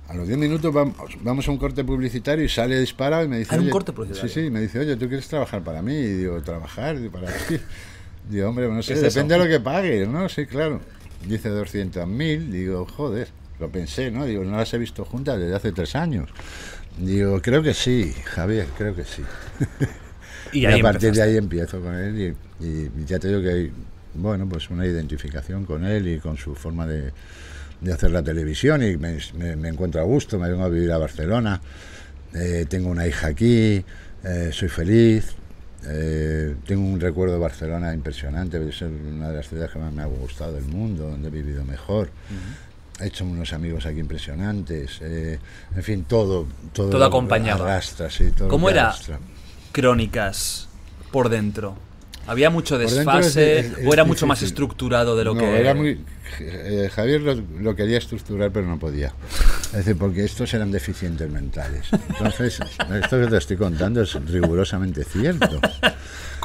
A los 10 minutos vamos, vamos a un corte publicitario y sale disparado y me dice... Ah, un corte publicitario. Sí, sí, me dice, oye, ¿tú quieres trabajar para mí? Y digo, ¿trabajar? Digo, ¿para qué? Digo, hombre, no sé, es eso? depende de lo que pagues, ¿no? Sí, claro. Dice 200.000, digo, joder, lo pensé, ¿no? Digo, no las he visto juntas desde hace tres años. Digo, creo que sí, Javier, creo que sí. Y a partir empezaste. de ahí empiezo con él y, y ya te digo que hay, bueno, pues una identificación con él y con su forma de, de hacer la televisión y me, me- me encuentro a gusto, me vengo a vivir a Barcelona, eh, tengo una hija aquí, eh, soy feliz, eh, tengo un recuerdo de Barcelona impresionante, es una de las ciudades que más me ha gustado del mundo, donde he vivido mejor. He hecho unos amigos aquí impresionantes, eh, en fin, todo, todo, Todo acompañaba. arrastra, sí, todo lo ¿Cómo era arrastra. Crónicas por dentro? ¿Había mucho desfase es- es- o era mucho más estructurado de lo no, que era muy eh, Javier lo, lo quería estructurar pero no podía. Es decir porque estos eran deficientes mentales. Entonces esto que te estoy contando es rigurosamente cierto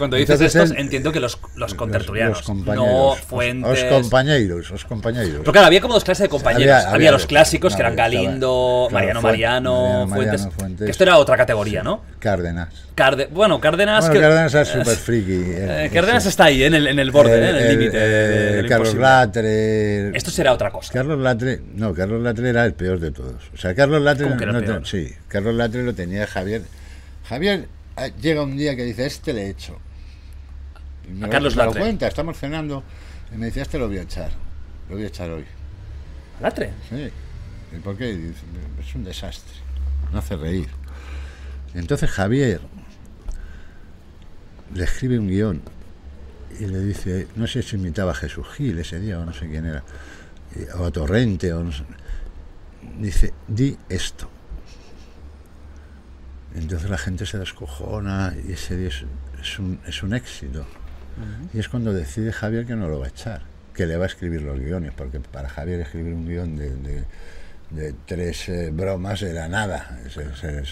Cuando dices Entonces estos, entiendo que los, los contertulianos, los compañeros no fuentes... os, compañeros los compañeros Pero claro, había como dos clases de compañeros. Había, Había- había los clásicos, no, que eran Galindo, claro, Mariano Fuente- Mariano, Mariano Fuentes, Mariano, Fuentes. Que esto era otra categoría, ¿no? Cárdenas Carde- bueno, Cárdenas... bueno, que- Cárdenas es súper friki eh, Cárdenas está ahí, en el, en el borde, ¿eh? en el límite. Carlos. Latre Esto será otra cosa. Carlos Latre, no, Carlos Latre era el peor de todos. O sea, Carlos Latre, sí, Carlos Latre lo tenía Javier. Javier ah, llega un día que dice, este le he hecho. Me A lo- Carlos me lo cuenta, estamos cenando y me dice, este lo voy a echar, lo voy a echar hoy. Latre. Sí. ¿Y por qué? Dice, es un desastre, no hace reír. Y entonces Javier le escribe un guion y le dice, no sé si imitaba a Jesús Gil ese día o no sé quién era, y- o a Torrente, o no sé. Dice, di esto. Entonces la gente se descojona y ese día es, es un, es un éxito. Y es cuando decide Javier que no lo va a echar, que le va a escribir los guiones, porque para Javier escribir un guion de, de- de tres eh, bromas era nada, eso,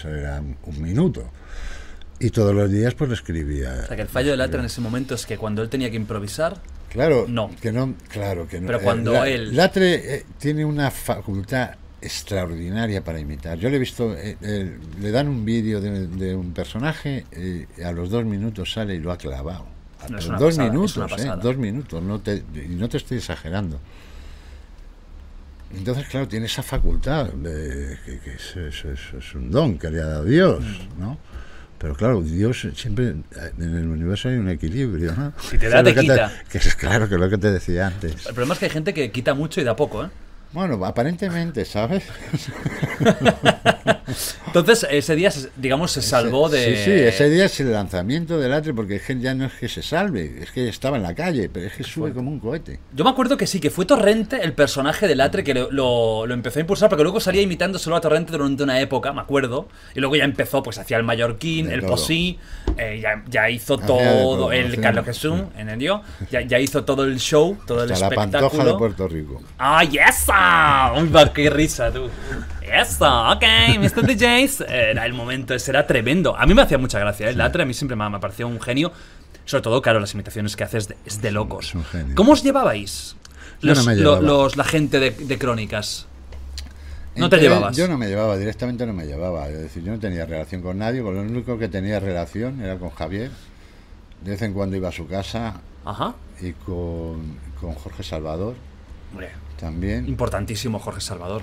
era un minuto. Y todos los días pues lo escribía. O sea, que el fallo de Latre en ese momento es que cuando él tenía que improvisar, Claro, No. que no, claro que no. Pero Eh, cuando La- él- Latre eh, tiene una facultad extraordinaria para imitar. Yo le he visto, eh, eh, le dan un vídeo de, de un personaje, a los dos minutos sale y lo ha clavado. A No, es los una dos pasada, es minutos, una eh, dos minutos, no te, y no te estoy exagerando. Entonces, claro, tiene esa facultad, de, que, que es, es- es- es un don que le ha dado Dios, Mm. ¿no? Pero claro, Dios siempre, en el universo hay un equilibrio, ¿no? Si te da, te quita. que es claro, que es lo que te decía antes. el problema es que hay gente que quita mucho y da poco, ¿eh? Bueno, aparentemente, ¿sabes? Entonces, ese día, digamos, se salvó de... Sí, sí, ese día es el lanzamiento del Atre, porque es que ya no es que se salve, es que estaba en la calle, pero es que sube como un cohete. Yo me acuerdo que sí, que fue Torrente el personaje de Latre que lo, lo- lo empezó a impulsar, porque luego salía imitando solo a Torrente durante una época, me acuerdo. Y luego ya empezó, pues hacía el mallorquín, De el todo. posí, eh, ya, ya hizo Hacía todo, todo, el Carlos Jesús, en el dio, ya, ya hizo todo el show, todo el Hasta la espectáculo. pantoja de Puerto Rico. ¡Ay, esa! Va, qué risa, tú. Eso, ok, Mr. DJs. Era el momento, ese era tremendo. A mí me hacía mucha gracia, ¿eh? Latre a mí siempre me, me pareció un genio. Sobre todo, claro, las imitaciones que haces de- es de locos. ¿Cómo os llevabais? Los, no me llevaba. los- la gente de, de crónicas. ¿No te Entre- llevabas? Yo no me llevaba, directamente no me llevaba. Es decir, yo no tenía relación con nadie, con lo único que tenía relación era con Javier. De vez en cuando iba a su casa Ajá. y con, con Jorge Salvador Hombre, también. importantísimo Jorge Salvador.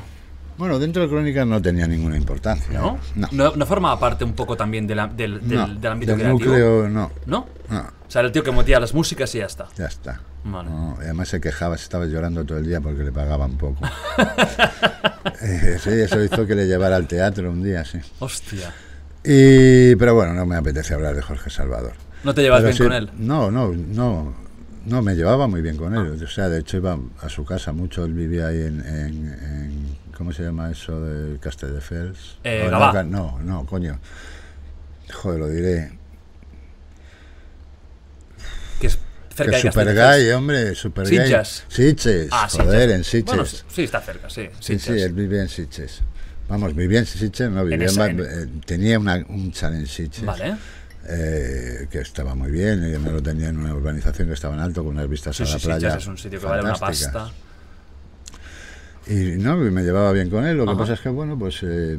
Bueno, dentro de Crónicas no tenía ninguna importancia. ¿No? No. ¿No, no formaba parte un poco también de la- del, del- No, del ámbito del creativo? núcleo, no. ¿No? No, O sea, era el tío que metía las músicas y ya está. ya está. Vale. Además se quejaba, se estaba llorando todo el día porque le pagaban poco. Eh, sí, eso hizo que le llevara al teatro un día, sí. Hostia. Y, pero bueno, no me apetece hablar de Jorge Salvador. No te llevas Pero bien sí, con él. No, no, no. No, me llevaba muy bien con él. O sea, de hecho iba a su casa mucho. Él vivía ahí en, en- en- ¿cómo se llama eso? De Castelldefels. Eh, No, Gavà. no, no, coño. Joder, lo diré. Que es cerca que de super Castelldefels. gay, hombre, super gay. Sitges. Sitges, Ah, joder, en Sitges. Bueno, sí, está cerca, sí. Sí, sí, él vivía en Sitges. Vamos, vivía en Sitges, no, vivía esa- en, eh, tenía una, un chal en Sitges. Vale. Eh, que estaba muy bien, y me lo tenía en una urbanización que estaba en alto, con unas vistas Sí, a la sí, playa. es un sitio que vale una pasta. Y no, me llevaba bien con él. Lo que pasa es que, bueno, pues eh,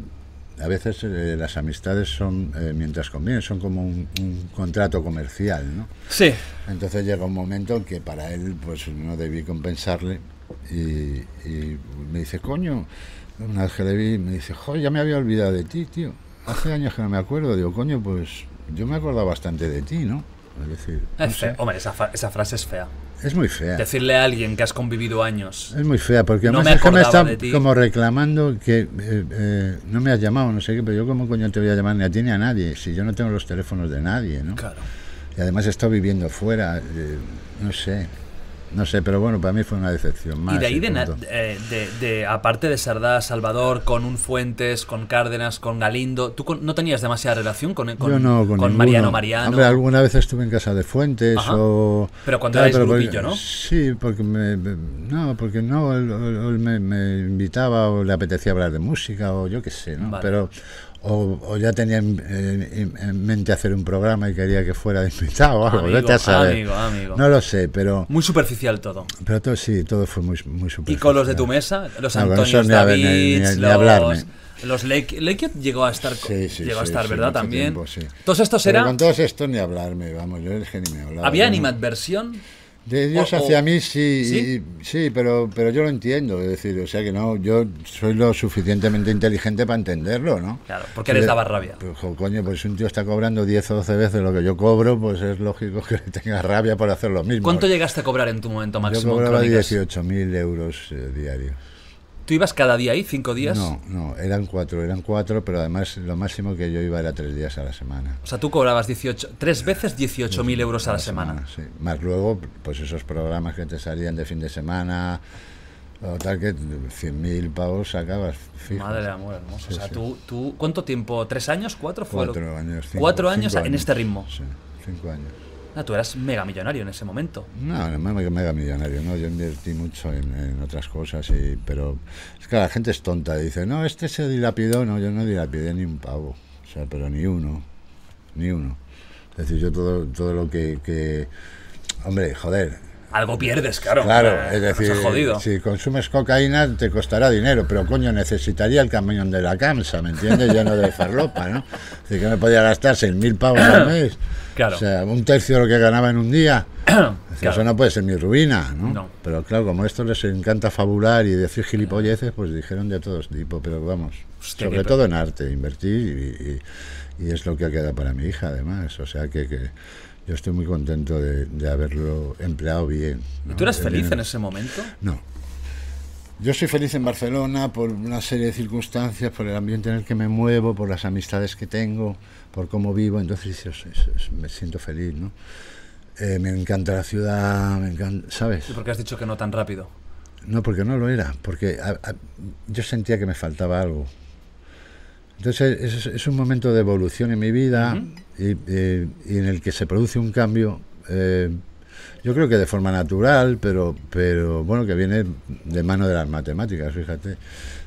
a veces eh, las amistades son, eh, mientras conviene, son como un, un contrato comercial, ¿no? Sí. Entonces llega un momento en que para él, pues no debí compensarle. Y, y me dice, coño, una vez que le vi, me dice, joder, ya me había olvidado de ti, tío. Hace años que no me acuerdo. Digo, coño, pues yo me acordaba bastante de ti, ¿no? Es decir, no Es feo. Hombre, esa, fa- esa frase es fea. es muy fea. Decirle a alguien que has convivido años. Es muy fea, porque No además me es que me como reclamando que eh, eh, no me has llamado, no sé qué, pero yo como coño te voy a llamar ni a ti ni a nadie, si yo no tengo los teléfonos de nadie, ¿no? Claro. Y además he estado viviendo fuera, eh, no sé, no sé, pero bueno, para mí fue una decepción más. y de ahí, de, eh, de, de- aparte de Sardá, Salvador, con un Fuentes, con Cárdenas, con Galindo, ¿tú con- no tenías demasiada relación con, con, yo no, con, ninguno. Mariano Mariano? Hombre, alguna vez estuve en casa de Fuentes Ajá. o... Pero cuando tal, erais porque- grupillo, ¿no? Sí, porque me... No, porque no, él, él- él me, me invitaba o le apetecía hablar de música o yo qué sé, ¿no? Vale. Pero... O, o ya tenía en, en- en mente hacer un programa y quería que fuera de invitado o algo, Amigo, a saber. amigo, amigo. No lo sé, pero... Muy superficial todo. Pero todo sí, todo fue muy, muy Y con los de tu superficial. mesa, los No, Antonios esos ni ni- David, ni- los, hablarme. los Lake, Lake llegó a estar, Sí, sí, llegó a estar, sí, ¿verdad? También. tiempo. Todos estos Pero eran. con todos estos ni hablarme, vamos, yo es que ni me hablaba. ¿Había no- animadversión? De Dios o- o- hacia mí sí, ¿Sí? y- sí, pero, pero yo lo entiendo, es decir, o sea que no, yo soy lo suficientemente inteligente para entenderlo, ¿no? Claro, porque les daba rabia. Pues, coño, pues si un tío está cobrando 10 o 12 veces lo que yo cobro, pues es lógico que le tenga rabia por hacer lo mismo. ¿Cuánto llegaste a cobrar en tu momento Yo máximo? en cobraba Crónicas? 18.000 euros eh, diarios. ¿Tú ibas cada día ahí, cinco días? No, no, eran cuatro, eran cuatro, pero además lo máximo que yo iba era tres días a la semana. O sea, tú cobrabas 18, tres veces 18.000 euros a la semana. sí. Más luego, pues esos programas que te salían de fin de semana, o tal que 100.000 pavos sacabas fijos. Madre de amor hermoso. Sí, o sea, sí. tú, tú, ¿cuánto tiempo? ¿Tres años? ¿Cuatro? Fue lo- Cuatro años. cinco- Cuatro años cinco en este ritmo. Sí, cinco años. Ah, tú eras mega millonario en ese momento. No, no mega, millonario, ¿no? Yo invertí mucho en, en otras cosas, y, pero es que la gente es tonta. Dice, no, este se dilapidó. No, yo no dilapidé ni un pavo. O sea, pero ni uno. Ni uno. Es decir, yo todo, todo lo que, que... Hombre, joder, Algo pierdes, claro. Claro, Eh, es decir, jodido. si consumes cocaína te costará dinero, pero coño, necesitaría el camión de la CAMSA, ¿me entiendes? Lleno de farlopa, ¿no? Así que me podía gastar 6.000 pavos al mes. Claro. O sea, un tercio de lo que ganaba en un día. Claro. Eso no puede ser mi ruina, ¿no? No. Pero claro, como a estos les encanta fabular y decir gilipolleces, pues dijeron de todos tipos, pero vamos, Hostia, sobre todo en arte, invertir y, y- y es lo que ha quedado para mi hija además, o sea que, que yo estoy muy contento de, de haberlo empleado bien. ¿Y ¿no? tú eras El feliz en ese momento? No. Yo soy feliz en Barcelona por una serie de circunstancias, por el ambiente en el que me muevo, por las amistades que tengo, por cómo vivo, entonces es- es- es- me siento feliz, ¿no? Eh, me encanta la ciudad, me encanta, ¿sabes? ¿Y por qué has dicho que no tan rápido? No, porque no lo era, porque a- a- yo sentía que me faltaba algo. Entonces es, es un momento de evolución en mi vida y, eh, y en el que se produce un cambio, eh, yo creo que de forma natural, pero, pero bueno, que viene de mano de las matemáticas, fíjate.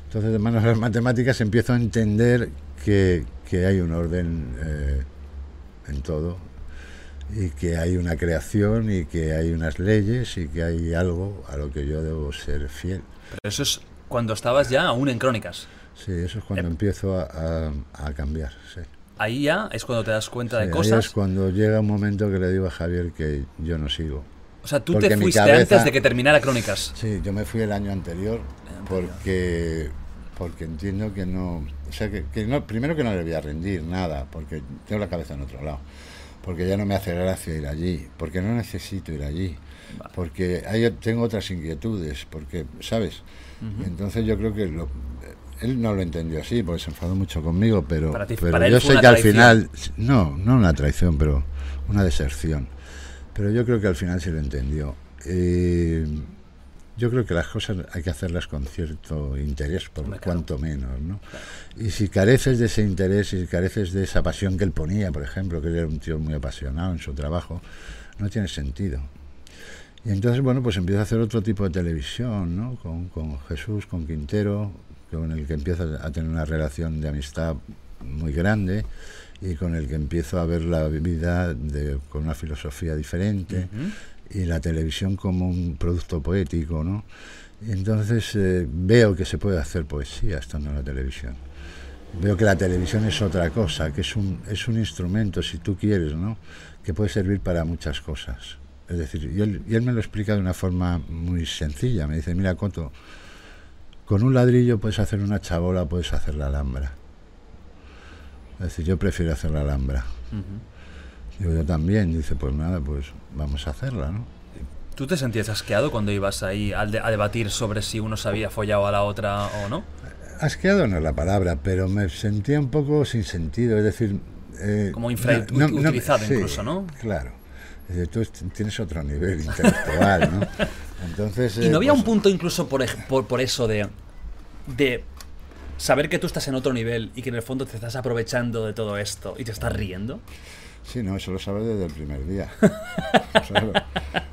Entonces de mano de las matemáticas empiezo a entender que, que hay un orden eh, en todo y que hay una creación y que hay unas leyes y que hay algo a lo que yo debo ser fiel. Pero eso es cuando estabas ya aún en Crónicas. Sí, eso es cuando empiezo a, a- a cambiar. Sí. Ahí ya es cuando te das cuenta Sí, de ahí cosas. es cuando llega un momento que le digo a Javier que yo no sigo. O sea, tú porque te fuiste cabeza- antes de que terminara Crónicas. Sí, yo me fui el año anterior porque porque entiendo que no, o sea que, que no, primero que no le voy a rendir nada, porque tengo la cabeza en otro lado. porque ya no me hace gracia ir allí, porque no necesito ir allí, porque hay, tengo otras inquietudes, porque, ¿sabes? Entonces yo creo que lo, él no lo entendió así, porque se enfadó mucho conmigo, pero, Para ti- pero para yo sé que al final, no, no una traición, pero una deserción. Pero yo creo que al final sí lo entendió. Eh, yo creo que las cosas hay que hacerlas con cierto interés, por claro. cuanto menos, ¿no? Y si careces de ese interés, y si careces de esa pasión que él ponía, por ejemplo, que él era un tío muy apasionado en su trabajo, no tiene sentido. Y entonces, bueno, pues empieza a hacer otro tipo de televisión, ¿no? Con, con Jesús, con Quintero, con el que empieza a tener una relación de amistad muy grande y con el que empiezo a ver la vida de- con una filosofía diferente y la televisión como un producto poético, ¿no? Entonces eh, veo que se puede hacer poesía estando en la televisión. Veo que la televisión es otra cosa, que es un, es un instrumento, si tú quieres, ¿no? que puede servir para muchas cosas. Es decir, y él, y él me lo explica de una forma muy sencilla. Me dice, mira, Coto, con un ladrillo puedes hacer una chabola, puedes hacer la alhambra. Es decir, yo prefiero hacer la alhambra. Digo, yo también. Dice, pues nada, pues vamos a hacerla, ¿no? ¿Tú te sentías asqueado cuando ibas ahí a debatir sobre si uno se había follado a la otra o no? Asqueado no es la palabra, pero me sentía un poco sin sentido, es decir... eh, Como infrautilizado incluso, ¿no? Claro. Tú tienes otro nivel intelectual, ¿no? Entonces... ¿Y eh, no había pues, un punto incluso por, por, por eso de, de saber que tú estás en otro nivel y que en el fondo te estás aprovechando de todo esto y te estás riendo? Sí, no, eso lo sabes desde el primer día. Claro.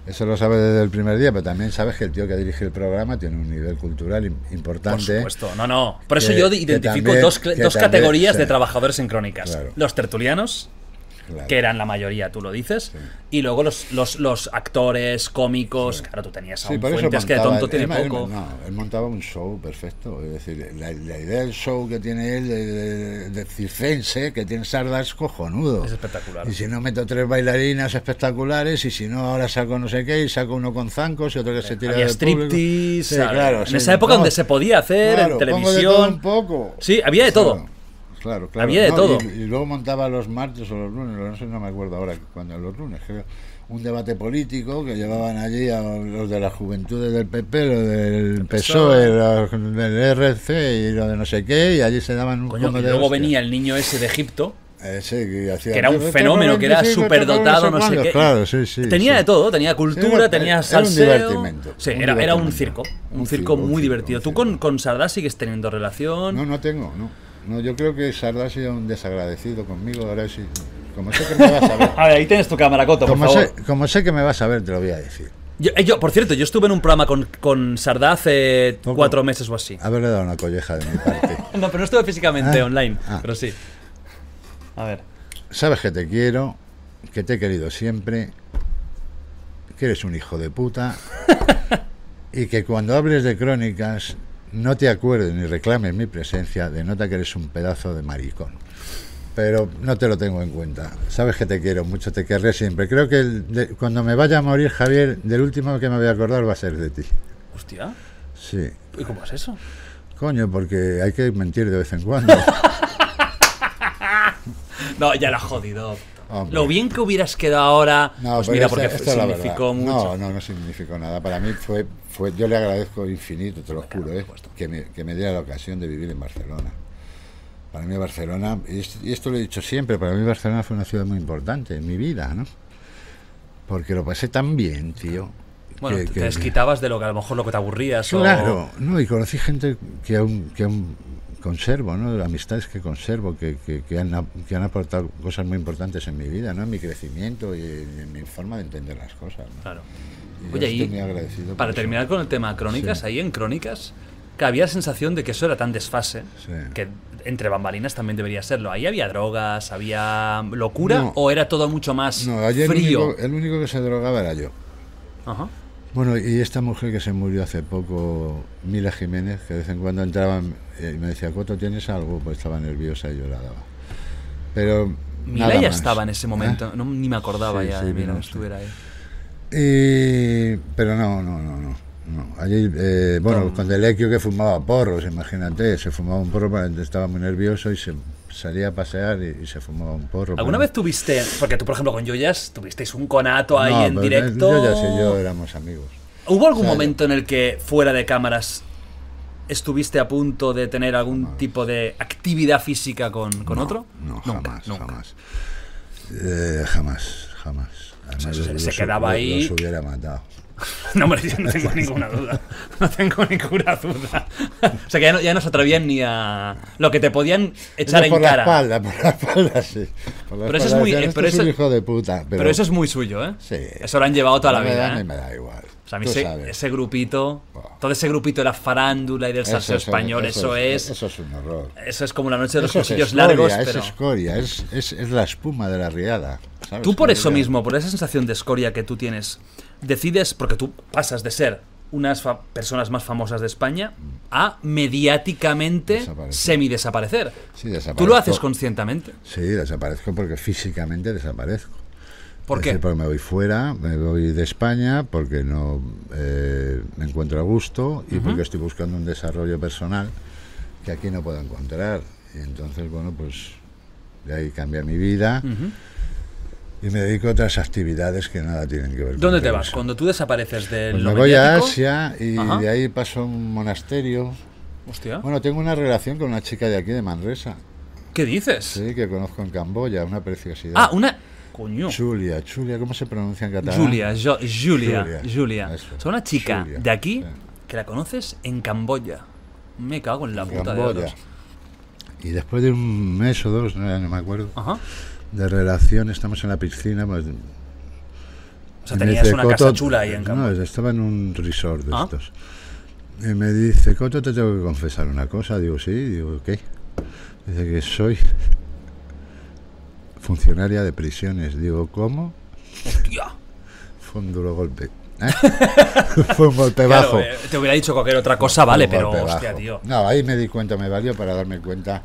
Eso lo sabes desde el primer día, pero también sabes que el tío que dirige el programa tiene un nivel cultural im- Por importante. supuesto, no, no. Por eso Que- yo identifico también- dos, dos también, categorías sí. de trabajadores en crónicas. Claro. Los tertulianos, Claro. que eran la mayoría, tú lo dices, Sí. y luego los, los, los actores, cómicos, claro, tú tenías a Sí, un Fuentes que de tonto él- tiene él- poco. no, él montaba un show perfecto. Es decir, la, la idea del show que tiene él de, de, de circense, que tiene Sarda, es cojonudo. Es espectacular. Y si no meto tres bailarinas espectaculares, y si no ahora saco no sé qué, y saco uno con zancos y otro que se tira Había del striptease, Sí, claro, en sí, esa época no, donde se podía hacer en pongo de todo televisión. un poco. Sí, había de todo. Claro, Claro. Había de No, todo. Y, y luego montaba los martes o los lunes, no sé, no me acuerdo ahora cuando los lunes, creo, un debate político que llevaban allí a los de las juventudes del PP, los del PSOE, los del RC y lo de no sé qué, y allí se daban un Coño, de luego venía el niño ese de Egipto, Eh, que, hacía- que era un "Esto fenómeno, que era 25, superdotado, no sé cuándo". qué. Claro, sí, sí. tenía sí. de todo, tenía cultura, era- tenía era un salseo. divertimento, Sí, un era, era un circo. Un, Un circo circo, un muy circo, divertido. ¿Tú con, con Sardá sigues teniendo relación? No, no tengo, no. No, yo creo que Sardá ha sido un desagradecido conmigo. Ahora sí, como sé que me vas a ver, A ver, ahí tienes tu cámara, Coto, por como favor. sé, como sé que me vas a ver, te lo voy a decir. Yo, eh, yo, por cierto, yo estuve en un programa con, con Sardá hace Poco. cuatro meses o así. Haberle dado una colleja de mi parte. No, pero no estuve físicamente Ah, online, ah. pero sí. A ver. Sabes que te quiero, que te he querido siempre, que eres un hijo de puta y que cuando hables de crónicas no te acuerdes ni reclames mi presencia, denota que eres un pedazo de maricón. Pero no te lo tengo en cuenta. Sabes que te quiero mucho, te querré siempre. Creo que el- de- cuando me vaya a morir, Javier, del último que me voy a acordar va a ser de ti. Hostia. Sí. ¿Y cómo es eso? Coño, porque hay que mentir de vez en cuando. No, ya la has jodido. Hombre. Lo bien que hubieras quedado ahora. No, pues mira, esta- porque esta significó mucho. No, no, no significó nada. Para mí fue, fue yo le agradezco infinito, te lo juro, ¿eh? que, me, que me diera la ocasión de vivir en Barcelona. Para mí Barcelona, y esto, y esto lo he dicho siempre, para mí Barcelona fue una ciudad muy importante en mi vida, ¿no? Porque lo pasé tan bien, tío. Bueno, que- te, que- desquitabas de lo que a lo mejor lo que te aburrías. o- Claro, no, y conocí gente que aún, que aún conservo, ¿no? Amistades que conservo, que, que, que han, que han aportado cosas muy importantes en mi vida, ¿no? En mi crecimiento y en mi forma de entender las cosas, ¿no? Claro. Y Oye, estoy y muy agradecido para eso. terminar con el tema crónicas, Sí. ahí en crónicas, que había la sensación de que eso era tan desfase, Sí. que entre bambalinas también debería serlo. Ahí había drogas, había locura, No. o era todo mucho más No, ayer el frío. único, el único que se drogaba era yo. Ajá. Bueno, y esta mujer que se murió hace poco, Mila Jiménez, que de vez en cuando entraba y me decía, Coto, ¿tienes algo? Pues estaba nerviosa y yo la daba. Pero. Mila ya estaba en ese momento, ¿Eh? no, ni me acordaba Sí, ya sí, de Mila sí. estuviera ahí. Y- pero no, no, no, no. no. Allí, eh, bueno, con Delequio que fumaba porros, imagínate, se fumaba un porro, estaba muy nervioso y se salía a pasear y, y se fumaba un porro. ¿Alguna pero- vez tuviste, porque tú por ejemplo con Joyas tuvisteis un conato ahí No, en directo? Yo ya sé, yo éramos amigos. ¿Hubo algún O sea, momento en el que fuera de cámaras estuviste a punto de tener algún tipo de actividad física con, con No, otro? No, Nunca, jamás, nunca. jamás. Eh, jamás, jamás. Además, se- los- se los- quedaba los- ahí. Los hubiera matado. No, hombre, yo no tengo ninguna duda. No tengo ninguna duda. O sea que ya no, ya no se atrevían ni a. Lo que te podían echar No, en por cara. la espalda, por la espalda, sí. Por la Pero eso es espalda muy- eh, "Este pero es un hijo de puta. Pero, Pero eso es muy suyo, ¿eh? Sí. Eso lo han llevado toda la No me da vida. ¿eh? me da igual. Sea, a mí ese, ese grupito, todo ese grupito de la farándula y del Eso salseo es- español, eso, es, Eso es un horror. eso es como la noche de los cuchillos escoria, largos, es pero escoria, es, es, es la espuma de la riada. ¿sabes? tú por eso mismo, por esa sensación de escoria que tú tienes, decides, porque tú pasas de ser unas personas más famosas de España a mediáticamente Desaparecer. semi-desaparecer. Sí, Tú lo haces conscientemente. Sí, desaparezco porque físicamente desaparezco. ¿Por Es qué? decir, porque me voy fuera, me voy de España porque no eh, me encuentro a gusto y porque estoy buscando un desarrollo personal que aquí no puedo encontrar. Y entonces, bueno, pues de ahí cambia mi vida y me dedico a otras actividades que nada tienen que ver con ¿Dónde te vas? eso. Cuando tú desapareces de Pues me voy a Asia y Ajá. de ahí paso a un monasterio. Hostia. Bueno, tengo una relación con una chica de aquí de Manresa, ¿Qué dices? sí, que conozco en Camboya, una preciosidad. Ah, una. Coño. Julia, Julia, ¿cómo se pronuncia en catalán? Julia, Jo- Julia, Julia, Julia. sea, una chica Julia, de aquí sí. que la conoces en Camboya. Me cago en la puta de. Dios. Y después de un mes o dos, no, me acuerdo, Ajá. de relación, estamos en la piscina. Pues, O sea, tenías dice, una casa chula ahí en Camboya. No, estaba en un resort de Ah. estos. Y me dice, Coto, te tengo que confesar una cosa. Digo, sí, digo, ¿qué? Dice que soy funcionaria de prisiones. Digo, ¿cómo? Hostia. Fue un duro golpe. ¿eh? Fue un golpe Claro, bajo. eh, te hubiera dicho cualquier otra cosa, vale, pero hostia, bajo. tío. No, ahí me di cuenta, me valió para darme cuenta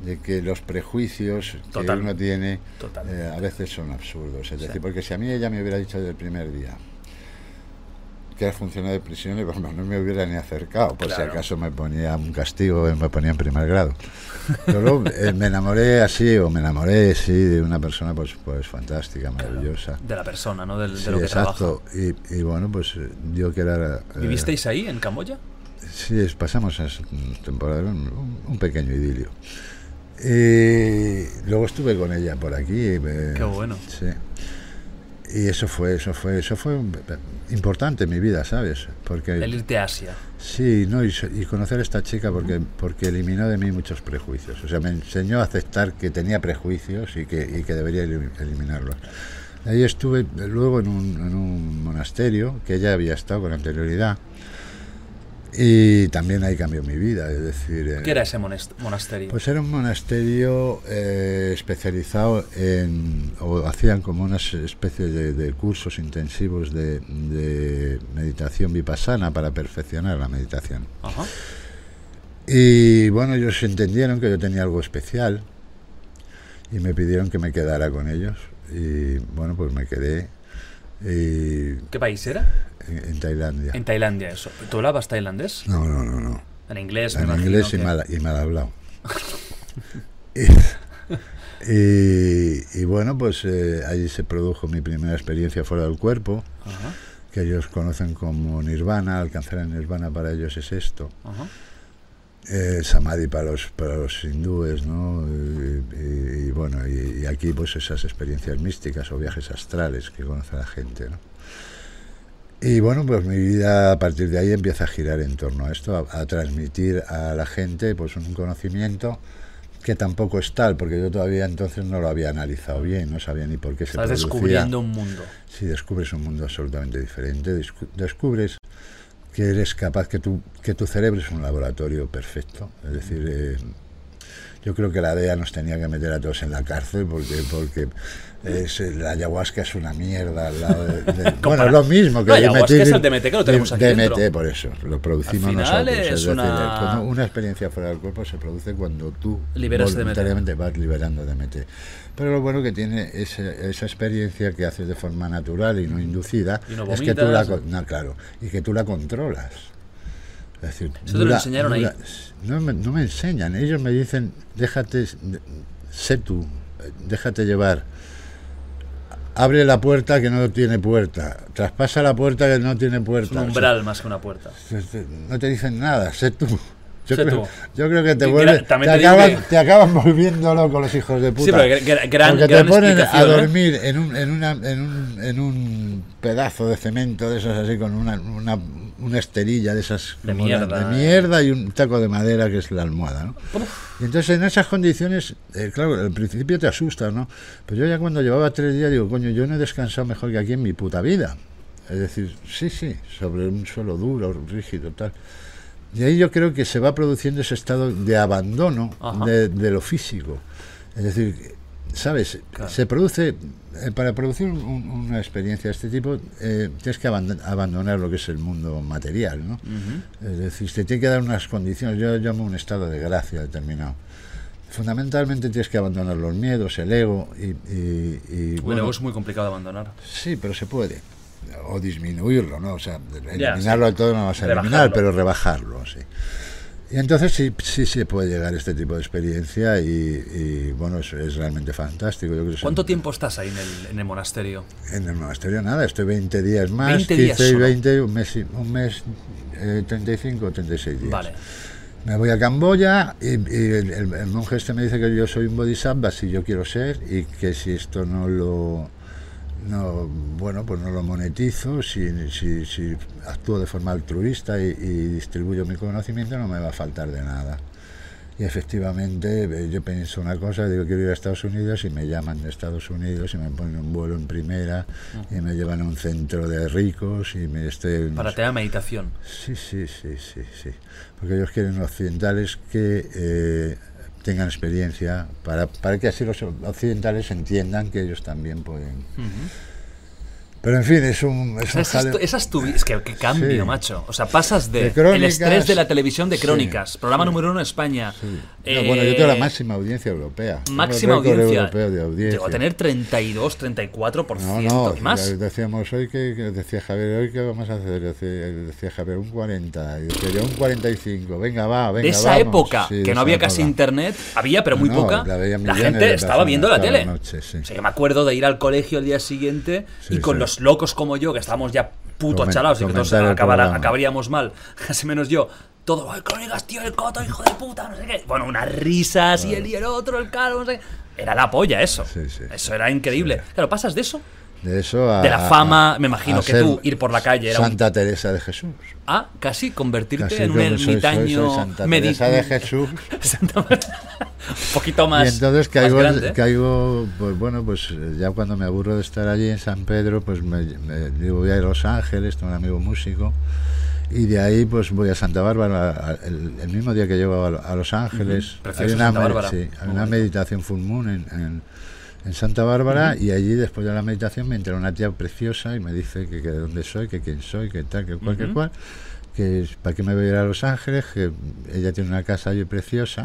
de que los prejuicios Total. que uno tiene eh, a veces son absurdos. Es decir, porque si a mí ella me hubiera dicho desde el primer día que era funcionario de prisiones, bueno, no me hubiera ni acercado, por Claro. si acaso me ponía un castigo, me ponía en primer grado. Pero luego, eh, me enamoré así, o me enamoré, sí, de una persona pues, pues fantástica, maravillosa. De la persona, ¿no? Del- de Sí, lo que exacto. Y, y bueno, pues yo que era... eh, ¿Vivisteis ahí, en Camboya? Sí, es- pasamos esa temporada, un, un pequeño idilio. Y luego estuve con ella por aquí. eh, Qué bueno. Sí. Y eso fue, eso fue, eso fue importante en mi vida, ¿sabes? Porque El irte a Asia. sí, no y, y conocer a esta chica porque porque eliminó de mí muchos prejuicios. O sea, me enseñó a aceptar que tenía prejuicios y que, y que debería elim- eliminarlos. Ahí estuve luego en un, en un monasterio que ya había estado con anterioridad. Y también ahí cambió mi vida, es decir... eh, ¿Qué era ese monasterio? Pues era un monasterio eh, especializado en, o hacían como unas especies de, de cursos intensivos de, de meditación vipassana para perfeccionar la meditación. Ajá. Y bueno, ellos entendieron que yo tenía algo especial y me pidieron que me quedara con ellos. Y bueno, pues me quedé y, ¿Qué país era? En, en Tailandia. En Tailandia, eso. ¿Tú hablabas tailandés? No, no, no, no. En inglés, en inglés y que- mal, y mal hablado. y, y- y bueno, pues eh, ahí se produjo mi primera experiencia fuera del cuerpo, Ajá, que ellos conocen como nirvana, alcanzar el nirvana para ellos es esto. ajá. Eh, samadhi para los, para los hindúes, ¿no? Y, y- y bueno, y, y aquí pues esas experiencias místicas o viajes astrales que conoce la gente, ¿no? Y bueno, pues mi vida a partir de ahí empieza a girar en torno a esto, a, a transmitir a la gente pues un conocimiento que tampoco es tal, porque yo todavía entonces no lo había analizado bien, no sabía ni por qué se Estás producía. descubriendo un mundo. Si descubres un mundo absolutamente diferente, descu- descubres que eres capaz, que tu, que tu cerebro es un laboratorio perfecto. Es decir, eh, Yo creo que la DEA nos tenía que meter a todos en la cárcel porque porque es, la ayahuasca es una mierda lado de, de- bueno, es lo mismo que La ayahuasca DMT, es el DMT que lo tenemos aquí DMT, dentro. por eso, lo producimos nosotros. es decir, una- cuando una experiencia fuera del cuerpo se produce cuando tú Liberas DMT. voluntariamente vas liberando DMT. Pero lo bueno que tiene esa experiencia que haces de forma natural y no inducida Y no es que tú la, no, claro, y que tú la controlas. Es decir, Eso te lo enseñaron ahí. No me, no me enseñan, ellos me dicen, déjate, sé tú, déjate llevar. Abre la puerta que no tiene puerta, traspasa la puerta que no tiene Es puerta. un umbral más que una puerta. O sea, te- no te dicen nada, sé tú. Yo, Sé creo, tú. yo creo que te, Y vuelve, gra- también te, te acaban, que- te acaban volviendo loco los hijos de puta. Sí, pero gra- gra- gran, Porque te gran ponen a ¿eh? dormir en un, en, una, en, un, en un pedazo de cemento de esos así con una, una, una esterilla de esas De mierda, de eh. mierda y un taco de madera que es la almohada ¿no? y entonces en esas condiciones eh, claro al principio te asustas ¿no? pero yo ya cuando llevaba tres días digo coño yo no he descansado mejor que aquí en mi puta vida es decir sí sí sobre un suelo duro rígido tal y ahí yo creo que se va produciendo ese estado de abandono de, de lo físico. Es decir, ¿sabes? Claro. Se produce, eh, para producir un- una experiencia de este tipo, eh, tienes que abandon- abandonar lo que es el mundo material, ¿no? Es decir, te tiene que dar unas condiciones, yo llamo un estado de gracia determinado. Fundamentalmente tienes que abandonar los miedos, el ego y... y- y, Bueno, bueno, es muy complicado de abandonar. Sí, pero se puede. O disminuirlo, ¿no? O sea, eliminarlo del todo no vas a eliminar, Rebajarlo. pero rebajarlo, sí. Y entonces sí, sí se puede llegar a este tipo de experiencia y, y, bueno, es, es realmente fantástico. Yo creo que ¿Cuánto tiempo estás ahí en el, en el monasterio? En el monasterio nada, estoy 20 días más, 20 días 15 y solo. 20, un mes, un mes eh, 35 o 36 días. Vale. Me voy a Camboya y, y el, el- el monje este me dice que yo soy un bodhisattva si yo quiero ser y que si esto no lo no bueno pues no lo monetizo si, si, si actúo de forma altruista y, y distribuyo mi conocimiento no me va a faltar de nada y efectivamente eh, yo pienso una cosa digo quiero ir a Estados Unidos y me llaman de Estados Unidos y me ponen un vuelo en primera y me llevan a un centro de ricos y me estoy Para tener meditación. Sí, sí, sí, sí, sí. Porque ellos quieren occidentales que eh, tengan experiencia para, para que así los occidentales entiendan que ellos también pueden. Pero en fin, es un, es un es es tu que, que cambio, Sí. macho. O sea, pasas de, De crónicas, el estrés de la televisión de sí, crónicas, programa número uno en España. No, bueno, yo tengo la máxima audiencia europea. Máxima audiencia. de audiencia. Llegó a tener 32, 34% No, no, y más. decíamos hoy que, que decía Javier, hoy qué vamos a hacer, decía, Javier, un 40, y decía un 45, venga, va, venga, de esa vamos. época, Sí, que no había casi internet, había, pero muy No, poca. la La gente estaba viendo la cada tele. noche, sí. O sea, yo me acuerdo de ir al colegio el día siguiente Sí, y con sí. Los locos como yo, que estábamos ya puto Comen- chalados y que todos acabara- acabaríamos mal, casi menos yo. Todo, ¡ay, crónicas, tío, el coto, hijo de puta! No sé qué. Bueno, unas risas y el y el otro, el caro, no sé qué. Era la polla eso. Sí, sí, eso era increíble. Claro, pasas de eso De eso a, De la fama, me imagino que tú ir por la calle era un- Santa Teresa de Jesús. a casi convertirte Casi en un soy- soy- soy ermitaño Santa medi- Teresa de Jesús. Santa- un poquito más. y entonces más caigo, caigo, pues bueno, pues eh, ya cuando me aburro de estar allí en San Pedro, pues me, me- digo, voy a ir a Los Ángeles, tengo un amigo músico, y de ahí pues voy a Santa Bárbara, a- el, el mismo día que llego a, a Los Ángeles, Precioso hay una, Santa me- Bárbara. sí, hay una meditación full moon en, en- en Santa Bárbara y allí después de la meditación me entra una tía preciosa y me dice que, que de dónde soy, que quién soy, que tal, que cual, que cual, que para qué me voy a ir a Los Ángeles, que ella tiene una casa allí preciosa.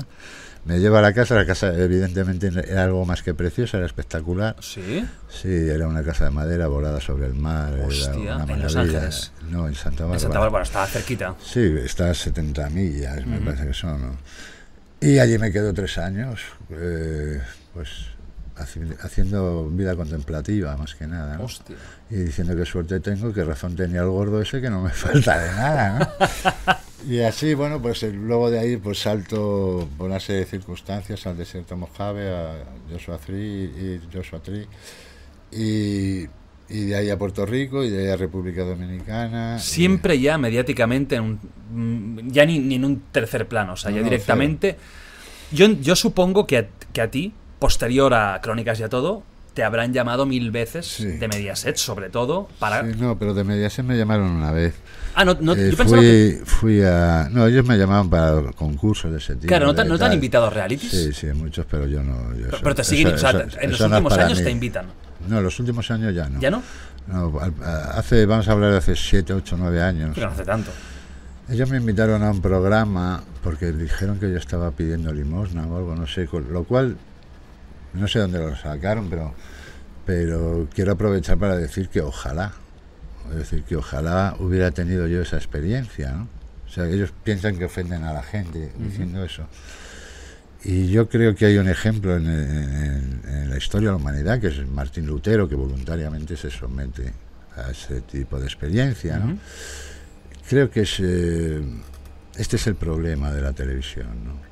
Me lleva a la casa, la casa evidentemente era algo más que preciosa, era espectacular. Sí. Sí, era una casa de madera volada sobre el mar, Hostia, era una ¿en Los maravilla. Ángeles? No, en Santa Bárbara. En Santa Bárbara estaba cerquita. Sí, está a 70 millas, me parece que son. ¿no? Y allí me quedo tres años, eh, pues haciendo vida contemplativa más que nada. ¿no? Hostia. Y diciendo qué suerte tengo y qué razón tenía el gordo ese que no me falta de nada. ¿no? y así, bueno, pues eh, luego de ahí pues salto por una serie de circunstancias al desierto Mojave, a Joshua Tree y Joshua Tree. Y, y de ahí a Puerto Rico y de ahí a República Dominicana. y- Siempre ya mediáticamente, en un, mm, ya ni, ni en un tercer plano, o sea, No, ya directamente. Yo, yo supongo que a, que a ti, posterior a Crónicas y a todo, te habrán llamado mil veces Sí. de Mediaset, sobre todo, para... Sí, no, pero de Mediaset me llamaron una vez. Ah, no, no, Eh, yo pensaba que... fui, a... No, ellos me llamaban para concursos de ese tipo. Claro, ¿no te, no te han invitado a realities? Sí, sí, muchos, pero yo no. yo Pero, pero te siguen, eso- o sea, eso- en los últimos años mí. te invitan. No, en los últimos años ya no. ¿Ya no? Hace, vamos a hablar de hace 7, 8, 9 años. Pero no hace tanto. Ellos me invitaron a un programa porque dijeron que yo estaba pidiendo limosna o algo, no sé, lo cual no sé dónde lo sacaron, pero pero quiero aprovechar para decir que ojalá, es decir, que ojalá hubiera tenido yo esa experiencia, ¿no? O sea, ellos piensan que ofenden a la gente diciendo eso. Y yo creo que hay un ejemplo en, en- en la historia de la humanidad, que es Martín Lutero, que voluntariamente se somete a ese tipo de experiencia, ¿no? Creo que es, eh, este es el problema de la televisión, ¿no?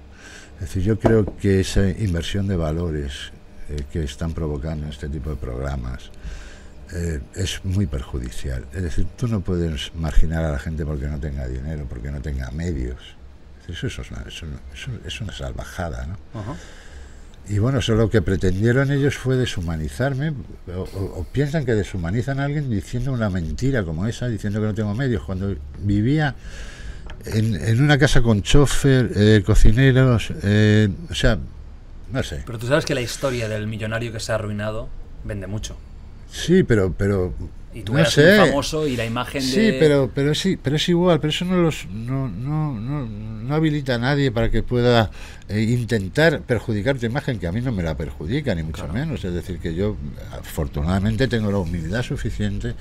Es decir, yo creo que esa inversión de valores eh, que están provocando este tipo de programas eh, es muy perjudicial. Es decir, tú no puedes marginar a la gente porque no tenga dinero, porque no tenga medios. Eso, es una, eso- eso es una salvajada, ¿no? Ajá. Y bueno, eso lo que pretendieron ellos fue deshumanizarme, o, o- o piensan que deshumanizan a alguien diciendo una mentira como esa, diciendo que no tengo medios, cuando vivía en, en una casa con chofer, eh, cocineros, eh, o sea, no sé. Pero tú sabes que la historia del millonario que se ha arruinado vende mucho. Sí, pero, pero Y tú no eras sé. muy famoso y la imagen Sí, de... pero, pero sí, pero es igual, pero eso no los no, no, no, no habilita a nadie para que pueda eh, intentar perjudicar tu imagen, que a mí no me la perjudica, ni mucho menos. Es decir, que yo afortunadamente tengo la humildad suficiente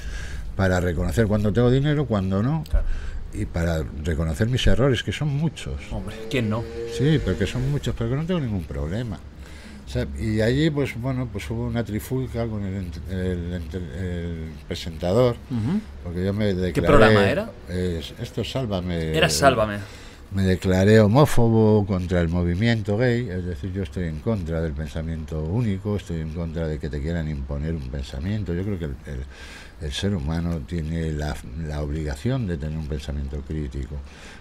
para reconocer cuando tengo dinero, cuando no, Claro. Y para reconocer mis errores, que son muchos. Hombre, ¿quién no? Sí, pero que son muchos, pero que no tengo ningún problema. O sea, y allí, pues bueno, pues hubo una trifulca con el, el el presentador, porque yo me declaré... programa era? es- esto es Sálvame. Era Sálvame. Me declaré homófobo contra el movimiento gay, es decir, yo estoy en contra del pensamiento único, estoy en contra de que te quieran imponer un pensamiento. Yo creo que el, el- ser humano tiene la, la obligación de tener un pensamiento crítico,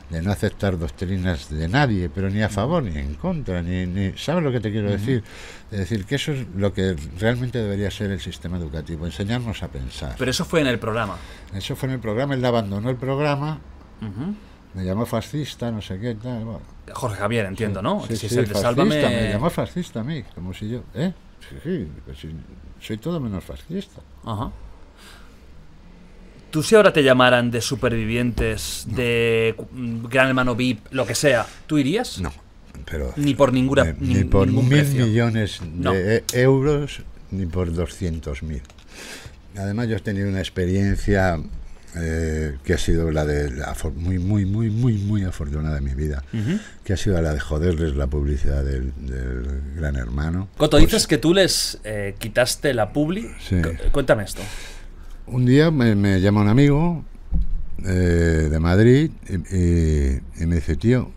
de no aceptar doctrinas de nadie, pero ni a favor ni en contra, ni, ni ¿sabes lo que te quiero decir? Es decir, que eso es lo que realmente debería ser el sistema educativo, enseñarnos a pensar. Pero eso fue en el programa. Eso fue en el programa, él abandonó el programa, Ujú. me llamó fascista, no sé qué, tal, bueno. Jorge Javier, entiendo, ¿no? Sí, si sí, fascista, Sálvame... me llamó fascista a mí, como si yo, ¿eh? Sí, sí, pues soy todo menos fascista. Ajá. Tú si ahora te llamaran de supervivientes, de mm, Gran Hermano VIP, lo que sea, ¿tú irías? No, pero Ni por ninguna- ni, ni- ni por mil precio. millones No. de e- euros, ni por doscientos mil. Además, yo he tenido una experiencia eh, que ha sido la de la muy, muy, muy, muy, muy afortunada en mi vida, que ha sido la de joderles la publicidad del, del Gran Hermano. Coto, dices que tú les eh, quitaste la publi. Sí. Cuéntame esto. Un día me, me llama un amigo eh, de Madrid y, y- y me dice, tío,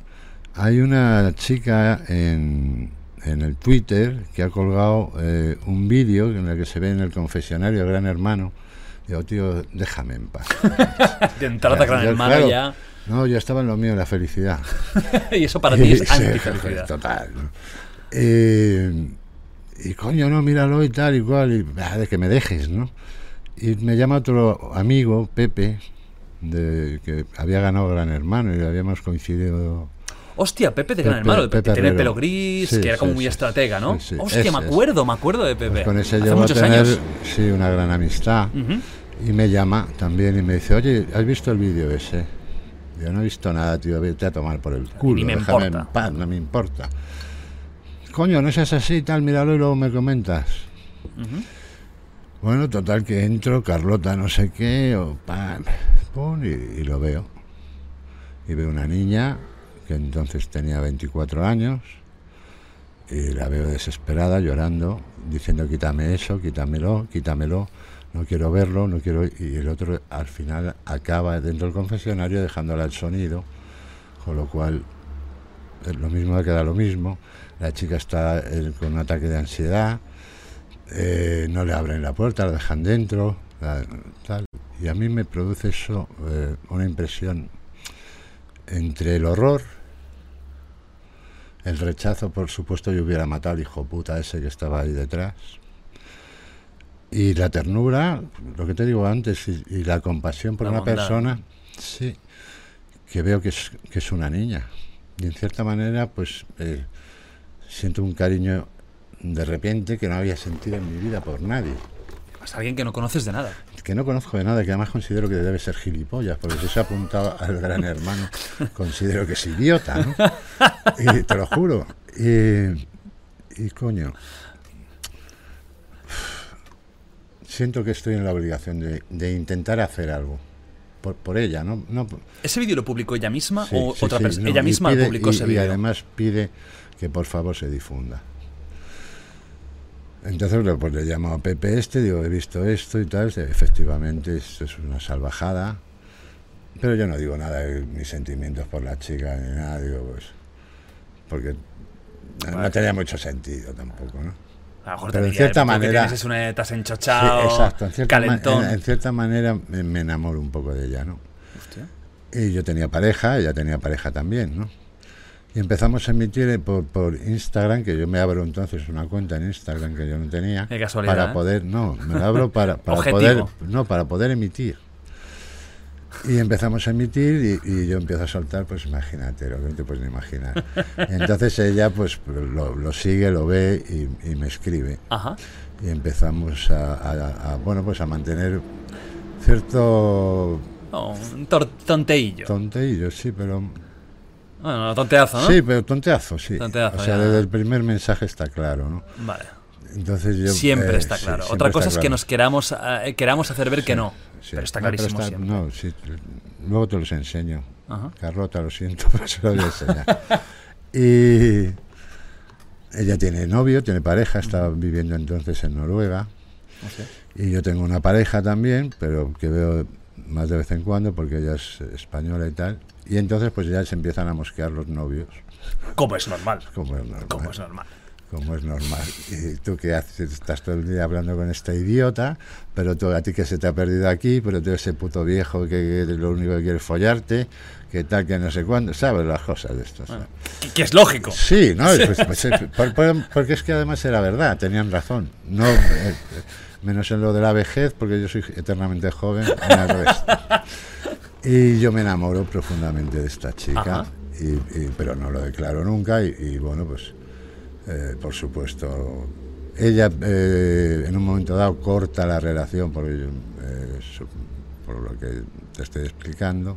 hay una chica en, en el Twitter que ha colgado eh, un vídeo en el que se ve en el confesionario Gran Hermano. Digo, tío, déjame en paz. De entrada Gran Hermano claro, ya. No, yo estaba en lo mío, en la felicidad. y eso para ti es antifelicidad. Total. ¿no? Eh, y coño, no, míralo y tal y cual, y ah, de que me dejes, ¿no? Y me llama otro amigo, Pepe, de, que había ganado Gran Hermano y habíamos coincidido. Hostia, Pepe de Gran Pepe- Hermano, Pepe que tiene pelo gris, Sí, que era como sí, muy estratega, ¿no? Sí, Hostia, me es. acuerdo, me acuerdo de Pepe. Pues con ese llevo a tener años. sí, una gran amistad. Y me llama también y me dice, oye, ¿has visto el vídeo ese? Yo no he visto nada, tío, vete a tomar por el culo, Ni me déjame importa. en paz, no me importa. Coño, no seas así, tal, míralo y luego me comentas. Bueno, total que entro, Carlota no sé qué, o y lo veo. Y veo una niña que entonces tenía 24 años y la veo desesperada, llorando, diciendo quítame eso, quítamelo, quítamelo, no quiero verlo, no quiero... Y el otro al final acaba dentro del confesionario dejándola el sonido, con lo cual eh, lo mismo queda lo mismo. La chica está eh, con un ataque de ansiedad, eh, no le abren la puerta, la dejan dentro, la- tal. Y a mí me produce eso eh, una impresión entre el horror, el rechazo, por supuesto, yo hubiera matado al hijo puta ese que estaba ahí detrás. y la ternura, lo que te digo antes, y, y la compasión por La una bondad. persona, sí, que veo que es, que es una niña. Y en cierta manera, pues eh, siento un cariño de repente que no había sentido en mi vida por nadie. Es alguien que no conoces de nada. Que no conozco de nada, que además considero que debe ser gilipollas, porque si se ha apuntado al gran hermano, considero que es idiota, ¿no? Y te lo juro. Y, y coño, siento que estoy en la obligación de, de intentar hacer algo. Por, por ella, ¿no? no por- ¿Ese vídeo lo publicó ella misma sí, o sí, otra sí, persona? no, ella y misma pide- publicó y- ese Y vídeo. además pide que por favor se difunda. Entonces le- pues, le llamo a Pepe este, digo, he visto esto y tal, efectivamente esto es una salvajada, pero yo no digo nada de mis sentimientos por la chica ni nada, digo, pues, porque no- tenía mucho sentido tampoco, ¿no? A lo mejor Pero te en cierta "Tú que manera- es una, estás Sí, enchochado, exacto, en cierta, calentón. en- en cierta manera me, me enamoro un poco de ella, ¿no? Hostia. Y yo tenía pareja, ella tenía pareja también, ¿no? Y empezamos a emitir por, por Instagram, que yo me abro entonces una cuenta en Instagram que yo no tenía. Qué casualidad, Para ¿eh? poder, no, me la abro para, para poder, no, para poder emitir. Y empezamos a emitir y, y yo empiezo a soltar, pues imagínate, lo que no te puedes ni imaginar. Entonces ella pues lo, lo sigue, lo ve y, y me escribe Ajá. y empezamos a, a- a, bueno pues a mantener cierto Oh, un tonteillo. tonteillo sí pero bueno, tonteazo, ¿no? sí pero tonteazo sí Tonteazo, o sea ya. desde el primer mensaje está claro no Vale. entonces yo Siempre eh, está claro. Otra cosa es que nos queramos, eh, queramos hacer ver que no. Sí. Pero está No, clarísimo está- siempre. no sí luego te los enseño Ajá. Carlota lo siento pero se lo voy a enseñar y ella tiene novio tiene pareja está viviendo entonces en Noruega Hostia. Y yo tengo una pareja también, pero que veo más de vez en cuando porque ella es española y tal. Y entonces pues ya se empiezan a mosquear los novios, Como es normal. como es normal. Como es normal. como es normal. Y tú que haces, estás todo el día hablando con esta idiota, pero tú, a ti que se te ha perdido aquí, pero tú ese puto viejo que, que lo único que quiere es follarte, que tal, que no sé cuándo, sabes las cosas de estas. ¿no? Que- es lógico. Sí, no, pues, pues, eh, por- por- porque es que además era verdad, tenían razón. No, eh, menos en lo de la vejez, porque yo soy eternamente joven en. Y yo me enamoro profundamente de esta chica, y, y- pero no lo declaro nunca. Y, y bueno, pues eh, por supuesto, ella eh, en un momento dado corta la relación, yo, eh, su- por lo que te estoy explicando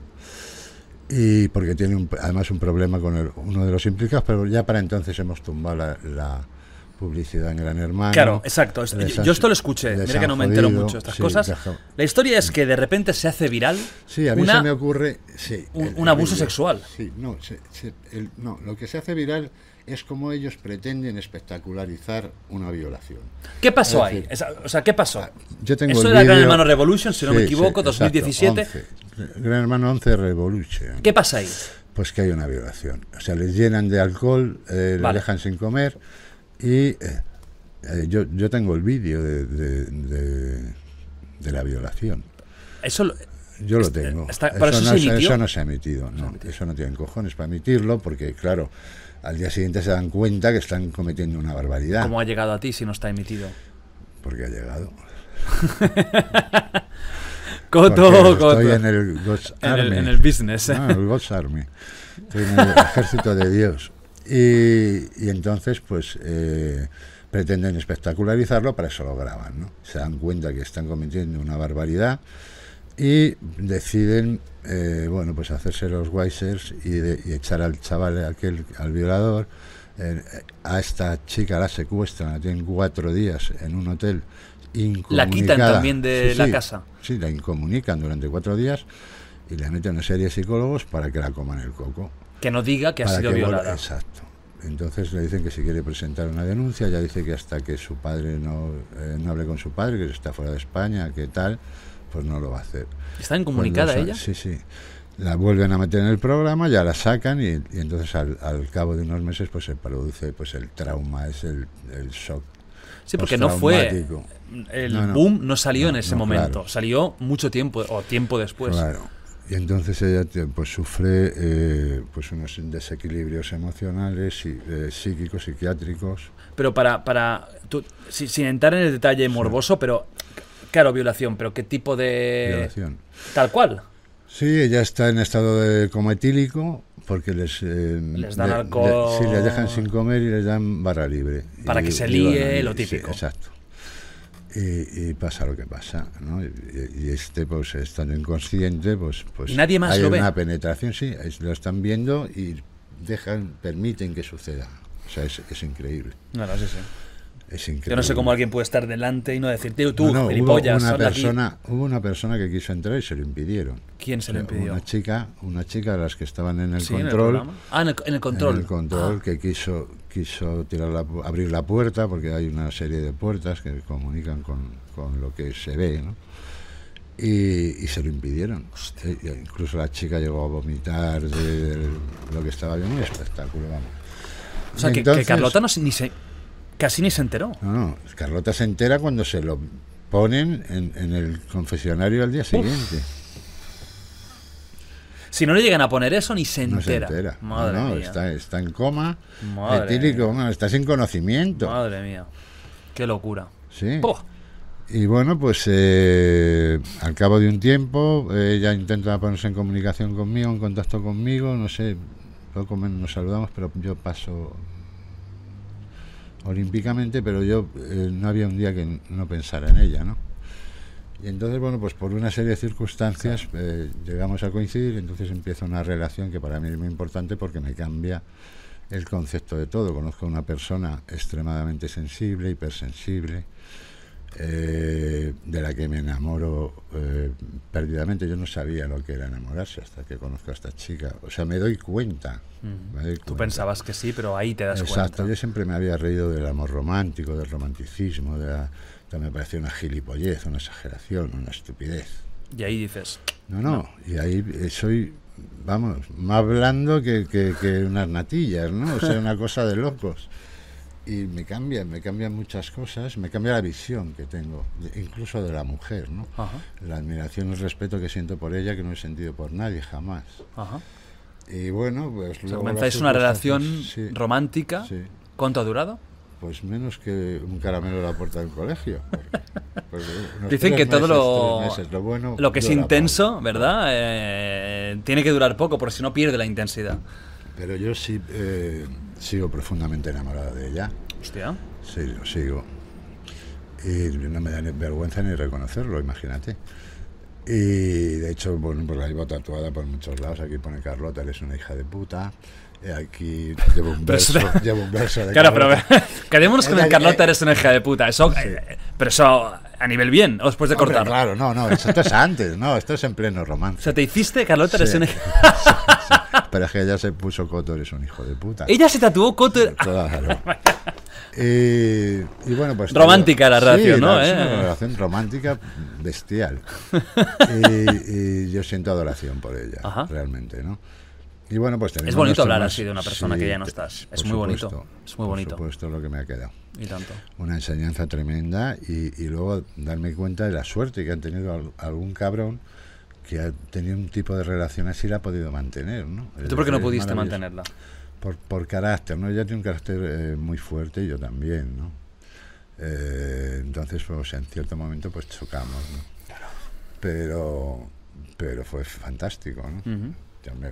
y porque tiene un- además un problema con el- uno de los implicados, pero ya para entonces hemos tumbado la, la publicidad en Gran Hermano. Claro, exacto. Yo, yo esto lo escuché. Mira que no me entero mucho de estas sí, cosas. La historia es que de repente se hace viral Sí, a mí una- se me ocurre sí, un- el- un el abuso vídeo. sexual. Sí, no, se- se- el- no, lo que se hace viral es como ellos pretenden espectacularizar una violación. ¿Qué pasó ahí? decir, Esa- o sea, ¿qué pasó? Yo tengo Eso el era Gran Hermano Revolution, si no me Sí, equivoco, sí, exacto, 2017. 11. Gran Hermano 11 Revolution. ¿Qué pasa ahí? Pues que hay una violación. O sea, les llenan de alcohol, eh, Vale. les dejan sin comer y eh, eh, yo, yo tengo el vídeo de, de- de- de la violación. Eso lo- Yo lo tengo. está- ¿pero eso no, se se- eso no se ha emitido. No, eso no tienen cojones para emitirlo porque, claro, al día siguiente se dan cuenta que están cometiendo una barbaridad. ¿Cómo ha llegado a ti si no está emitido? Porque ha llegado. Coto, coto. Estoy en el God's En el- Army. en el business. No, en el God's Army. Estoy en el ejército de Dios. Y, y entonces, pues, eh, pretenden espectacularizarlo, para eso lo graban, ¿no? Se dan cuenta que están cometiendo una barbaridad y deciden, eh, bueno, pues hacerse los wisers y, de- y echar al chaval, aquel, al violador. eh, a esta chica la secuestran, la tienen cuatro días en un hotel La quitan incomunicada. también de Sí, la sí, casa. Sí, la incomunican durante cuatro días y le meten una serie de psicólogos para que la coman el coco. Que no diga que ha sido que violada. Exacto. Entonces le dicen que si quiere presentar una denuncia, ya dice que hasta que su padre no, eh, no hable con su padre, que está fuera de España, que tal, pues no lo va a hacer. ¿Está incomunicada Cuando ella? Sí, sí. La vuelven a meter en el programa, ya la sacan y, y entonces al, al cabo de unos meses pues se produce pues el trauma, es el, el shock. Sí, porque no fue. El No, no. boom no salió en ese momento. claro. Salió mucho tiempo o tiempo después. Claro. Y entonces ella pues sufre eh, pues unos desequilibrios emocionales, y, eh, psíquicos, psiquiátricos. Pero para. para tú- si- sin entrar en el detalle morboso, pero Claro, violación, pero ¿qué tipo de. Violación. Tal cual. Sí, ella está en estado de coma etílico porque les, eh, Les dan le- alcohol. le- sí, les dejan sin comer y les dan barra libre. Para Y- que se líe, y- lo sí, típico. exacto. Y, y pasa lo que pasa, ¿no? Y, y este, pues, estando inconsciente, pues, pues ¿Y nadie más hay lo ve? una penetración, sí, es- lo están viendo y dejan, permiten que suceda. O sea, es, es increíble, No, no, sí, sí. Es increíble. Yo no sé cómo alguien puede estar delante y no decir, tío, tú, No, no, hubo una sal de aquí". persona, hubo una persona que quiso entrar y se lo impidieron. ¿Quién se lo O sea, impidió? Una chica, una chica de las que estaban en el Sí, en el control. ah, en el, en el control. En el control, Ah, que quiso, quiso tirar la abrir la puerta, porque hay una serie de puertas que comunican con, con lo que se ve, ¿no? Y, y se lo impidieron. Y incluso la chica llegó a vomitar de, de lo que estaba viendo, un espectáculo, vamos. o sea, Y que, que entonces- Carlota no, se- ni se, casi ni se enteró. No, no, Carlota se entera cuando se lo ponen en, en el confesionario al día siguiente. Si no le llegan a poner eso, ni se No se entera. entera. Madre No, no, mía. está, está en coma, Madre etílico, está sin conocimiento. Madre mía. Qué locura. Sí. Y bueno, pues eh, al cabo de un tiempo ella intenta ponerse en comunicación conmigo, en contacto conmigo, no sé, poco menos nos saludamos, pero yo paso olímpicamente, pero yo eh, no había un día que no pensara en ella, ¿no? Y entonces, bueno, pues por una serie de circunstancias eh, llegamos a coincidir, entonces empieza una relación que para mí es muy importante porque me cambia el concepto de todo. Conozco a una persona extremadamente sensible, hipersensible, eh, de la que me enamoro eh, perdidamente. Yo no sabía lo que era enamorarse hasta que conozco a esta chica. O sea, me doy cuenta. me doy Tú cuenta. pensabas que sí, pero ahí te das Exacto, cuenta. yo siempre me había reído del amor romántico, del romanticismo, de la, me parecía una gilipollez, una exageración, una estupidez. Y ahí dices, No, no, y ahí eh, soy, vamos, más blando que, que, que unas natillas, ¿no? O sea, una cosa de locos. Y me cambian, me cambian muchas cosas, me cambia la visión que tengo, incluso de la mujer, ¿no? ajá, La admiración y el respeto que siento por ella, que no he sentido por nadie jamás. ajá. Y bueno, pues O sea, luego comenzáis una relación sí, romántica. Sí. ¿Cuánto ha durado? Pues menos que un caramelo a la puerta del colegio. porque- porque unos Dicen que todo meses, lo, meses, lo, bueno lo que es intenso. ¿verdad? Eh, tiene que durar poco, porque si no pierde la intensidad. Pero yo sí eh, sigo profundamente enamorado de ella. Hostia. Sí, lo sigo. Y no me da ni vergüenza ni reconocerlo, imagínate. Y de hecho, bueno, pues la llevo tatuada por muchos lados. Aquí pone Carlota, eres una hija de puta. Aquí llevo un Pero verso, llevo un verso de Claro, pero Carlota. quedémonos con el Carlota, eh, eres una hija de puta. Eso, eh, pero eso a nivel bien, o después de Hombre, cortar. claro, no, no, esto es antes, no, esto es en pleno O romance. sea, te hiciste, Carlota, eres Sí. una hija. Pero es que ella se puso Coto, eres un hijo de puta. Ella se tatuó Coto. Claro. Y, y bueno, pues. Romántica la Sí, relación, ¿no? Es ¿Eh? una relación romántica bestial. y, y yo siento adoración por ella, Ajá. realmente, ¿no? Y bueno, pues Es bonito hablar así de una persona que ya no estás. Es muy bonito. Es muy bonito. Por supuesto, lo que me ha quedado. Y tanto. Una enseñanza tremenda y, y luego darme cuenta de la suerte que han tenido al- algún cabrón que ha tenido un tipo de relación así la ha podido mantener, ¿no? ¿Tú por qué no pudiste mantenerla? Por, por carácter, ¿no? Ella tiene un carácter eh, muy fuerte y yo también, ¿no? Eh, entonces, pues en cierto momento, pues chocamos, ¿no? Pero, pero fue fantástico, ¿no? Ya me-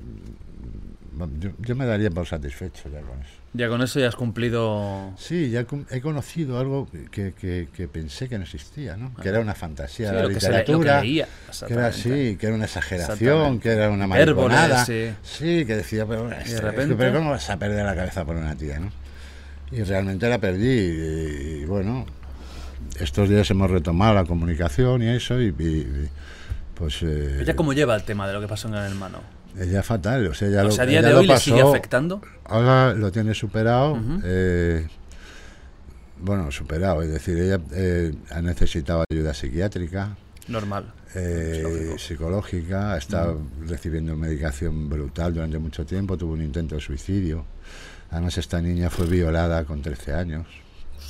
yo, yo me daría por satisfecho ya con eso. Ya con eso ya has cumplido. Sí, ya he conocido algo que, que- que pensé que no existía, ¿no? Que era una fantasía Sí, de la que se le- lo que literatura. era así, que era una exageración, que era una mariconada. sí. Sí, que decía, pero, este, repente- pero ¿cómo vas a perder la cabeza por una tía, no? Y realmente la perdí. Y, y bueno, estos días hemos retomado la comunicación y eso, y, y- y, pues. eh, ¿Ella cómo lleva el tema de lo que pasó en Gran Hermano? Ella fatal, o sea, O lo, sea, a día de hoy le pasó, sigue afectando. Ahora lo tiene superado. Ujú. eh, bueno, superado, es decir, ella eh, ha necesitado ayuda psiquiátrica, Normal. eh, psicológica, está recibiendo medicación brutal durante mucho tiempo, tuvo un intento de suicidio. Además, esta niña fue violada con 13 años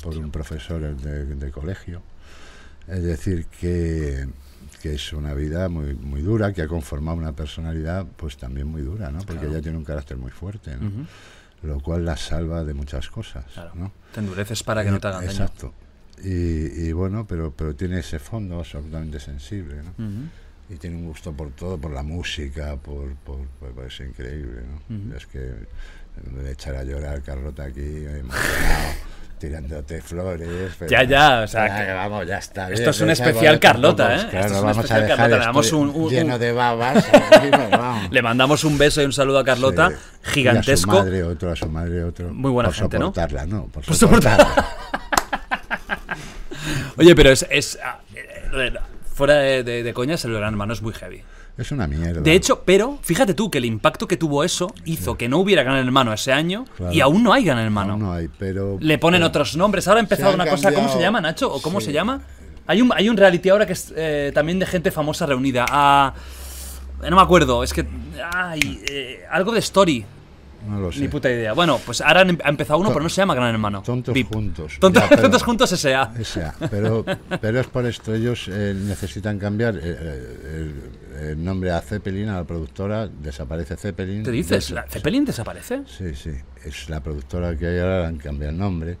por un profesor de, de colegio. Es decir, que, que es una vida muy, muy dura, que ha conformado una personalidad pues también muy dura, ¿no? Porque Claro. ella tiene un carácter muy fuerte, ¿no? Lo cual la salva de muchas cosas, Claro. ¿no? Te endureces para que no te hagan daño. Exacto. Y, y bueno, pero, pero tiene ese fondo absolutamente sensible, ¿no? Y tiene un gusto por todo, por la música, por, por, por- por- es increíble, ¿no? Ujú. Es que me echar a llorar Carlota aquí, emocionado, tirándote flores. pero- Ya, ya, o sea, Ya, que- vamos, ya está. Esto bien, es un especial Carlota, tampoco, ¿eh? Claro, Esto es un vamos a especial dejar Carlota, le damos un- un- lleno de babas. aquí, vamos. Le mandamos un beso y un saludo a Carlota, Sí. Y gigantesco. a su madre otro, a su madre otro. Muy buena por gente, ¿no? soportarla, ¿no? Por Por soportarla. Oye, pero es. es eh, fuera de, de, de coñas, el Gran Hermano es muy heavy. Es una mierda. De hecho, pero fíjate tú que el impacto que tuvo eso hizo que no hubiera Gran Hermano ese año Claro. y aún no hay Gran Hermano. Aún no hay, pero. Le ponen pero- otros nombres. Ahora ha empezado una cosa. ¿Cómo se llama, Nacho? ¿O cómo Sí. se llama? Hay un, hay un reality ahora que es eh, también de gente famosa reunida. Ah, no me acuerdo. Es que. Ay, eh, algo de story. No lo sé. Ni puta idea. Bueno, pues ahora han em- ha empezado uno, pero no se llama Gran Hermano. Tontos VIP. juntos. Tontos, Ya, pero- tontos juntos S.A. Esa, pero, pero es por esto, ellos eh, necesitan cambiar eh, eh, el, el nombre a Zeppelin, a la productora, desaparece Zeppelin. ¿Te dices? Des- ¿La ¿Zeppelin desaparece? Sí, sí, es la productora que hay ahora, han cambiado el nombre.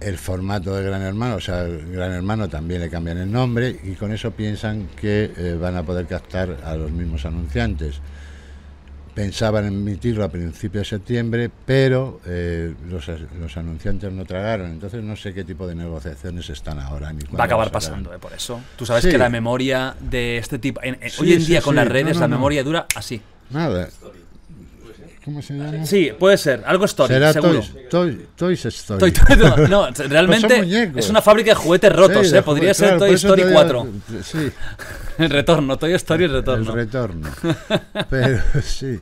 El formato de Gran Hermano, o sea, el Gran Hermano también le cambian el nombre y con eso piensan que eh, van a poder captar a los mismos anunciantes. Pensaban emitirlo a principios de septiembre, pero eh, los, los anunciantes no tragaron, entonces no sé qué tipo de negociaciones están ahora. Ni Va a acabar pasando, eh, por eso. Tú sabes Sí. que la memoria de este tipo. en- en- Sí, hoy en sí, día con las redes No, no, la no. memoria dura así. Nada. ¿Cómo se llama? Sí, puede ser. Algo story, Será seguro. Toys, Toy- Toys Story. Toy- Toy- no, no, Pues realmente es una fábrica de juguetes rotos, Sí, eh. Podría ser Toy Story te 4. digo- Sí, El retorno, Toy Story el el retorno. retorno. Pero sí,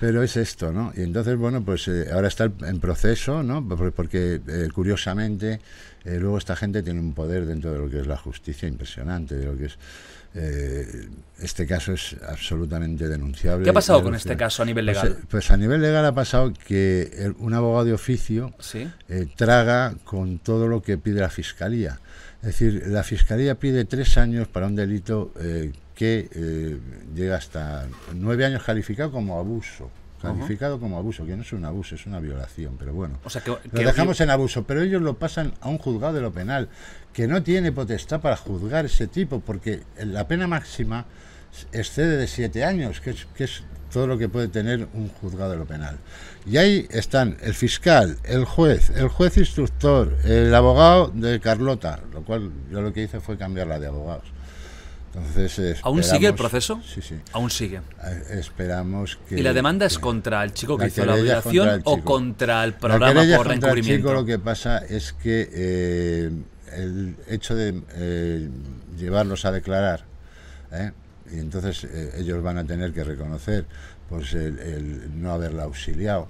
pero es esto, ¿no? Y entonces, bueno, pues eh, ahora está en proceso, ¿no? Por- Porque eh, curiosamente, eh, luego esta gente tiene un poder dentro de lo que es la justicia impresionante, de lo que es. Eh, este caso es absolutamente denunciable. ¿Qué ha pasado con este caso a nivel Pues, legal? Pues, a nivel legal ha pasado que el- un abogado de oficio Sí. eh, traga con todo lo que pide la fiscalía. Es decir, la fiscalía pide tres años para un delito eh, que eh, llega hasta nueve años calificado como abuso. Calificado como abuso, que no es un abuso, es una violación, pero bueno. O sea que, Lo que- dejamos en abuso, pero ellos lo pasan a un juzgado de lo penal, que no tiene potestad para juzgar ese tipo, porque la pena máxima excede de siete años, que es, que es todo lo que puede tener un juzgado de lo penal. Y ahí están el fiscal, el juez, el juez instructor, el abogado de Carlota, lo cual yo lo que hice fue cambiarla de abogados. Entonces, ¿Aún sigue el proceso? Sí, sí. Aún sigue. Esperamos que... ¿Y la demanda es contra el chico que la hizo la contra violación el o contra el La programa querella por contra el encubrimiento? chico lo que pasa es que eh, el hecho de eh, llevarlos a declarar, ¿eh? y entonces eh, ellos van a tener que reconocer pues el, el no haberla auxiliado.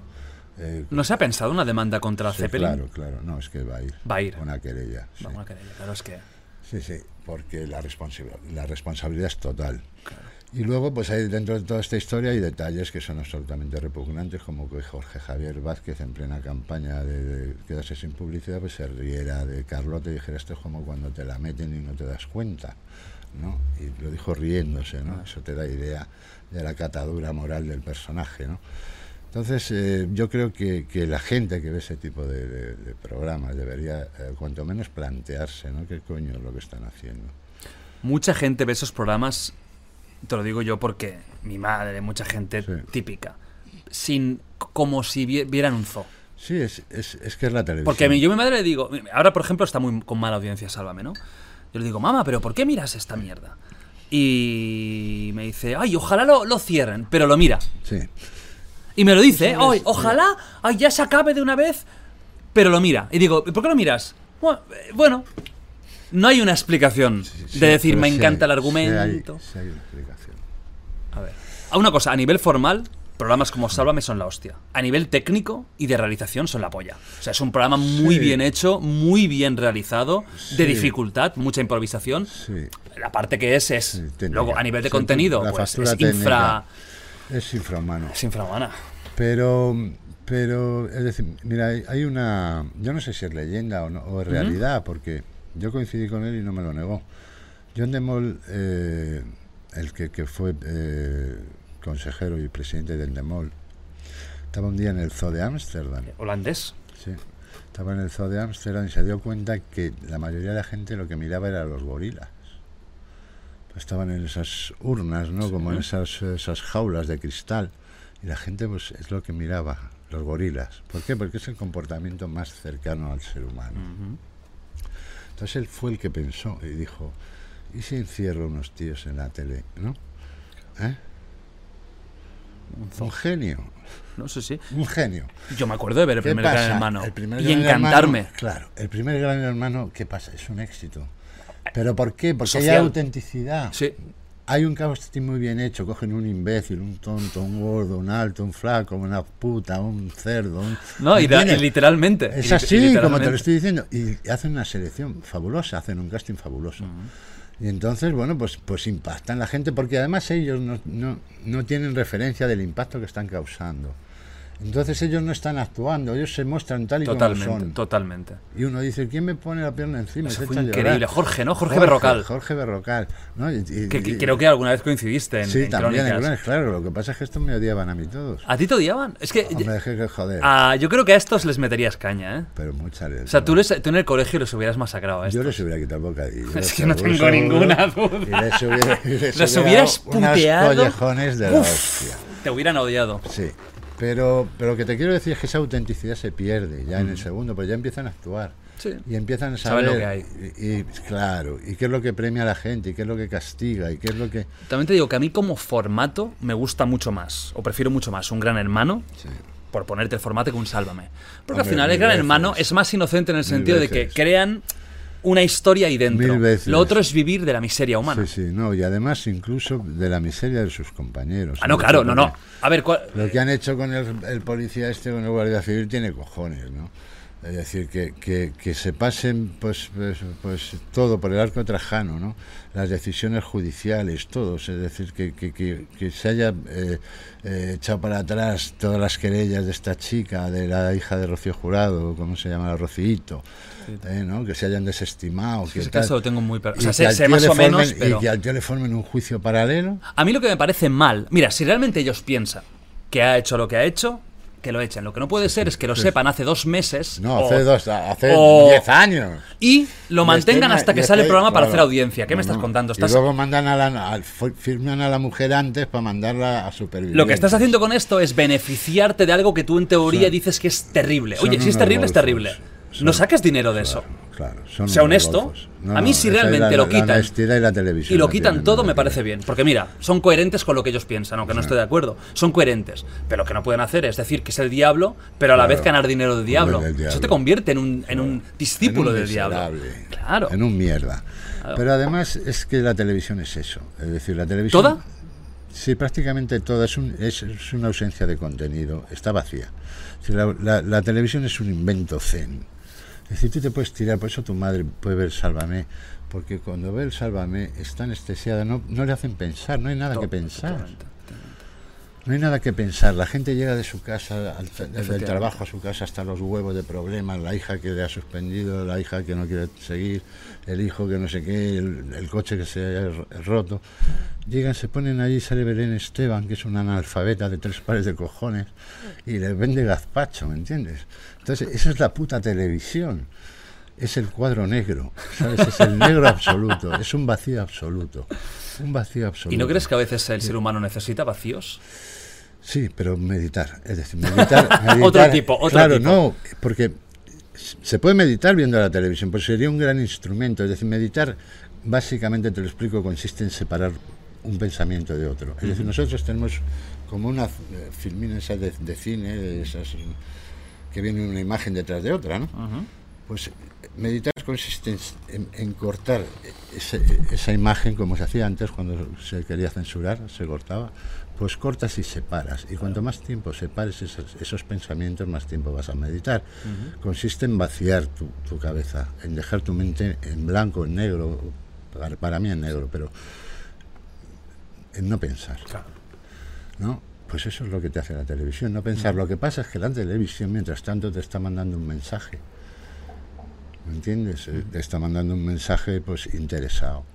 eh, ¿No se ha pensado una demanda contra sí, Zeppelin? claro, claro, no, es que va a ir. Va a ir. Una querella. sí. Vamos a querella, claro, es que... Sí, sí, porque la, responsi- la responsabilidad es total. Y luego, pues hay dentro de toda esta historia hay detalles que son absolutamente repugnantes, como que Jorge Javier Vázquez, en plena campaña de, de quedarse sin publicidad, pues se riera de Carlota y dijera, esto es como cuando te la meten y no te das cuenta, ¿no? Y lo dijo riéndose, ¿no? Eso te da idea de la catadura moral del personaje, ¿no? Entonces, eh, yo creo que, que la gente que ve ese tipo de, de- de programas debería, eh, cuanto menos, plantearse, ¿no? ¿Qué coño es lo que están haciendo? Mucha gente ve esos programas, te lo digo yo porque mi madre, mucha gente Sí. típica, sin como si vi- vieran un zoo. Sí, es, es, es que es la televisión. Porque a mí, yo a mi madre le digo, ahora por ejemplo está muy con mala audiencia, sálvame, ¿no? Yo le digo, mamá, pero ¿por qué miras esta mierda? Y me dice, ay, ojalá lo, lo cierren, pero lo mira. Sí, Y me lo dice, ¿eh? ay, ojalá, ay, ya se acabe de una vez, pero lo mira. Y digo, ¿por qué lo miras? Bueno, eh, no hay una explicación sí, de decir, me encanta hay- el hay- argumento. sí hay una explicación. A ver. A una cosa, a nivel formal, programas como Sálvame son la hostia. A nivel técnico y de realización son la polla. O sea, es un programa muy bien hecho, muy bien realizado, de dificultad, mucha improvisación. La parte que es es. Luego, a nivel de contenido, pues es infra. Es infrahumano. Es infrahumana. Pero, pero, es decir, mira, hay, una, yo no sé si es leyenda o, no, o es realidad, porque yo coincidí con él y no me lo negó. John de Mol, eh, el que, que fue eh, consejero y presidente del Demol, estaba un día en el Zoo de Ámsterdam. Holandés. Sí. Estaba en el zoo de Ámsterdam y se dio cuenta que la mayoría de la gente lo que miraba era los gorilas. Estaban en esas urnas, ¿no? Como en esas, esas jaulas de cristal. Y la gente, pues, es lo que miraba, los gorilas. ¿Por qué? Porque es el comportamiento más cercano al ser humano. Entonces él fue el que pensó y dijo, ¿y si encierro unos tíos en la tele, no? ¿Eh? Un genio, No sé si. un genio. Yo me acuerdo de ver el ¿Qué primer pasa? gran hermano. El primer y Gran encantarme. Hermano, claro, el primer gran hermano, ¿qué pasa? Es un éxito. ¿Pero por qué? Porque hay autenticidad. Sí. Hay un casting muy bien hecho, cogen un imbécil, un tonto, un gordo, un alto, un flaco, una puta, un cerdo. un- No, y, da- y literalmente. Es así, como te lo estoy diciendo. Y hacen una selección fabulosa, hacen un casting fabuloso. Y entonces, bueno, pues, pues impactan la gente, porque además ellos no, no, no tienen referencia del impacto que están causando. Entonces ellos no están actuando, ellos se muestran tal y Totalmente, como son. totalmente. Y uno dice, ¿quién me pone la pierna encima? Eso fue a increíble. Jorge, ¿no? Jorge Berrocal. Jorge Berrocal. ¿no? Y- y- Que, que creo que alguna vez coincidiste en, Sí, en también en Crónicas. Claro. Lo que pasa es que estos me odiaban a mí todos. ¿A ti te odiaban? Es que. Hombre, es que, joder. ah, yo creo que a estos les meterías caña, ¿eh? Pero mucha O sea, tú, les, tú en el colegio los hubieras masacrado a Yo estos. les hubiera quitado el bocadillo. Es que no seguro, tengo ninguna duda. Y les hubiera, y les Los hubiera hubieras dado unos puteado. collejones de la hostia. Te hubieran odiado. Sí. Pero, pero lo que te quiero decir es que esa autenticidad se pierde ya en el segundo, pues ya empiezan a actuar. Sí. Y empiezan a Saben saber. lo que hay. Y, y, claro, y qué es lo que premia a la gente, y qué es lo que castiga, y qué es lo que. También te digo que a mí como formato me gusta mucho más, o prefiero mucho más un gran hermano, Sí. por ponerte el formato, que un sálvame. Porque al final el gran veces. hermano es más inocente en el sentido de que crean una historia ahí dentro. Mil veces. Lo otro es vivir de la miseria humana. Sí, sí, no, y además incluso de la miseria de sus compañeros. Ah, no, claro, no, no. A ver, ¿cuál- Lo que han hecho con el, el policía este, con el guardia civil, tiene cojones, ¿no? Es decir, que, que, que se pasen pues, pues, pues todo por el arco trajano, ¿no? Las decisiones judiciales, todos. Es decir, que, que, se haya eh, eh, echado para atrás todas las querellas de esta chica, de la hija de Rocío Jurado, ¿cómo se llama? Rocíito, ¿eh? ¿no? Que se hayan desestimado. que ese tal. caso lo tengo muy... O sea, sé, sé más o menos, formen- pero... Y que al tío le formen un juicio paralelo. A mí lo que me parece mal... Mira, si realmente ellos piensan que ha hecho lo que ha hecho, que lo echen. Lo que no puede ser es que lo sepan hace dos meses No, o- hace dos, hace o- diez años. y lo mantengan hasta que sale el programa para claro. hacer audiencia. ¿Qué No, me estás no. contando? Y luego mandan a la, firman a la mujer antes para mandarla a supervivir. Lo que estás haciendo con esto es beneficiarte de algo que tú en teoría dices que es terrible. son Oye, si es terrible, es terrible. No saques dinero de eso. Claro, son Sea honesto. golfos. A mí si esa es realmente la- lo la quitan honestidad y la televisión Y lo no quitan tienen todo me parece bien. Porque mira, son coherentes con lo que ellos piensan, aunque no estoy de acuerdo. Son coherentes. Pero lo que no pueden hacer es decir que es el diablo, pero a la Claro. vez ganar dinero del diablo. del diablo. Eso te convierte en un, en un discípulo En un del diablo. Claro. En un mierda. Pero además es que la televisión es eso. Es decir, la televisión. ¿Toda? Sí, prácticamente toda. Es, un- es, es una ausencia de contenido. Está vacía. La, la- la televisión es un invento zen. Es decir, tú te puedes tirar, por eso tu madre puede ver Sálvame, porque cuando ve el Sálvame está anestesiada, no, no le hacen pensar, no hay nada que pensar. Totalmente. No hay nada que pensar. La gente llega de su casa, al- desde el trabajo a su casa, hasta los huevos de problemas. La hija que le ha suspendido, la hija que no quiere seguir, el hijo que no sé qué, el, el coche que se ha roto. Llegan, se ponen allí, sale Belén Esteban, que es una analfabeta de tres pares de cojones, y les vende gazpacho, ¿me entiendes? Entonces, esa es la puta televisión. Es el cuadro negro, ¿sabes? Es el negro absoluto, es un vacío absoluto. Un vacío absoluto. ¿Y no crees que a veces el ser humano necesita vacíos? Sí, pero meditar, es decir, meditar. meditar- Otro tipo, otro claro, tipo. no, porque se puede meditar viendo la televisión, pues sería un gran instrumento. Es decir, meditar, básicamente te lo explico, consiste en separar un pensamiento de otro. Es decir, nosotros tenemos como una eh, filmina esa de, de cine, de esas, que viene una imagen detrás de otra, ¿no? Pues eh, meditar consiste en, en- cortar ese- esa imagen como se hacía antes cuando se quería censurar, se cortaba, pues cortas y separas. Y cuanto más tiempo separes esos, esos pensamientos, más tiempo vas a meditar. Consiste en vaciar tu, tu cabeza, en dejar tu mente en blanco, en negro, para, para mí en negro, pero en no pensar. ¿no? Pues eso es lo que te hace la televisión, no pensar. Lo que pasa es que la televisión, mientras tanto, te está mandando un mensaje. ¿Me entiendes? Eh, Te está mandando un mensaje pues interesado.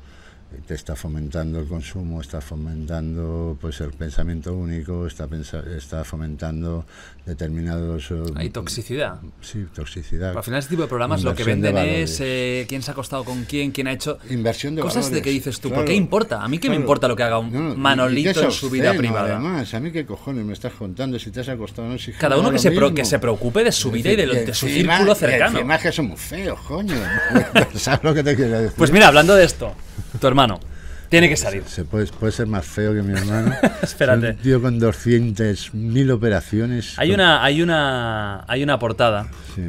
Te está fomentando el consumo, está fomentando pues el pensamiento único, está pensa- está fomentando determinados eh, Hay toxicidad. sí, toxicidad. Al final, este tipo de programas lo que Inversión de venden es eh, quién se ha acostado con quién, quién ha hecho. Inversión de Cosas de valores, que dices tú, ¿por claro. qué importa? A mí qué me Claro. importa lo que haga un No, Manolito es en su vida obsceno, privada. Además, a mí qué cojones me estás contando si te has acostado no si Cada me uno que se, pro- que se preocupe de su vida y de, de su círculo cercano. encima que somos feos, coño. ¿Sabes lo que te quiero decir? Pues mira, hablando de esto, tu hermano tiene que salir. Se puede, puede ser más feo que mi hermano. Espérate. Es Un tío con 200.000 operaciones. Hay una, hay una, hay una portada. Sí,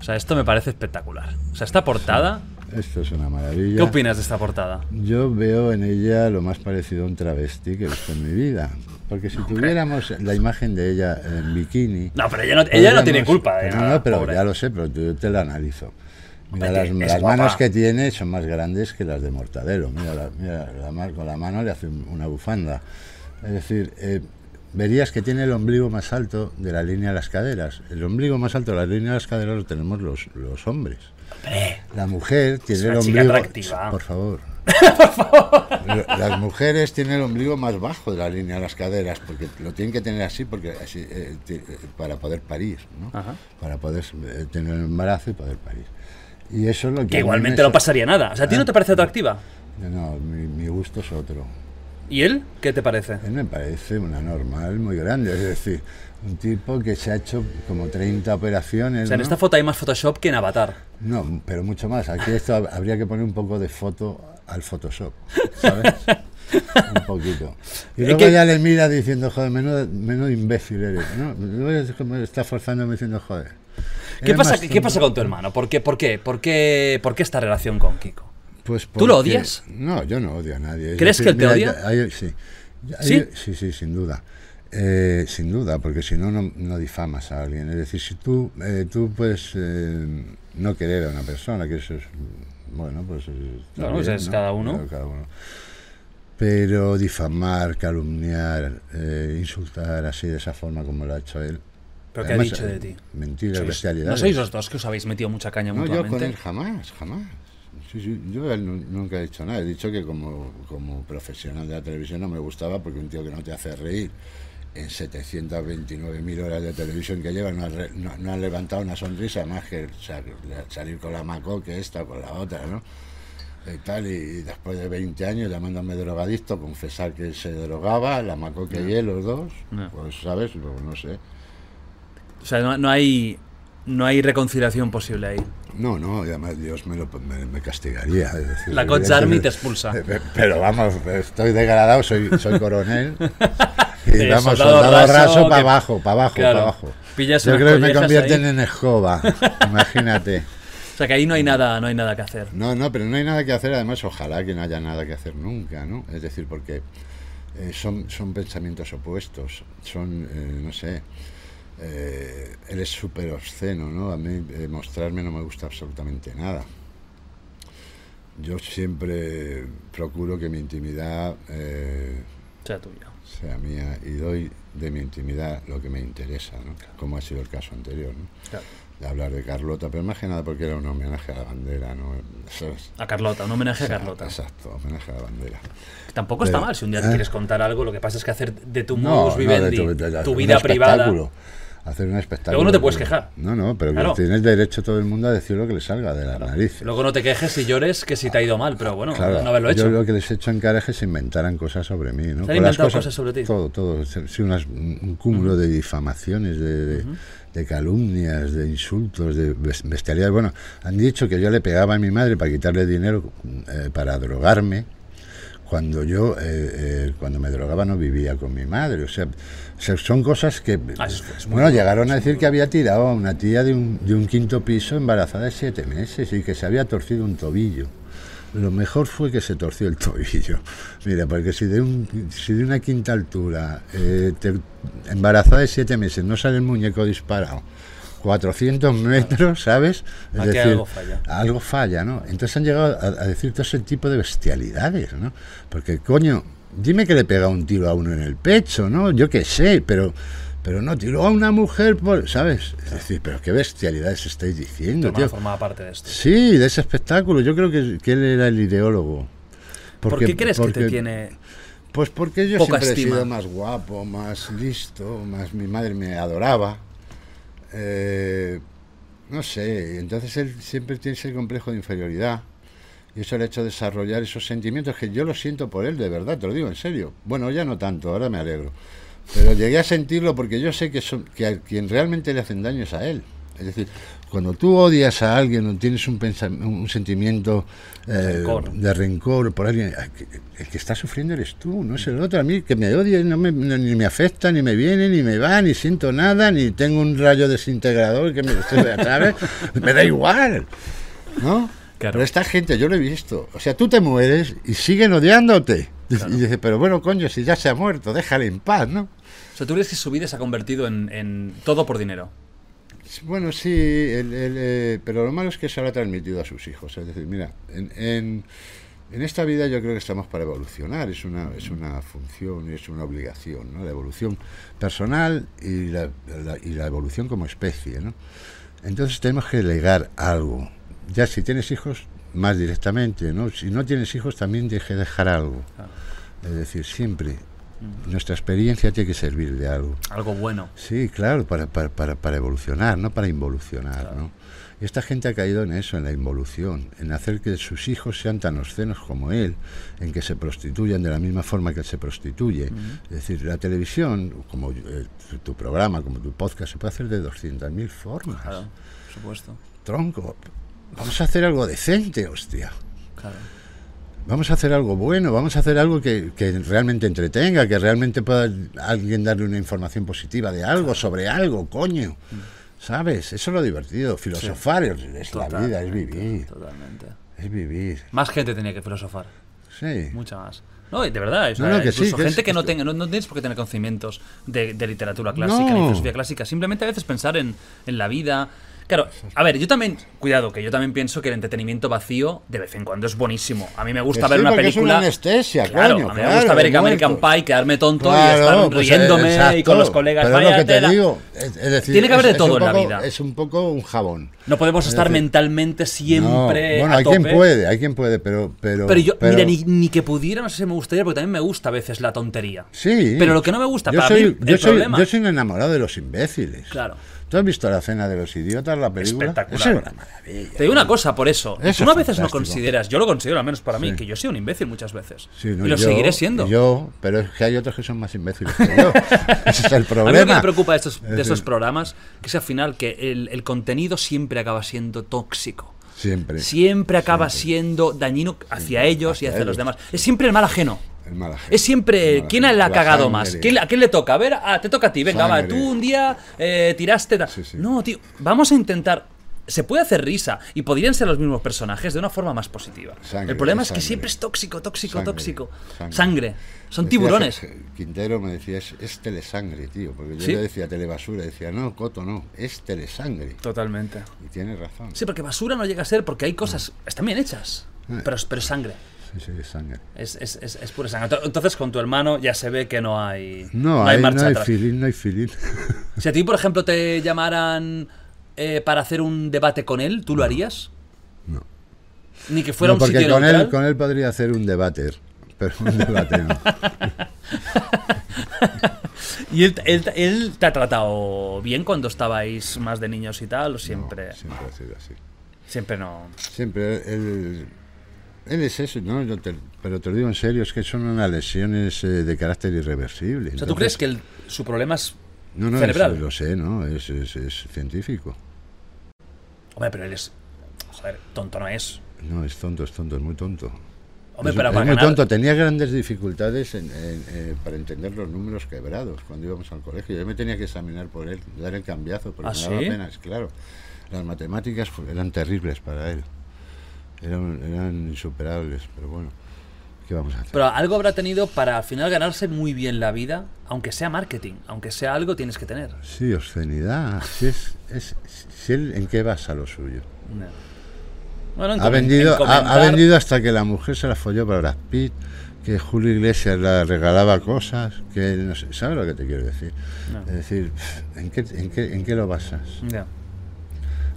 O sea, esto me parece espectacular. O sea, esta portada. esto es una maravilla. ¿Qué opinas de esta portada? Yo veo en ella lo más parecido a un travesti que he visto en mi vida. Porque si tuviéramos la imagen de ella en bikini. No, pero ella no, ella no tiene culpa de No, nada, no, pero pobre. ya lo sé, pero yo te la analizo. Mira, las, las manos que tiene son más grandes que las de Mortadelo. Mira, la, mira, la con la mano le hace un- una bufanda. Es decir, eh, verías que tiene el ombligo más alto de la línea de las caderas. El ombligo más alto de la línea de las caderas lo tenemos los, los hombres. Hombre, La mujer tiene el ombligo. atractiva. Por favor. Las mujeres tienen el ombligo más bajo de la línea de las caderas, porque lo tienen que tener así porque así, eh, eh, para poder parir, ¿no? Ajá. Para poder eh, tener embarazo y poder parir. Y eso es lo que. que igualmente me no pasaría nada. O sea, ¿a ti no te parece atractiva? No, mi, mi gusto es otro. ¿Y él? ¿Qué te parece? Él me parece una normal muy grande, es decir, un tipo que se ha hecho como 30 operaciones. O sea, en ¿no? esta foto hay más Photoshop que en Avatar. No, pero mucho más. Aquí esto hab- habría que poner un poco de foto al Photoshop, ¿sabes? un poquito. Y luego que- ya le mira diciendo, joder, menudo, menudo imbécil eres. ¿no? Luego está forzándome diciendo, joder. ¿Qué pasa, más ¿Qué tonto". pasa con tu hermano? ¿Por qué, por, qué, por, qué, ¿Por qué esta relación con Kiko? Pues ¿Tú lo porque- odias? No, yo no odio a nadie. Es ¿Crees que él te mira, odia? hay- sí. Hay- ¿Sí? sí, sí, sin duda. Eh, sin duda, porque si no, no, difamas a alguien. Es decir, si tú, eh, tú puedes eh, no querer a una persona, que eso es, bueno, pues... Bueno, pues bien, es ¿no? cada uno. Claro, cada uno. Pero difamar, calumniar, eh, insultar así de esa forma como lo ha hecho él. ¿Pero qué ha dicho de eh, ti? Mentiras, bestialidades. ¿No sois los dos que os habéis metido mucha caña No, yo con mutuamente? él jamás, jamás. Sí, sí, yo él nu- nunca he dicho nada. He dicho que como, como profesional de la televisión no me gustaba porque un tío que no te hace reír en 729.000 horas de televisión que lleva no ha, re- no, no ha levantado una sonrisa más que sal- salir con la Maco que esta o con la otra, ¿no? Y tal, y, después de 20 años llamándome drogadicto, confesar que se drogaba, la Maco que y él, los dos, No. pues, ¿sabes? Pues, no sé. O sea, no, no hay, no hay reconciliación posible ahí. No, no, y además Dios me, lo, me, me castigaría. decir, La Coach Army te expulsa. Pero vamos, estoy degradado, soy, soy coronel. Y Eh, vamos, soldado soldado, raso raso, para abajo, para abajo, Claro. para abajo. Pillas Yo creo que me convierten ahí. en escoba, imagínate. O sea, que ahí no hay nada, no hay nada que hacer. No, no, pero no hay nada que hacer, además ojalá que no haya nada que hacer nunca, ¿no? Es decir, porque eh, son, son pensamientos opuestos, son, eh, no sé, eh, él es súper obsceno, ¿no? A mí eh, mostrarme no me gusta absolutamente nada. Yo siempre procuro que mi intimidad eh, sea, tuya. sea mía y doy de mi intimidad lo que me interesa, ¿no? Como ha sido el caso anterior, ¿no? Claro. De hablar de Carlota, pero más que nada porque era un homenaje a la bandera, ¿no? ¿Sabes? A Carlota, un homenaje a O sea, Carlota. Exacto, homenaje a la bandera. Tampoco está mal si un día ¿eh? quieres contar algo, lo que pasa es que hacer de tu modus no, vivendi, de tu- de- vida privada. Hacer un espectáculo. Luego no te puedes quejar. No, no, pero Claro. tienes derecho todo el mundo a decir lo que le salga de la nariz. Luego no te quejes y llores que si te ha ido mal, pero bueno, Claro, no haberlo hecho. Yo lo que les he hecho en cara es que se inventaran cosas sobre mí, ¿no? ¿Se han las inventado cosas sobre ti? Todo, todo. Sí, unas- un cúmulo de difamaciones, de, de- de calumnias, de insultos, de bes- bestialidades. Bueno, han dicho que yo le pegaba a mi madre para quitarle dinero eh, para drogarme, cuando yo, eh, eh, cuando me drogaba no vivía con mi madre. O sea, o sea, son cosas que... Ah, es- es bueno, llegaron a decir que había tirado a una tía de un, de un quinto piso embarazada de siete meses y que se había torcido un tobillo. Lo mejor fue que se torció el tobillo. Mira, porque si de, un, si de una quinta altura, eh, te- embarazada de siete meses, no sale el muñeco disparado, 400 metros, ¿sabes? Es Aquí algo falla. algo falla, ¿no? Entonces han llegado a, a decir todo ese tipo de bestialidades, ¿no? Porque, coño, dime que le pega un tiro a uno en el pecho, ¿no? Yo qué sé, pero... Pero no, tiró a una mujer, por, ¿sabes? Es decir, pero qué bestialidades estáis diciendo, tío. formaba parte de esto. Sí, de ese espectáculo. Yo creo que, que él era el ideólogo. ¿Por Porque- qué crees que porque- te tiene...? Pues porque yo siempre estima. he sido más guapo, más listo, más mi madre me adoraba. Eh, no sé, entonces él siempre tiene ese complejo de inferioridad. Y eso le ha hecho desarrollar esos sentimientos que yo lo siento por él, de verdad, te lo digo en serio. Bueno, ya no tanto, ahora me alegro. Pero llegué a sentirlo porque yo sé que, son, que a quien realmente le hacen daño es a él. Es decir, cuando tú odias a alguien o tienes un, un sentimiento eh, Rencor. de rencor por alguien, el que- está sufriendo eres tú, no es el otro. A mí que me odie no me, no- ni me afecta, ni me viene, ni me va, ni siento nada, ni tengo un rayo desintegrador que me, ¿sabes? me da igual. ¿No? Claro. Pero esta gente, yo lo he visto. O sea, tú te mueres y siguen odiándote. Y dice, pero bueno, coño, si ya se ha muerto, déjale en paz, ¿no? O sea, ¿tú crees que su vida se ha convertido en, en todo por dinero? Bueno, sí, el- el, eh, pero lo malo es que se lo ha transmitido a sus hijos. Es decir, mira, en, en, en esta vida yo creo que estamos para evolucionar, es una, es una función, es una obligación, ¿no? La evolución personal y la, la- y la evolución como especie, ¿no? Entonces tenemos que legar algo. Ya si tienes hijos, más directamente, ¿no? Si no tienes hijos, también que dejar algo. Es decir, siempre nuestra experiencia tiene que servir de algo. Algo bueno. Sí, claro, para, para, para, para evolucionar, no para involucionar, ¿no? Y esta gente ha caído en eso, en la involución, en hacer que sus hijos sean tan obscenos como él, en que se prostituyan de la misma forma que él se prostituye. Es decir, la televisión, como eh, tu- tu programa, como tu podcast, se puede hacer de 200.000 formas. Claro, por supuesto. Tronco, vamos a hacer algo decente, hostia. Claro. Vamos a hacer algo bueno, vamos a hacer algo que, que realmente entretenga, que realmente pueda alguien darle una información positiva de algo, sobre algo, coño. ¿Sabes? Eso es lo divertido. Filosofar es, es la vida, es vivir. Totalmente. Es vivir. Más gente tenía que filosofar. Sí. Mucha más. No, de verdad, sea, No, no, que sí, que gente es- que no es- tenga, no, no tienes por qué tener conocimientos de, de literatura clásica ni filosofía clásica, simplemente a veces pensar en, en la vida. Claro, a ver, yo también, cuidado, que yo también pienso que el entretenimiento vacío de vez en cuando es buenísimo. A mí me gusta Que ver sí, una porque es película. una anestesia, claro, coño, a mí me claro, gusta ver American. Pie, quedarme tonto y Claro, estar pues, riéndome y exacto. con los colegas. Pero es lo "Vaya que te tela". digo. Es, es decir, Tiene que haber de todo un en la poco- vida. Es un poco un jabón. No podemos Es estar decir, mentalmente siempre. No, bueno, a hay quien tope. puede, hay quien puede, pero. Pero, Pero yo, pero- mira, ni, ni que pudiera, no sé si me gustaría, porque también me gusta a veces la tontería. Sí. Pero lo que no me gusta, yo para soy, mí, yo el soy, problema- Yo soy un enamorado de los imbéciles. Claro. ¿Tú has visto la cena de los idiotas, la película? Espectacular. Es una maravilla. Te digo una cosa por eso. Eso Tú a es veces no consideras, yo lo considero al menos para mí, Sí. que yo soy un imbécil muchas veces. Sí, no, y lo yo- seguiré siendo. Yo, pero es que hay otros que son más imbéciles que yo. Ese es el a mí problema. lo que me preocupa de estos, Es de estos programas que es al final que el, el contenido siempre acaba siendo tóxico. Siempre. Siempre acaba siendo dañino hacia ellos y hacia los demás. Es siempre el mal ajeno. El. Es siempre quién ajeno. la ha La cagado más. ¿Quién, ¿A quién le toca? A ver, ah, te toca a ti. Venga, va, tú un día eh, tiraste. ta- Sí, sí. No, tío, vamos a intentar. Se puede hacer risa y podrían ser los mismos personajes de una forma más positiva. Sangre, el problema es sangre. que siempre es tóxico, tóxico, Sangre, tóxico. sangre. Sangre. Son Decía tiburones. Quintero me decía, es, es telesangre, tío. Porque yo ¿Sí? le decía telebasura. Decía, no, Coto, no, es telesangre. Totalmente. Y tiene razón. Sí, porque basura no llega a ser porque hay cosas. Están bien hechas. Eh. Pero, pero es sangre. Sí, sí, es sangre. Es, es, es, es pura sangre. Entonces, con tu hermano ya se ve que no hay. No, hay, marcha no hay atrás. feeling, no hay feeling. Si a ti, por ejemplo, te llamaran eh, para hacer un debate con él, ¿tú lo harías? No. Ni que fuera No, un porque sitio con neutral. él, con él podría hacer un debate. Pero un debate no. ¿Y él, él- él te ha tratado bien cuando estabais más de niños y tal? ¿O siempre? No, siempre ha sido así. Siempre no. Siempre él, él es eso, ¿no? Yo te- pero te lo digo en serio, es que son unas lesiones eh, de carácter irreversible. O sea, ¿tú crees que el- su problema es. No, no, cerebral? es- lo sé, ¿no? Es, es, es científico. Hombre, pero él es. Joder, tonto no es. No, es tonto, es tonto, es muy tonto. Hombre, es, pero es para muy ganar- tonto. Tenía grandes dificultades en- en- eh, para entender los números quebrados cuando íbamos al colegio. Yo me tenía que examinar por él, dar el cambiazo, porque ¿Ah, me daba sí? pena. Es claro, las matemáticas fu- eran terribles para él. Eran, eran insuperables, pero bueno, ¿qué vamos a hacer? Pero algo habrá tenido para al final ganarse muy bien la vida, aunque sea marketing, aunque sea algo tienes que tener. Sí, obscenidad. Si, es, es, si él en qué basa lo suyo. No. Bueno, en Ha vendido, en ha, ha vendido hasta que la mujer se la folló para Brad Pitt, que Julio Iglesias le regalaba cosas, que no sé, ¿sabes lo que te quiero decir? No. Es decir, ¿en qué, en, qué, ¿en qué lo basas? Ya.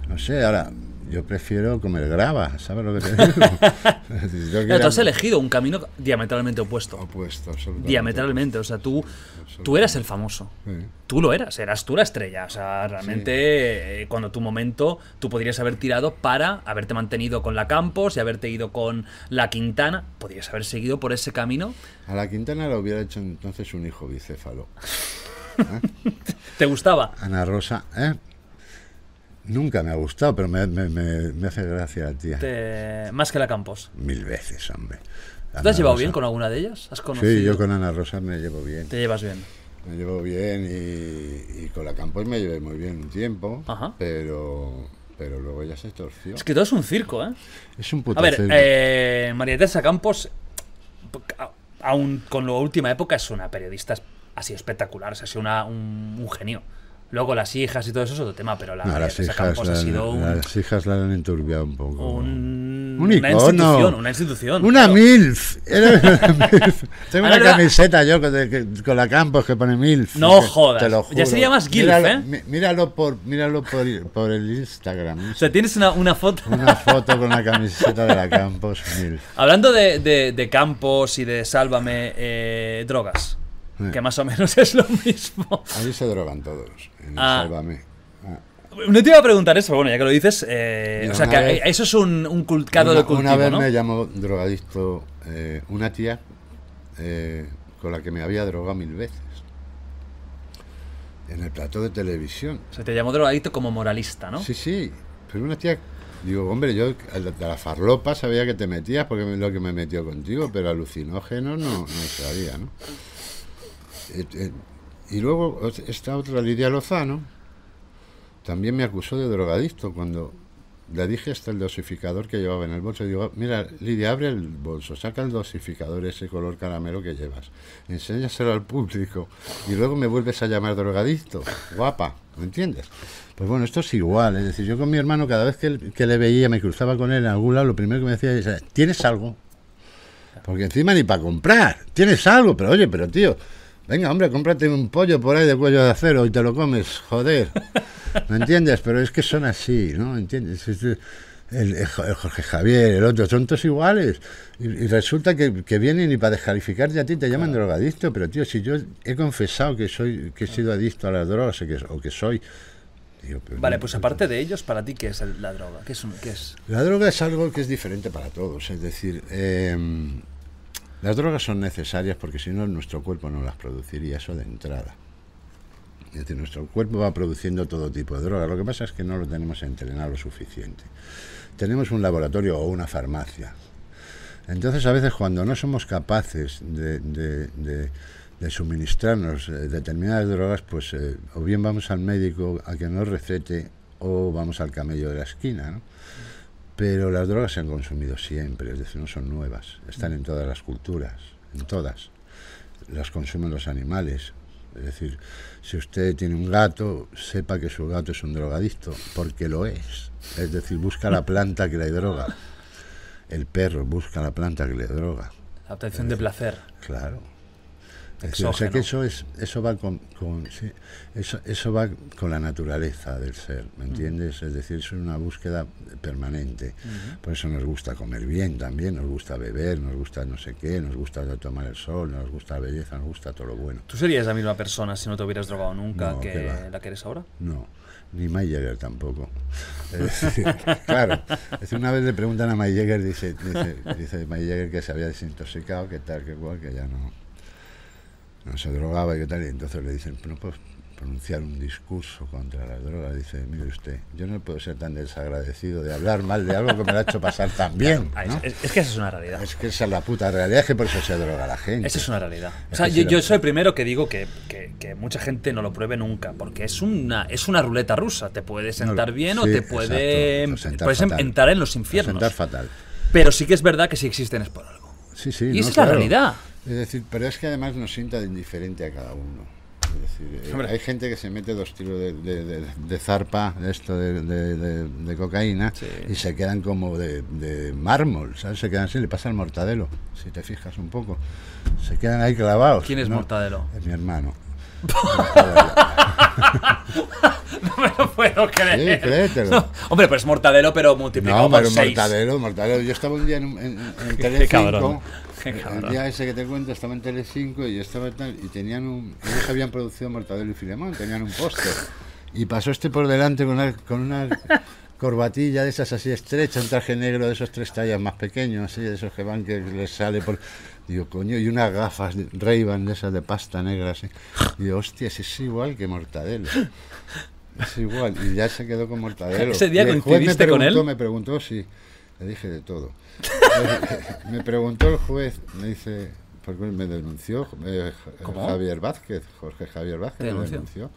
No sé, ahora, yo prefiero comer grava, ¿sabes lo que te digo? Pero tú has elegido un camino diametralmente opuesto. Opuesto, absolutamente. Diametralmente, o sea, tú, tú eras el famoso. Sí. Tú lo eras, eras tú la estrella. O sea, realmente, eh, cuando tu momento, tú podrías haber tirado para haberte mantenido con la Campos y haberte ido con la Quintana. Podrías haber seguido por ese camino. A la Quintana le hubiera hecho entonces un hijo bicéfalo. ¿Te gustaba? Ana Rosa, ¿eh? Nunca me ha gustado, pero me, me- me- me hace gracia, tía. Te- Más que la Campos. Mil veces, hombre. ¿Tú Ana te has llevado Rosa. bien con alguna de ellas? ¿Has conocido? Sí, yo con Ana Rosa me llevo bien. Te llevas bien. Me llevo bien y, y con la Campos me llevé muy bien un tiempo, Ajá. pero pero luego ya se torció. Es que todo es un circo, ¿eh? Es un puto A ver, circo. eh, María Teresa Campos, aún con la última época, es una periodista así espectacular, o sea, ha sido una- un, un genio. Luego las hijas y todo eso es otro tema, pero la No, las, hijas, Campos ha sido un, las hijas la han enturbiado un poco. un- Un una institución, una institución. Una claro. MILF. Era una MILF. Tengo una camiseta yo con, de- que- con la Campos que pone MILF. No jodas. Te lo Ya sería más GILF, míralo, ¿eh? Míralo por, míralo por, por el Instagram. O sea, tienes una, una foto. Una foto con la camiseta de la Campos MILF. Hablando de, de- de Campos y de Sálvame, eh, drogas, Eh. que más o menos es lo mismo. Allí se drogan todos. En el Ah. Sálvame. Ah. No te iba a preguntar eso, pero bueno, ya que lo dices, eh, o sea, que eso es un, un cul- caldo una, de cultivo, una vez ¿no? me llamó drogadicto eh, una tía eh, con la que me había drogado mil veces. En el plató de televisión. Se te llamó drogadicto como moralista, ¿no? Sí, sí. Pero una tía. Digo, hombre, yo a la, a la farlopa sabía que te metías porque es lo que me metió contigo, pero alucinógenos no, no sabía, ¿no? Eh, eh, y luego esta otra Lidia Lozano también me acusó de drogadicto cuando le dije hasta el dosificador que llevaba en el bolso. Digo, mira, Lidia, abre el bolso, saca el dosificador ese color caramelo que llevas, enséñaselo al público y luego me vuelves a llamar drogadicto. Guapa, ¿me entiendes? Pues bueno, esto es igual. Es decir, yo con mi hermano, cada vez que, que le veía, me cruzaba con él en algún lado, lo primero que me decía es, ¿tienes algo? Porque encima ni para comprar. Tienes algo, pero oye, pero tío, venga, hombre, cómprate un pollo por ahí de cuello de acero y te lo comes, joder. ¿Me entiendes? Pero es que son así, ¿no? ¿Entiendes? Es- es- El, el Jo- el Jorge Javier, el otro, son todos iguales. Y, y resulta que, que vienen y para descalificarte a ti te llaman drogadicto, pero tío, si yo he confesado que soy que he sido adicto a las drogas o que, o que soy... pero Vale, pues aparte de ellos, para ti, ¿qué es el- la droga? ¿Qué es, un- qué es? la droga es algo que es diferente para todos, es decir, eh, las drogas son necesarias porque si no nuestro cuerpo no las produciría, eso de entrada. Es decir, nuestro cuerpo va produciendo todo tipo de drogas, lo que pasa es que no lo tenemos entrenado lo suficiente. Tenemos un laboratorio o una farmacia. Entonces a veces cuando no somos capaces de, suministrarnos eh, determinadas drogas, pues eh, o bien vamos al médico a que nos recete o vamos al camello de la esquina. Pero las drogas se han consumido siempre, es decir, no son nuevas, están en todas las culturas, en todas. Las consumen los animales. Es decir, si usted tiene un gato, sepa que su gato es un drogadicto, porque lo es. Es decir, busca la planta que le droga. El perro busca la planta que le droga. La obtención de placer. Claro. Decir, o sea Exógeno. que eso es, eso va con, con- sí, eso, eso va con la naturaleza del ser, ¿me entiendes? Es decir, es una búsqueda permanente. Por eso nos gusta comer bien también, nos gusta beber, nos gusta no sé qué, nos gusta tomar el sol, nos gusta la belleza, nos gusta todo lo bueno. ¿Tú serías la misma persona si no te hubieras drogado nunca No, que la que eres ahora? No, ni Jagger tampoco. Es decir, claro, es una vez le preguntan a Jagger, dice, dice, dice Jagger que se había desintoxicado, que tal, que cual, que ya no, no se drogaba y tal, y entonces le dicen, no puedo pronunciar un discurso contra las drogas. Dice, mire usted, yo no puedo ser tan desagradecido de hablar mal de algo que me lo ha hecho pasar tan bien. ¿no? es, que esa es una realidad. Es que esa es la puta realidad, es que por eso se droga la gente. Esa es una realidad. O sea, yo, la- soy el primero que digo que, que- que mucha gente no lo pruebe nunca, porque es una, es una ruleta rusa. Te puede sentar No, bien o te puede exacto, puedes fatal. entrar en los infiernos. Sentar fatal. Pero sí que es verdad que si existen es por algo. Sí, sí. Y no, esa es la realidad. Es decir, pero es que además nos sienta de indiferente a cada uno. Es decir, eh, hay gente que se mete dos tiros de, de- de- de zarpa, de esto de, cocaína, Sí. y se quedan como de, mármol, ¿sabes? Se quedan así, le pasa al mortadelo, si te fijas un poco. Se quedan ahí clavados. ¿Quién es ¿no? Mortadelo? Es mi hermano. No me lo puedo creer. Sí, créetelo. No, hombre, pero es mortadelo, pero multiplicado No, por pero seis. mortadero. Yo estaba un día en, un- en, en Qué Telecinco. El día ese que te cuento estaba en Telecinco y yo estaba tal, y tenían un. Ellos habían producido Mortadelo y Filemón, tenían un póster. Y pasó este por delante con una, con una corbatilla de esas así estrecha, un traje negro de esos tres tallas más pequeños, así, de esos que van que les sale por. Digo, coño, y unas gafas Ray-Ban de esas de pasta negra así. Digo, hostia, ese es igual que Mortadelo. Es igual, y ya se quedó con Mortadelo. Ese día Y el juez me coincidiste con él. Me preguntó, sí, le dije de todo. me preguntó el juez, me dice, porque me denunció eh, ¿Cómo? Javier Vázquez, Jorge Javier Vázquez ¿Te me denunció? denunció.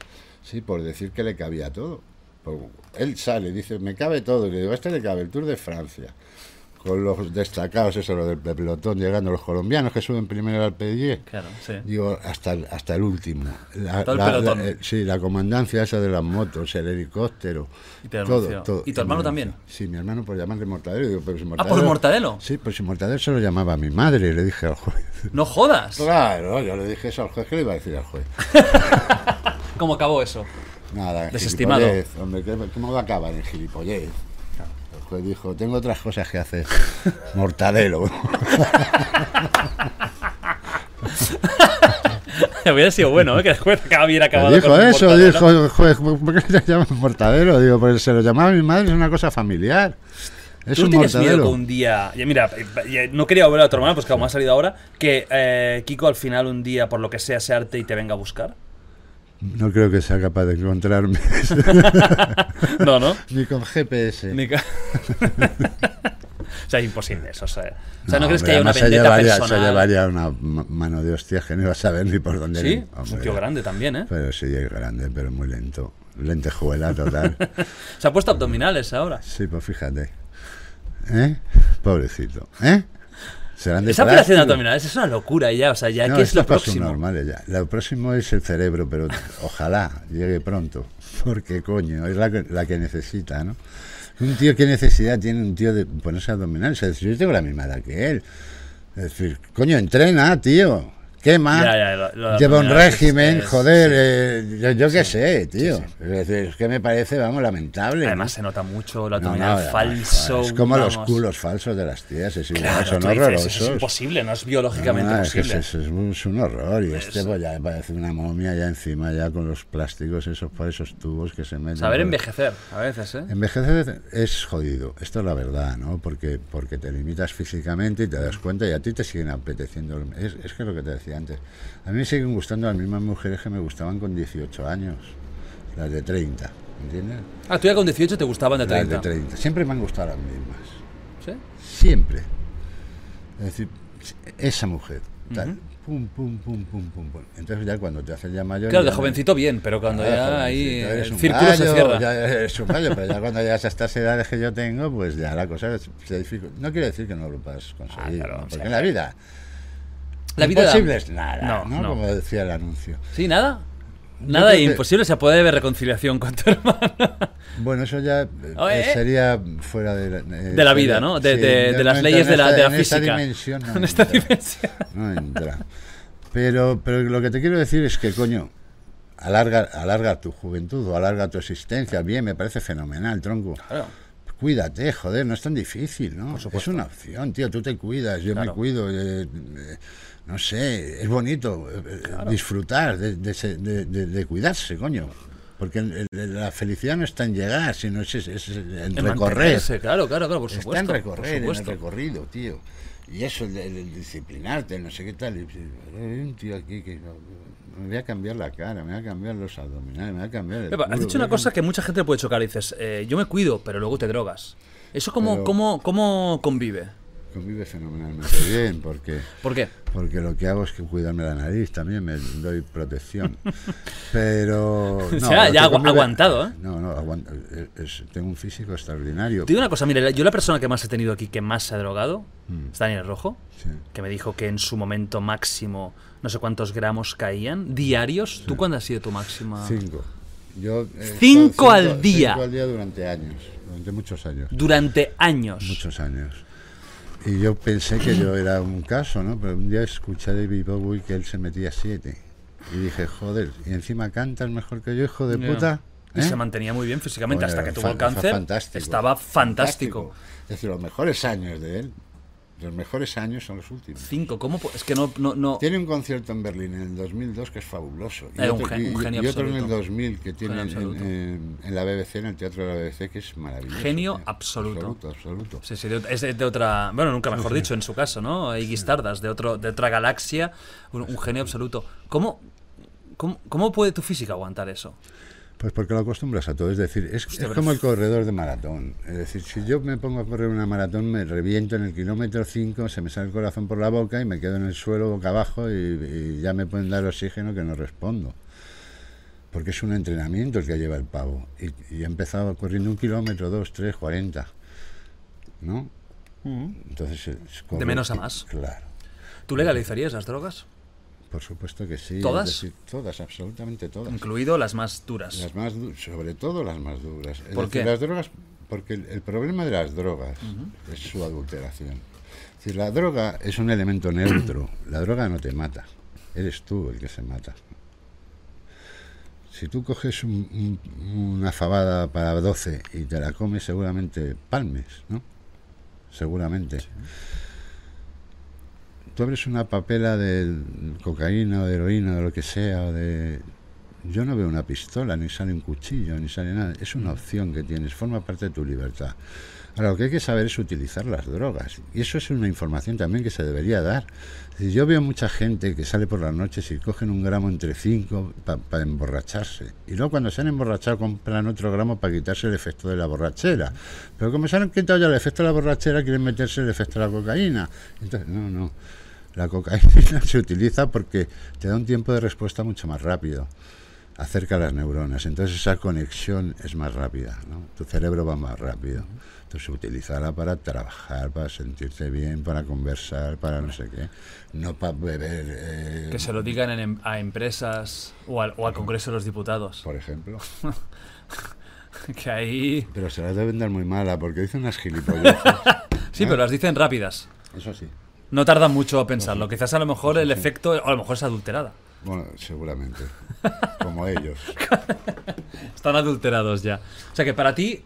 Sí, por decir que le cabía todo. Por- él sale, dice, me cabe todo. Y le digo, a este le cabe el Tour de Francia. Con los destacados, eso, lo del pelotón, llegando los colombianos que suben primero al Pedier. Claro, sí. Digo, hasta el, hasta el último. La- Todo el la- pelotón. la- eh, sí, la comandancia esa de las motos, el helicóptero. Y te denunció. ¿Y tu hermano también? Sí, mi hermano por llamarle Mortadelo. Digo, pero si Ah, ¿por Mortadelo? Sí, pues si Mortadelo se lo llamaba a mi madre, le dije al juez. No jodas. Claro, yo le dije eso al juez. ¿Qué le iba a decir al juez? ¿Cómo acabó eso? Nada, Desestimado. Hombre, ¿qué- ¿cómo va a acabar en gilipollez? Juez dijo, tengo otras cosas que hacer. Mortadelo. Hubiera sido bueno, ¿eh? Que después bien acabado. dijo con eso, dijo juez, ¿por qué se llama Mortadelo? Digo, pues se lo llamaba mi madre, es una cosa familiar. Es ¿Tú un tienes miedo que un día. ya, mira, ya, no quería volver a tu hermano, pues como ha salido ahora, que eh, Kiko al final un día, por lo que sea, se arte y te venga a buscar. No creo que sea capaz de encontrarme. No, ¿no? Ni con GPS. Ni ca- o sea, imposible eso. O sea, o sea, ¿no, No, crees hombre, que haya una se llevaría, personal? Se llevaría una ma- mano de hostias que no iba a saber ni por dónde. Sí, ir. es un Hombre, tío grande también, ¿eh? Pero sí, es grande, pero muy lento. Lentejuela total. Se ha puesto abdominales ahora. sí, pues fíjate. ¿Eh? Pobrecito. ¿Eh? Serán de Esa operación abdominales es una locura ya, o sea, ya No, que es lo próximo. normales ya. Lo próximo es el cerebro, pero ojalá llegue pronto. Porque, coño, es la que, la que necesita, ¿no? Un tío, ¿qué necesidad tiene un tío de ponerse abdominales? Es decir, yo tengo la misma edad que él. Es decir, coño, entrena, tío. Quema. Ya, ya, lo- lo de lleva un régimen, es- joder. sí. eh, yo yo qué sé, tío. sí. Es decir, es que me parece, vamos, lamentable. Además ¿no? se nota mucho el No, falso. Es como los culos falsos de las tías, es igual, Claro, son dices, horrorosos. es imposible, no es biológicamente posible. es, es un, es un horror y este pues ya parece una momia ya encima ya con los plásticos esos por esos tubos que se meten Saber por- envejecer, a veces, ¿eh? envejecer es jodido esto es la verdad no porque porque te limitas físicamente y te das cuenta y a ti te siguen apeteciendo es, es que es lo que te decía antes a mí me siguen gustando las mismas mujeres que me gustaban con 18 años las de 30 ¿entiendes? Ah, tú ya con 18 te gustaban de 30. las de 30 siempre me han gustado las mismas ¿Sí? Siempre. Es decir, esa mujer. Tal. Pum, pum, pum, pum, pum, pum. Entonces ya cuando te haces ya mayor... Claro, de jovencito bien, pero cuando Ah, ya ahí el círculo se gallo, cierra. Ya eres un gallo, pero ya cuando llegas a estas edades que yo tengo, pues ya la cosa se dificulta. No quiere decir que no lo puedas conseguir, Ah, claro, ¿no? porque sea, en la vida La vida da- imposible es nada, No, ¿no? no. Como decía el anuncio. Sí, nada. Nada que- imposible, se puede haber reconciliación con tu hermana. Bueno, eso ya eh, Oye, eh. sería fuera de la, eh, De la vida, ¿no? De, sí, de- las leyes de la, esta- de la en esta física. dimensión no en esta entra. dimensión. no entra. Pero, pero lo que te quiero decir es que, coño, alarga, alarga tu juventud o alarga tu existencia. Bien, me parece fenomenal, tronco. Claro. Cuídate, joder, no es tan difícil, ¿no? Es una opción, tío, tú te cuidas, yo Claro. me cuido. eh, eh, no sé, es bonito eh, eh, disfrutar de, de de- de- de cuidarse, coño. Porque el- el- la felicidad no está en llegar, sino es, es- es en En recorrer. Claro, claro, claro, por Está supuesto. en por recorrer, en el recorrido, tío. Y eso, el, disciplinarte, no sé qué tal. y, Hay un tío aquí que me voy a cambiar la cara, me voy a cambiar los abdominales, me voy a cambiar el Pepa, has dicho una cosa que mucha gente puede chocar. Dices, eh, yo me cuido, pero luego te drogas. ¿Eso cómo, Pero- cómo, cómo convive? Convive fenomenalmente bien, porque, ¿Por qué? porque lo que hago es que cuidarme la nariz, también me doy protección. Pero. O sea, ya que agu- convive- aguantado, ¿eh? No, no, es- es- tengo un físico extraordinario. Te digo una cosa, mira, yo la persona que más he tenido aquí que más se ha drogado es Daniel Rojo, Sí. que me dijo que en su momento máximo no sé cuántos gramos caían diarios. ¿Tú cuándo has sido tu máxima? Cinco. Yo, eh, Cinco cinco- al día. Cinco al día durante años, durante muchos años. Durante años. Muchos años. Y yo pensé que yo era un caso, ¿no? Pero un día escuché a David Bowie que él se metía siete. Y dije, joder, y encima cantas mejor que yo, hijo de puta. Y ¿eh? se mantenía muy bien físicamente hasta que tuvo el cáncer. fantástico. Estaba fantástico. Es decir, los mejores años de él, los mejores años son los últimos. Cinco, ¿cómo? Es que no, no, no. Tiene un concierto en Berlín en el 2002 que es fabuloso. Y Era un otro, gen- y- un genio y otro en el absoluto. 2000 que tiene en, absoluto. en- en la BBC, en el Teatro de la BBC, que es maravilloso. Genio tío. absoluto. Absoluto, absoluto. Sí, sí, de- es de, de otra. Bueno, nunca mejor dicho, en su caso, ¿no? Iggy Stardust, de, otro, de otra galaxia, un, un genio absoluto. ¿Cómo, cómo, cómo puede tu física aguantar eso? Pues porque lo acostumbras a todo. Es decir, es, como el corredor de maratón. Es decir, si yo me pongo a correr una maratón, me reviento en el kilómetro 5, se me sale el corazón por la boca y me quedo en el suelo boca abajo y, y ya me pueden dar oxígeno que no respondo. Porque es un entrenamiento el que lleva el pavo. Y, y he empezado corriendo un kilómetro, dos, tres, cuarenta. ¿No? Entonces, es Mm. De menos a más. Claro. ¿Tú legalizarías las drogas? Por supuesto que sí. ¿Todas? decir, todas, absolutamente todas. Incluido las más duras. Las más du- sobre todo las más duras. Es ¿Por decir, qué? Las drogas, porque el, el problema de las drogas es su adulteración. Es decir, la droga es un elemento neutro. La droga no te mata. Eres tú el que se mata. Si tú coges un- un- una fabada para 12 y te la comes, seguramente palmes, ¿no? Seguramente. Tú abres una papela de cocaína o de heroína o lo que sea, de... Yo no veo una pistola, ni sale un cuchillo, ni sale nada. Es una opción que tienes, forma parte de tu libertad. Ahora, lo que hay que saber es utilizar las drogas. Y eso es una información también que se debería dar. Yo veo mucha gente que sale por las noches y cogen un gramo entre cinco para emborracharse. Y luego cuando se han emborrachado compran otro gramo para quitarse el efecto de la borrachera. Pero como se han quitado ya el efecto de la borrachera, quieren meterse el efecto de la cocaína. Entonces, no, no. La cocaína se utiliza porque te da un tiempo de respuesta mucho más rápido acerca las neuronas. Entonces esa conexión es más rápida, ¿no? Tu cerebro va más rápido. Entonces utilizarla para trabajar, para sentirte bien, para conversar, para no sé qué. No para beber, eh, Que se lo digan en- em, a empresas o al, o al Congreso de los Diputados. por ejemplo. Que ahí... Pero se las deben dar muy mala porque dicen unas gilipolleces. Sí, pero las dicen rápidas. Eso sí. No tardan mucho a pensarlo. Quizás a lo mejor el efecto, o a lo mejor es adulterada. Bueno, seguramente. Como ellos. Están adulterados ya. O sea que para ti,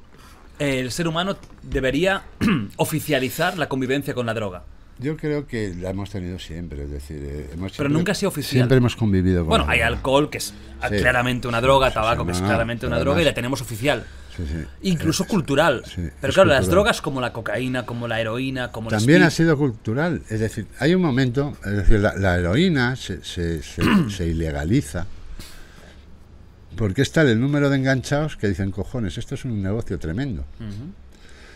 eh, el ser humano debería oficializar la convivencia con la droga. Yo creo que la hemos tenido siempre, es decir, eh, hemos Pero nunca ha sido oficial. Siempre hemos convivido con Bueno, la hay droga. alcohol, que es Sí. claramente una droga, tabaco, sí, que es claramente una droga, y la tenemos oficial. Sí, sí. Incluso Eh, cultural. sí, Pero claro, las drogas como la cocaína, como la heroína, como el También ha sido cultural. Es decir, hay un momento, es decir, la, la heroína se, se- se- se ilegaliza. Porque está el número de enganchados que dicen, cojones, esto es un negocio tremendo.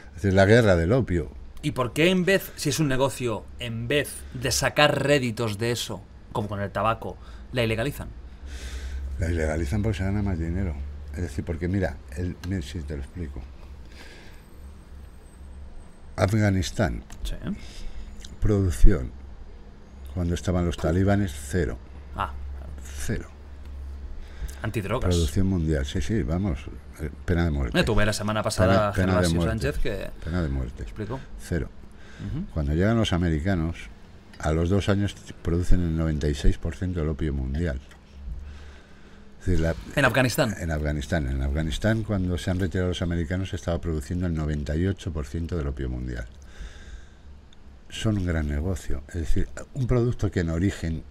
Es decir, la guerra del opio. ¿Y por qué en vez, si es un negocio, en vez de sacar réditos de eso, como con el tabaco, la ilegalizan? La ilegalizan porque se gana más dinero. Es decir, porque mira, el, mira, si te lo explico. Afganistán, Sí. producción, cuando estaban los talibanes, cero. Ah, Cero. antidrogas. Producción mundial, sí, sí, vamos, eh, pena de muerte. Mira, tuve la semana pasada Pena- pena de Gervasio muerte. Sánchez que Pena de muerte. explicó. Cero. Cuando llegan los americanos, a los dos años producen el 96% del opio mundial. Es decir, la- En Afganistán. en Afganistán. En Afganistán, cuando se han retirado los americanos, se estaba produciendo el 98% del opio mundial. Son un gran negocio. Es decir, un producto que en origen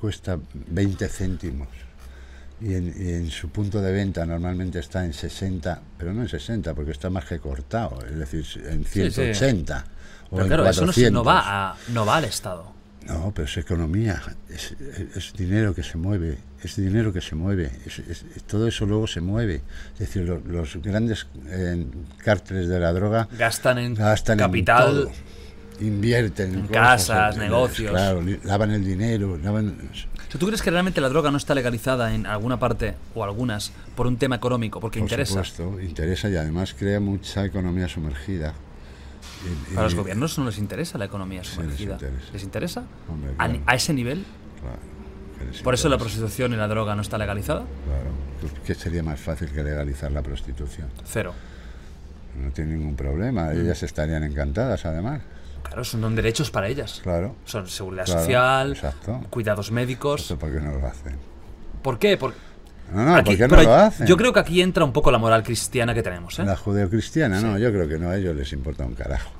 cuesta 20 céntimos y en, y en su punto de venta normalmente está en 60, pero no en 60, porque está más que cortado. Es decir, en Sí, sí. 180. O Pero en claro, eso no, no 400. va a, no va al Estado. No, pero es economía, es, es- es dinero que se mueve, es dinero que se mueve, es- todo eso luego se mueve. Es decir, lo- los grandes eh, cárteles de la droga Gastan en gastan capital. en todo, invierten en, cosas, casas, en- negocios. Claro, lavan el dinero, lavan... ¿Tú crees que realmente la droga no está legalizada en alguna parte o algunas por un tema económico? Porque Por interesa. supuesto, interesa y además crea mucha economía sumergida. Y- Para los y- gobiernos no les interesa la economía les sumergida. interesa. ¿Les interesa? Hombre, ¿A, claro. a ese nivel? Claro, ¿Por eso la prostitución y la droga no está legalizada? Claro, pues, ¿qué sería más fácil que legalizar la prostitución? Cero. No tiene ningún problema, ellas estarían encantadas además. Claro, son derechos para ellas. Claro. Son seguridad Claro, social, exacto. cuidados médicos. ¿Esto por qué no lo hacen? ¿Por qué? Por- No, no, aquí- ¿por qué no lo hacen? Yo creo que aquí entra un poco la moral cristiana que tenemos, ¿eh? La judeocristiana, no, yo creo que no, a ellos les importa un carajo.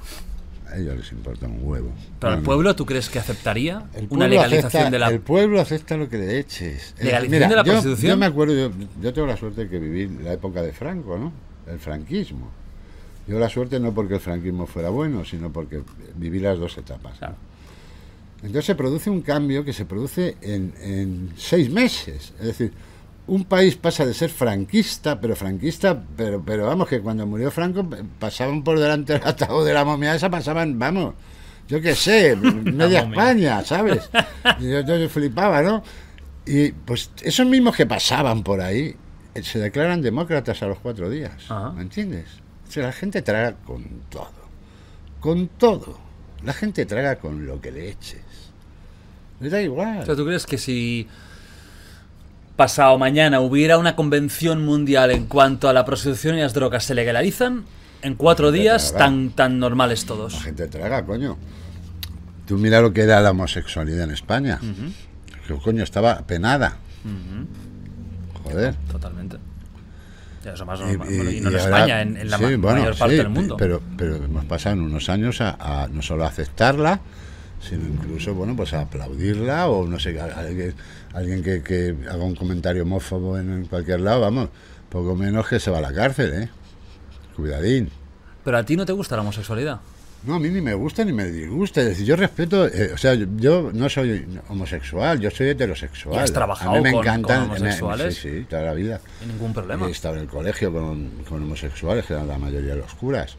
A ellos les importa un huevo. Pero No, el no. pueblo, ¿tú crees que aceptaría una legalización acepta- de la... El pueblo acepta lo que le eches. ¿Legalización de la yo, prostitución? Yo me acuerdo, yo, yo tengo la suerte de que viví la época de Franco, ¿no? El franquismo. Yo la suerte no porque el franquismo fuera bueno, sino porque viví las dos etapas. Claro. Entonces se produce un cambio que se produce en, en seis meses. Es decir, un país pasa de ser franquista, pero franquista, pero, pero vamos, que cuando murió Franco p- pasaban por delante del ataúd de la momia esa, pasaban, vamos, yo qué sé, media. España, ¿sabes? Y yo, yo flipaba, ¿no? Y pues esos mismos que pasaban por ahí eh, se declaran demócratas a los cuatro días, Ajá. ¿me entiendes? O sea, la gente traga con todo, con todo. La gente traga con lo que le eches. Le da igual. O sea, ¿tú crees que si pasado mañana hubiera una convención mundial en cuanto a la prostitución y las drogas se legalizan, en cuatro días tan, tan normales La todos? gente traga, coño. Tú mira lo que era la homosexualidad en España. Que coño estaba penada. Joder. Totalmente. Eso más Y, normal. y- Bueno, y no en ahora- España, en, en la sí, ma- bueno, mayor parte sí, del mundo. Pero, pero hemos pasado en unos años a, a no solo aceptarla, sino incluso, bueno, pues a aplaudirla o no sé, a- a- alguien, alguien que, que haga un comentario homófobo en, en cualquier lado, vamos, poco menos que se va a la cárcel, ¿eh? Cuidadín. Pero a ti no te gusta la homosexualidad. No, a mí ni me gusta ni me disgusta. Es decir, yo respeto, eh, o sea, yo, no soy homosexual, yo soy heterosexual. ¿Y has trabajado a mí me con- encantan con homosexuales? sí, sí, toda la vida. Ningún problema. He estado en el colegio con, con homosexuales, que eran la mayoría de los curas.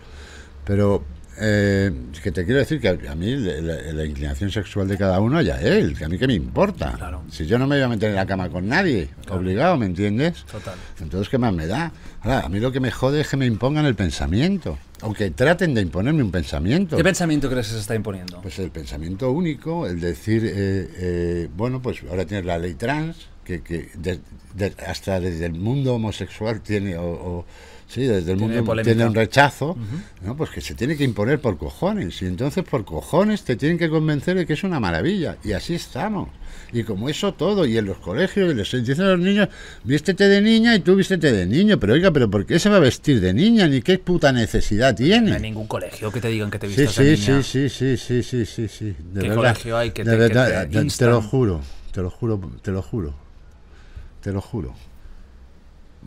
Pero eh, que te quiero decir que a, mí la, la- inclinación sexual de cada uno ya él, que a mí que me importa. Claro. Si yo no me voy a meter en la cama con nadie, obligado, ¿me entiendes? Total. Entonces, ¿qué más me da? Ahora, a mí lo que me jode es que me impongan el pensamiento. Aunque traten de imponerme un pensamiento. ¿Qué pensamiento crees que se está imponiendo? Pues el pensamiento único, el decir, eh, eh, bueno, pues ahora tienes la ley trans, que, que de- de- hasta desde el mundo homosexual tiene, o, o- sí, desde el Tiene mundo polémica. tiene un rechazo, ¿no? Pues que se tiene que imponer por cojones, y entonces por cojones te tienen que convencer de que es una maravilla, y así estamos. Y como eso todo, y en los colegios, y les dicen a los niños, vístete de niña y tú vístete de niño, pero oiga, pero ¿por qué se va a vestir de niña? Ni qué puta necesidad tiene. No hay ningún colegio que te digan que te vistas sí, de sí, niña. sí, sí, sí, sí, sí, sí. De ¿Qué verdad. colegio hay que de te- que verdad, te te- te, instan? lo juro, te lo juro, te lo juro, te lo juro.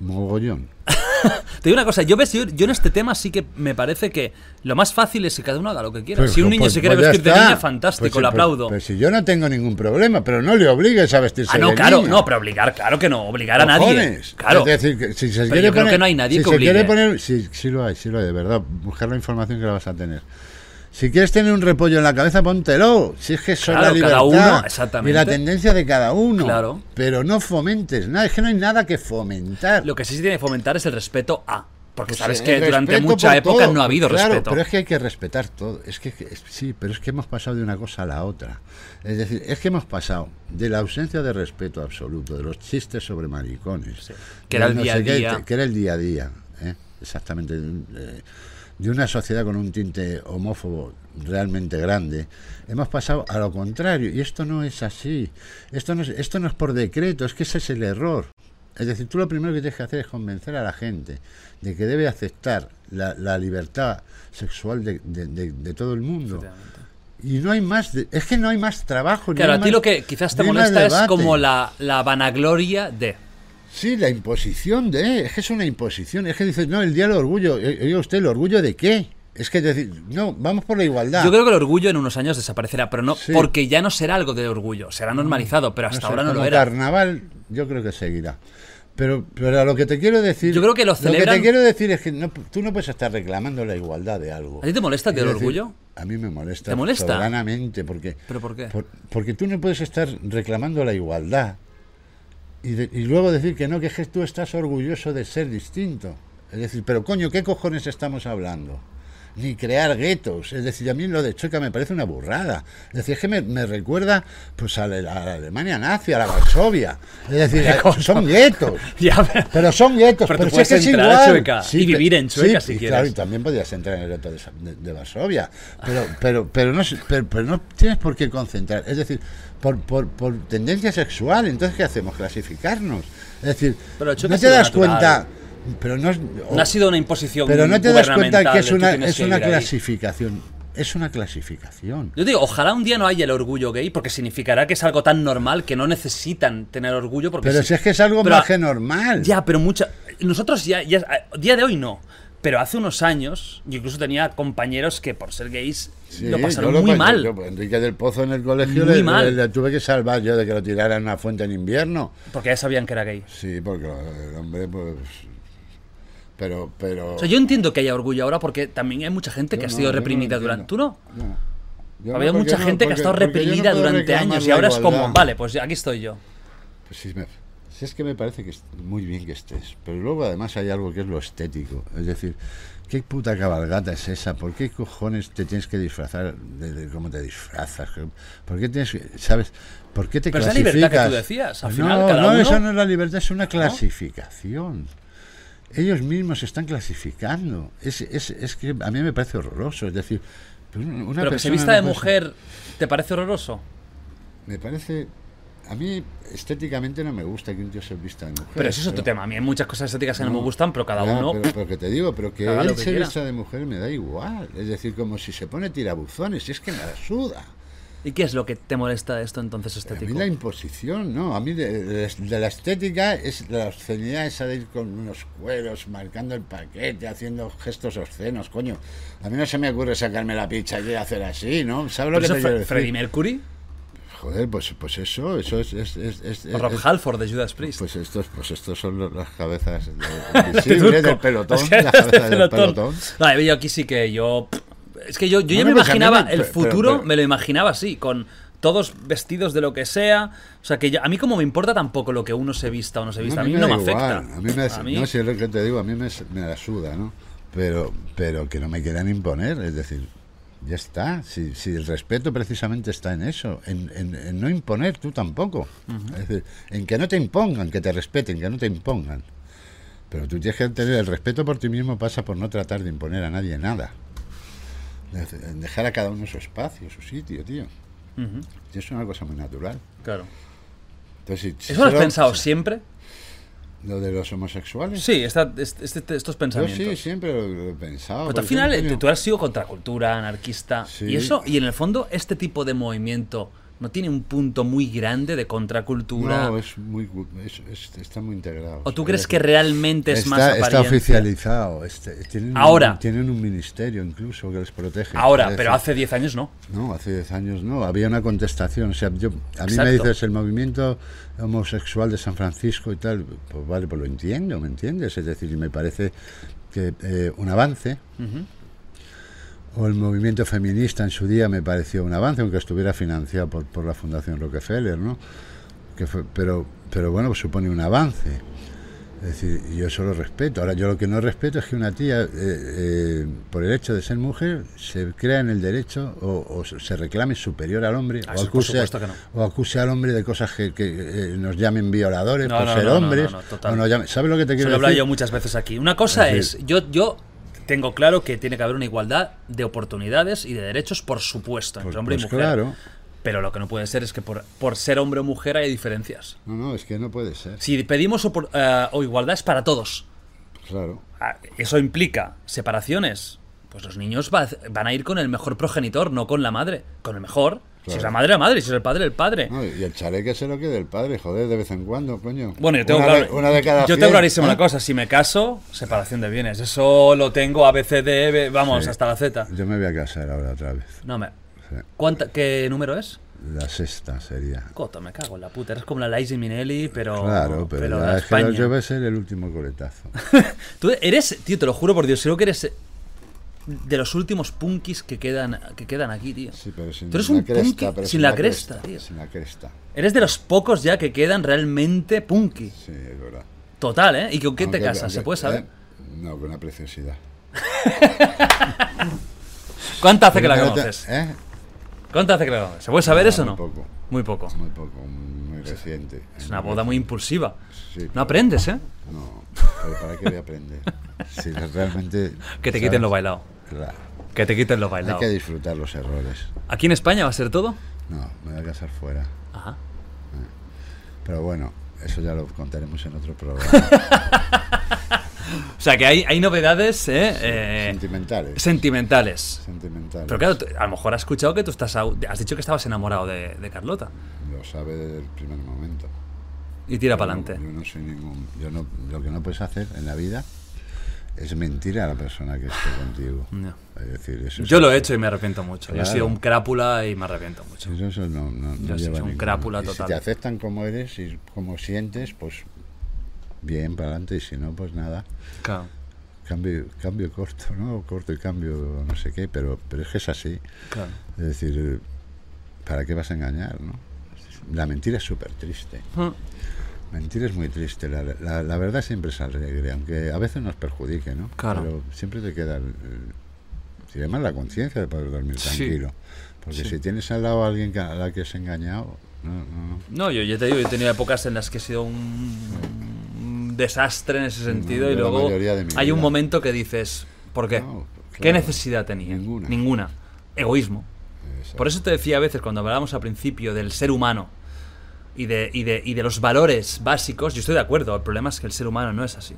Mogollón. Te digo una cosa, yo, ves, yo, yo en este tema sí que me parece que lo más fácil es que cada uno haga lo que quiera. Pues, si un niño pues, se quiere pues vestir de niña, fantástico, Pues sí, lo aplaudo. Pues si yo no tengo ningún problema, pero no le obligues a vestirse ah, no, de claro, niño. no, pero obligar, claro que no, obligar a nadie. Claro. Es decir, que si se Pero quiere yo creo poner- que no hay nadie si que se quiere obligue. poner, sí, sí lo hay, sí lo hay, de verdad. Buscar la información que la vas a tener. Si quieres tener un repollo en la cabeza, póntelo. Si es que eso Claro, es la cada libertad. uno, exactamente. Y la tendencia de cada uno. Claro. Pero no fomentes nada. Es que no hay nada que fomentar. Lo que sí se tiene que fomentar es el respeto a. Porque Pues sabes que durante mucha época todo. no ha habido Claro, respeto. Pero es que hay que respetar todo. Es que, es- sí, pero es que hemos pasado de una cosa a la otra. Es decir, es que hemos pasado de la ausencia de respeto absoluto, de los chistes sobre maricones, Que era el día a qué, día. que era el día a día, ¿eh? exactamente. eh, de una sociedad con un tinte homófobo realmente grande, hemos pasado a lo contrario. Y esto no es así. Esto no es, esto no es por decreto, es que ese es el error. Es decir, tú lo primero que tienes que hacer es convencer a la gente de que debe aceptar la, la libertad sexual de, de- de- de todo el mundo. Y no hay más, de- es que no hay más trabajo. Claro, hay a ti más- lo que quizás te molesta es como la, la vanagloria de. Sí, la imposición de, es que es una imposición. Es que dices, no, el día del orgullo. Eh, Oiga usted, ¿el orgullo de qué? Es que decir, no, vamos por la igualdad. Yo creo que el orgullo en unos años desaparecerá, pero no Sí. porque ya no será algo de orgullo, será normalizado, pero hasta sé, ahora no lo era. carnaval, yo creo que seguirá. Pero, pero a lo que te quiero decir. Yo creo que lo que celebran- te quiero decir es que no- tú no puedes estar reclamando la igualdad de algo. ¿A ti te molesta el orgullo? A mí me molesta. ¿Te molesta? Soberanamente, porque. ¿Pero por qué? porque tú no puedes estar reclamando la igualdad y, de- y luego decir que no, que tú estás orgulloso de ser distinto. Es decir, pero coño, ¿qué cojones estamos hablando? Ni crear guetos. Es decir, a mí lo de Chueca me parece una burrada. Es decir, es que me, me recuerda pues a la, a la Alemania nazi, a la Varsovia. Es decir, son guetos. Ya, pero- Pero son guetos, Pero pero, tú si es que puedes es entrar a igual. Chueca y vivir en Chueca si y quieres. Claro, y también podías entrar en el gueto de, de- de Varsovia. Pero, pero, pero, no, es- pero, pero no tienes por qué concentrar. Es decir, por, por, por tendencia sexual. Entonces, ¿qué hacemos? Clasificarnos. Es decir, Pero no te das natural. cuenta. Pero no, es- No ha sido una imposición pero no te das cuenta que es una, es una ahí. clasificación. Es una clasificación. Yo digo, ojalá un día no haya el orgullo gay, porque significará que es algo tan normal que no necesitan tener orgullo. Porque Pero sí- si es que es algo Pero- más que normal. Ya, pero mucha. Nosotros ya, ya. A día de hoy no. Pero hace unos años, yo incluso tenía compañeros que por ser gays Sí, lo pasaron muy mal. yo, Enrique del Pozo en el colegio Muy le, mal. le- le tuve que salvar yo de que lo tirara en una fuente en invierno. Porque ya sabían que era gay. Sí, porque el hombre, pues. Pero, pero. O sea, yo entiendo que haya orgullo ahora porque también hay mucha gente que ha no, sido no reprimida durante. ¿Tú no? No. Había no, mucha no, gente que ha estado no reprimida durante años y ahora es como, vale, pues aquí estoy yo. Pues sí, me- sí, es que me parece que es muy bien que estés. Pero luego además hay algo que es lo estético. Es decir, ¿qué puta cabalgata es esa? ¿Por qué cojones te tienes que disfrazar de, de cómo te disfrazas? ¿Por qué tienes que, sabes? ¿Por qué te Pero clasificas? libertad que tú decías, al no, final, cada no, uno- eso no es la libertad, es una clasificación. Ellos mismos se están clasificando. Es, es, es que a mí me parece horroroso. Es decir, pero una Pero que se vista de mujer, ¿te parece horroroso? me parece. A mí estéticamente no me gusta que un tío se vista de mujer. Pero eso es otro tema. A mí hay muchas cosas estéticas que no, me gustan, pero cada Ya, uno. Pero, pero que te digo, pero que él que se quiera. vista de mujer me da igual. Es decir, como si se pone tirabuzones. Y es que me la suda. ¿Y qué es lo que te molesta de esto entonces A estético? mí la imposición, no. A mí de, de- de la estética es la obscenidad esa de ir con unos cueros, marcando el paquete, haciendo gestos obscenos, coño. A mí no se me ocurre sacarme la picha y hacer así, ¿no? ¿Sabes lo ¿Pero que te Fre- quiero decir? Freddie Mercury? Joder, pues, pues eso, eso es... es, es, es- ¿O Rob Halford de Judas Priest? Pues estos, pues estos son las cabezas de- del pelotón, las cabezas del pelotón. No, yo aquí sí que yo. Es que yo, yo ya me imaginaba el pero- futuro, pero- me lo imaginaba así, con todos vestidos de lo que sea. O sea, que a mí como me importa tampoco lo que uno se vista o no se vista. a mí, no me afecta. A mí me, A mí- no, si es lo que te digo, a mí me, me la suda, ¿no? Pero, pero que no me quieran imponer, es decir, ya está. Si, si el respeto precisamente está en eso, en, en- en no imponer tú tampoco. Es decir, en que no te impongan, que te respeten, que no te impongan. Pero tú tienes que tener el respeto por ti mismo, pasa por no tratar de imponer a nadie nada. Dejar a cada uno su espacio, su sitio, tío. Y es una cosa muy natural. claro. Entonces, si- ¿Eso lo has pensado siempre? ¿Lo de los homosexuales? Sí, esta- este- este- estos Yo pensamientos. sí, siempre lo, he pensado. Pero tú al final tú, tú has sido contracultura, anarquista. Sí. Y eso, y en el fondo, este tipo de movimiento no tiene un punto muy grande de contracultura. No, es muy, es- es- está muy integrado. ¿O tú Es crees que realmente es está, más Está apariencia? oficializado. este, tienen, un- Ahora. tienen un ministerio incluso que les protege. Ahora, pero hace 10 años no. No, hace 10 años no. Había una contestación. O sea, yo, a mí Exacto. me dices el movimiento homosexual de San Francisco y tal. Pues vale, pues lo entiendo, ¿me entiendes? Es decir, me parece que eh, un avance. O el movimiento feminista en su día me pareció un avance, aunque estuviera financiado por, por la Fundación Rockefeller, ¿no? Que fue, pero, pero bueno, pues supone un avance. Es decir, yo eso lo respeto. Ahora, yo lo que no respeto es que una tía, eh, eh, por el hecho de ser mujer, se crea en el derecho o, o se reclame superior al hombre Ah, o, acuse, no. o acuse al hombre de cosas que, que, eh, nos llamen violadores No, por no, ser hombres. no, no, total. o llamen- ¿Sabes lo que te Se quiero lo he decir? hablado yo muchas veces aquí. Una cosa Es es, yo, yo tengo claro que tiene que haber una igualdad de oportunidades y de derechos, por supuesto, entre Pues- hombre pues y mujer. claro. Pero lo que no puede ser es que por, por ser hombre o mujer hay diferencias. No, no, es que no puede ser. Si pedimos opor- eh, o igualdad es para todos. Claro. Ah, Eso implica separaciones. Pues los niños va- van a ir con el mejor progenitor, no con la madre. Con el mejor. Si es la madre, la madre. Si es el padre, el padre. No, y el chaleque se lo quede el padre, joder, de vez en cuando, coño. Bueno, yo tengo, una, claro- de, una de cada yo tengo clarísimo ¿eh? una cosa. Si me caso, separación de bienes. Eso lo tengo ABCD, B, vamos, Sí. hasta la Z. Yo me voy a casar ahora otra vez. No me... Sí. ¿Cuánta, ¿Qué número es? La sexta sería. Coto, me cago en la puta. Eres como la Liza Minelli, pero... Claro, pero, pero es que yo voy a ser el último coletazo. Tú eres, tío, te lo juro por Dios, creo que eres de los últimos punkis que quedan, que quedan aquí, tío. Sí, pero sin Tú eres la un cresta, punky sin la cresta, tío. Sin la cresta. Eres de los pocos ya que quedan realmente punky. Sí, es verdad. Total, ¿eh? ¿Y con qué te Aunque- casas? ¿Se puede saber? eh, no, con una preciosidad. ¿Cuánto hace que la conoces? ¿Eh? ¿Cuánto hace que la conoces? ¿Se puede saber No, eso o muy no? poco. Muy poco. Muy poco, reciente. Es una boda muy impulsiva. Sí, No aprendes, ¿eh? No, pero ¿para qué voy a aprender? Si realmente... Que te ¿sabes? quiten lo bailado. Claro. Que te quiten lo Hay bailado. que disfrutar los errores. ¿Aquí en España va a ser todo? No, me voy a casar fuera. Ajá. Pero bueno, eso ya lo contaremos en otro programa. O sea que hay, hay novedades ¿eh? Eh, Sentimentales. sentimentales. Sentimentales. Pero claro, a lo mejor has escuchado que tú estás. Has dicho que estabas enamorado de, de Carlota. Lo sabe desde el primer momento. Y tira para adelante. Yo no soy ningún. Yo no, lo que no puedes hacer en la vida es mentir a la persona que esté contigo. No. Es decir, eso es- Yo lo he hecho y me arrepiento mucho. Yo he Claro. sido un crápula y me arrepiento mucho. Eso, eso no, no, Yo sí lleva soy un ningún- crápula y total. Si te aceptan como eres y como sientes, pues bien para adelante. Y si no, pues nada. Claro. Cambio, cambio corto, ¿no? Corto y cambio no sé qué, pero, pero es que es así. claro. Es decir, ¿para qué vas a engañar, no? La mentira es súper triste. Ah, Mentir es muy triste. La, la- la verdad siempre es alegre, aunque a veces nos perjudique, ¿no? Claro. Pero siempre te queda. el- el- además la conciencia de poder dormir Sí. tranquilo. Porque Sí. si tienes al lado a alguien que, a la que has engañado, no, no, no. No, yo, yo te digo, yo he tenido épocas en las que he sido un, un desastre en ese sentido yo y luego hay un momento que dices, ¿por qué? No, ¿Qué claro. necesidad tenía? Ninguna. Ninguna. Egoísmo. Exacto. Por eso te decía a veces cuando hablábamos al principio del ser humano y de, y de, y de los valores básicos, yo estoy de acuerdo, el problema es que el ser humano no es así.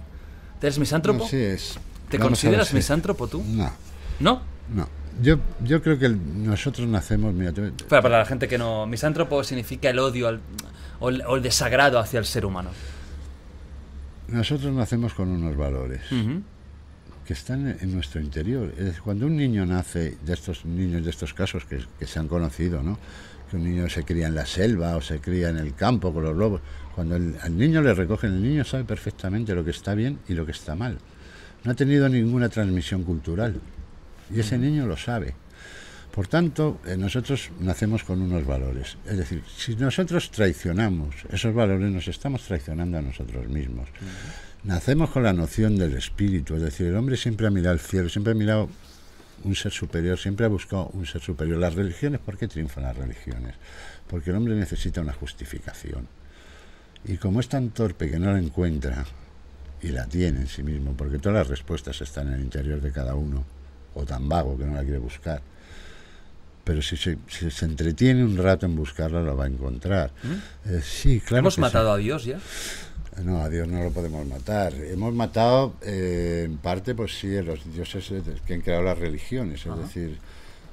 ¿Te eres misántropo? No, sí es. ¿Te vamos consideras ver, misántropo tú? No, ¿No? no. Yo, yo creo que el- nosotros nacemos. Mira, Para, para la gente que no... Misántropo significa el odio al- o, el, o el desagrado hacia el ser humano. Nosotros nacemos con unos valores. Que están en nuestro interior. Es cuando un niño nace, de estos niños, de estos casos que, que se han conocido, ¿no? que un niño se cría en la selva o se cría en el campo con los lobos, cuando el- al niño le recogen, el niño sabe perfectamente lo que está bien y lo que está mal. No ha tenido ninguna transmisión cultural y ese niño lo sabe. Por tanto, eh, nosotros nacemos con unos valores. Es decir, si nosotros traicionamos esos valores, nos estamos traicionando a nosotros mismos. Nacemos con la noción del espíritu, es decir, el hombre siempre ha mirado al cielo, siempre ha mirado un ser superior, siempre ha buscado un ser superior. Las religiones, ¿por qué triunfan las religiones? Porque el hombre necesita una justificación. Y como es tan torpe que no la encuentra, y la tiene en sí mismo, porque todas las respuestas están en el interior de cada uno, o tan vago que no la quiere buscar. Pero si se, si se entretiene un rato en buscarla, la va a encontrar. Eh, sí, claro. ¿Hemos que sí. matado a Dios ya? No, a Dios no lo podemos matar. Hemos matado, eh, en parte, pues sí, a los dioses que han creado las religiones. Es decir,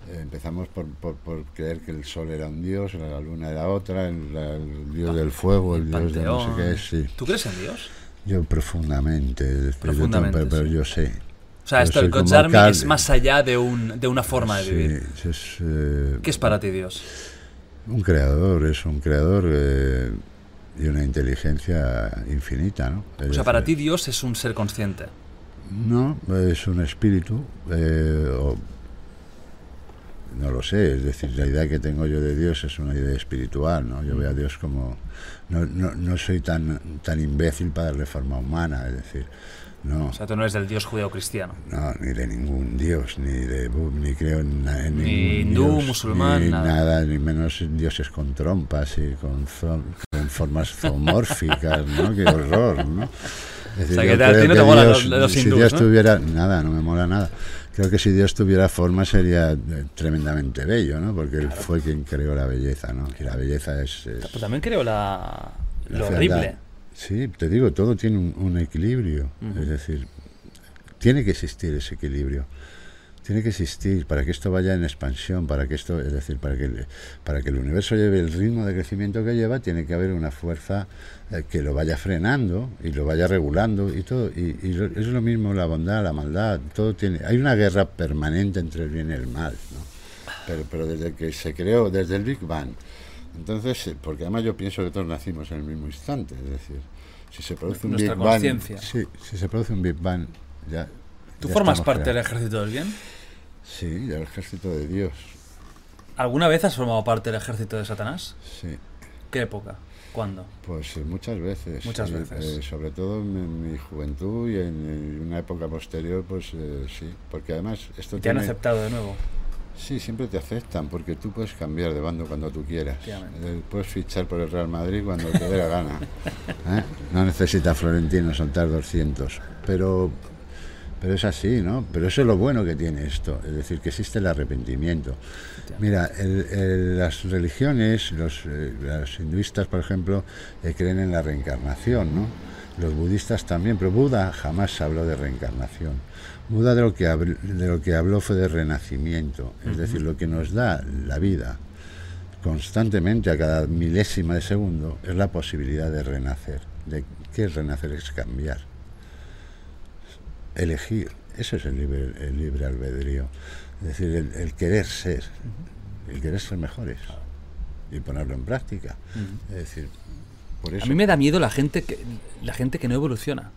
eh, empezamos por, por, por creer que el sol era un dios, la luna era otra, el, dios del fuego, el, dios de no sé qué. Sí. ¿Tú crees en Dios? Yo profundamente. yo Profundamente, pero, pero sí. yo sé. O sea, esto, soy el como God Army es más allá de, un, de una forma de Sí, vivir. es, eh, ¿Qué es para ti Dios? un creador, es un creador eh, y una inteligencia infinita, ¿no? Es O sea, para ti Dios es un ser consciente. No, es un espíritu, eh, o- no lo sé, es decir, la idea que tengo yo de Dios es una idea espiritual, ¿no? Yo veo a Dios como, no, no, no soy tan, tan imbécil para darle forma humana, es decir, no, O sea, tú no eres del Dios judeo-cristiano. no, ni de ningún Dios, ni de ni creo en, en Ni ningún hindú, Dios, musulmán, ni nada. ni menos dioses con trompas y con, con formas zoomórficas, ¿no? Qué horror, ¿no? Es O sea, que a ti no te molan los- los si hindús, Dios ¿no? tuviera nada, no me mola nada. Creo que si Dios tuviera forma sería eh, tremendamente bello, ¿no? Porque él fue quien creó la belleza, ¿no? Y la belleza es, es Pues también creo la, la lo fealdad. horrible. Sí, te digo, todo tiene un, un equilibrio. Es decir, tiene que existir ese equilibrio. Tiene que existir para que esto vaya en expansión, para que esto, es decir, para que, el- para que el universo lleve el ritmo de crecimiento que lleva, tiene que haber una fuerza eh, que lo vaya frenando y lo vaya regulando y todo. Y, y lo- es lo mismo la bondad, la maldad, todo tiene. Hay una guerra permanente entre el bien y el mal, ¿no? Pero, pero desde que se creó, desde el Big Bang. Entonces, eh, porque además yo pienso que todos nacimos en el mismo instante, es decir, si se produce un Nuestra Big Bang, sí, si se produce un Big Bang, ya. ¿Tú ya formas parte del ejército del bien? Sí, del ejército de Dios. ¿Alguna vez has formado parte del ejército de Satanás? Sí. ¿Qué época? ¿Cuándo? Pues eh, muchas veces. Muchas veces. eh, sobre todo en, mi juventud y en, una época posterior, pues eh, sí. Porque además esto ¿Te han tiene- aceptado de nuevo? Sí, siempre te aceptan, porque tú puedes cambiar de bando cuando tú quieras. Eh, Puedes fichar por el Real Madrid cuando te dé la gana. ¿eh? No necesita Florentino soltar 200. Pero, pero es así, ¿no? Pero eso es lo bueno que tiene esto, es decir, que existe el arrepentimiento. Mira, el- el- las religiones, los, eh, los hinduistas, por ejemplo, eh, creen en la reencarnación, ¿no? Los budistas también, pero Buda jamás habló de reencarnación. Buda de lo que, habl- de lo que habló fue de renacimiento, es decir, lo que nos da la vida constantemente a cada milésima de segundo es la posibilidad de renacer. De, ¿Qué es renacer? Es cambiar. Elegir. Eso es el libre, el libre albedrío. Es decir, el, el querer ser. El querer ser mejores. Y ponerlo en práctica. Es decir, por eso... A mí me da miedo la gente que, la gente que no evoluciona.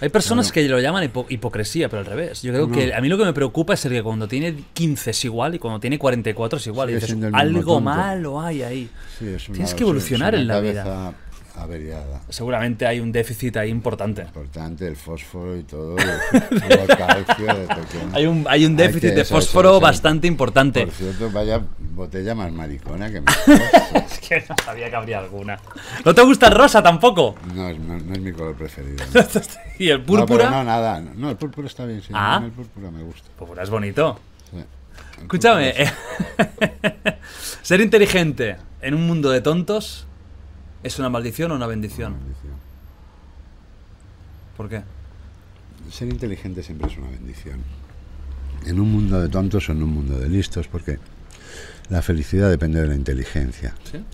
Hay personas que lo llaman hipo- hipocresía, pero al revés. Yo creo que a mí lo que me preocupa es el que cuando tiene 15 es igual y cuando tiene 44 es igual. Y dices, el mismo algo tonto". malo hay ahí. Sí, Tienes que evolucionar en la vida. Averiada. Seguramente hay un déficit ahí importante. Importante, el fósforo y todo. El, el calcio, de pequeño. Hay un, hay un Hay déficit que- de eso, fósforo eso, eso. bastante importante. Por cierto, vaya botella más maricona que me... Es que no sabía que habría alguna. ¿No te gusta el rosa tampoco? No, es- no, no es mi color preferido. ¿no? ¿Y el No, púrpura? pero no, nada. No, el púrpura está bien, sí. Ah. El púrpura me gusta. Púrpura es bonito. sí. Escúchame, eh, ser inteligente en un mundo de tontos es una maldición o una es una bendición. bendición. ¿Por qué? Ser inteligente siempre es una bendición. En un mundo de tontos o en un mundo de listos, porque la felicidad depende de la inteligencia. ¿Sí?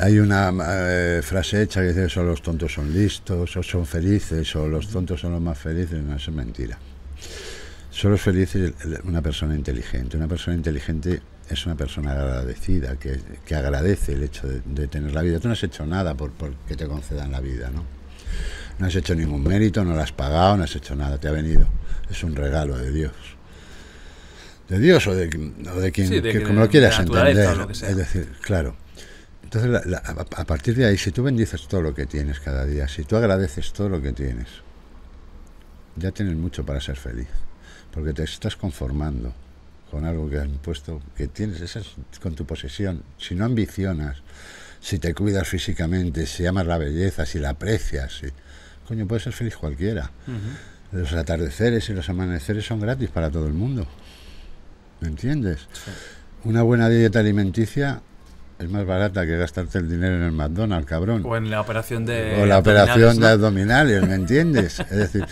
Hay una eh, frase hecha que dice solo los tontos son listos, o son felices, o los tontos son los más felices. No, eso es mentira. Solo es feliz el- el- una persona inteligente. Una persona inteligente es una persona agradecida, que, que agradece el hecho de, de tener la vida. Tú no has hecho nada por, por que te concedan la vida, ¿no? No has hecho ningún mérito, no lo has pagado, no has hecho nada, te ha venido. Es un regalo de Dios. De Dios o de, o de quien, Sí, de que- que- como lo quieras la entender. lo. Es decir, claro. Entonces, la- la- a, a partir de ahí, si tú bendices todo lo que tienes cada día, si tú agradeces todo lo que tienes, ya tienes mucho para ser feliz. Porque te estás conformando con algo que has puesto, que tienes, esa es con tu posesión. Si no ambicionas, si te cuidas físicamente, si amas la belleza, si la aprecias, si, coño, puede ser feliz cualquiera. Los atardeceres y los amaneceres son gratis para todo el mundo. ¿Me entiendes? Una buena dieta alimenticia es más barata que gastarte el dinero en el McDonald's, cabrón. O en la operación de. O la operación de abdominales, abdominales, ¿me entiendes? Es decir,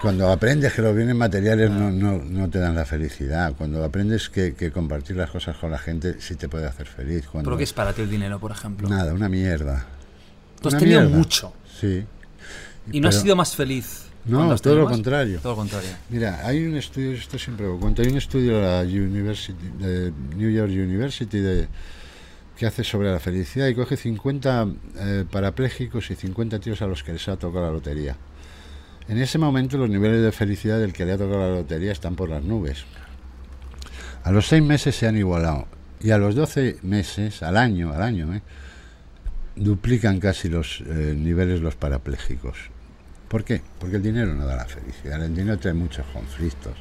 cuando aprendes que los bienes materiales no, no, no te dan la felicidad, cuando aprendes que, que compartir las cosas con la gente sí te puede hacer feliz. Cuando, ¿Pero qué es para ti el dinero, por ejemplo? Nada, una mierda. Tú has Una tenido mierda. mucho Sí. y no has sido más feliz. No, todo lo más? contrario. Todo lo contrario. Mira, hay un estudio, esto siempre lo cuento, hay un estudio de la University, de New York University de, que hace sobre la felicidad y coge 50 eh, parapléjicos y 50 tíos a los que les ha tocado la lotería. En ese momento los niveles de felicidad del que le ha tocado la lotería están por las nubes. A los seis meses se han igualado y a los 12 meses, al año, al año, ¿eh? duplican casi los eh, niveles los parapléjicos. ¿Por qué? Porque el dinero no da la felicidad, el dinero trae muchos conflictos.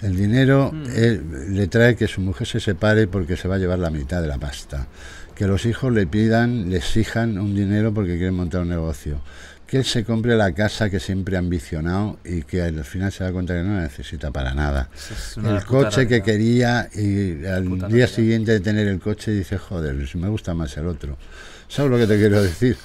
El dinero eh, le trae que su mujer se separe porque se va a llevar la mitad de la pasta. Que los hijos le pidan, le exijan un dinero porque quieren montar un negocio. Que él se compre la casa que siempre ha ambicionado y que al final se da cuenta que no la necesita para nada. El coche que quería y al día siguiente de tener el coche dice, joder, me gusta más el otro. ¿Sabes lo que te quiero decir?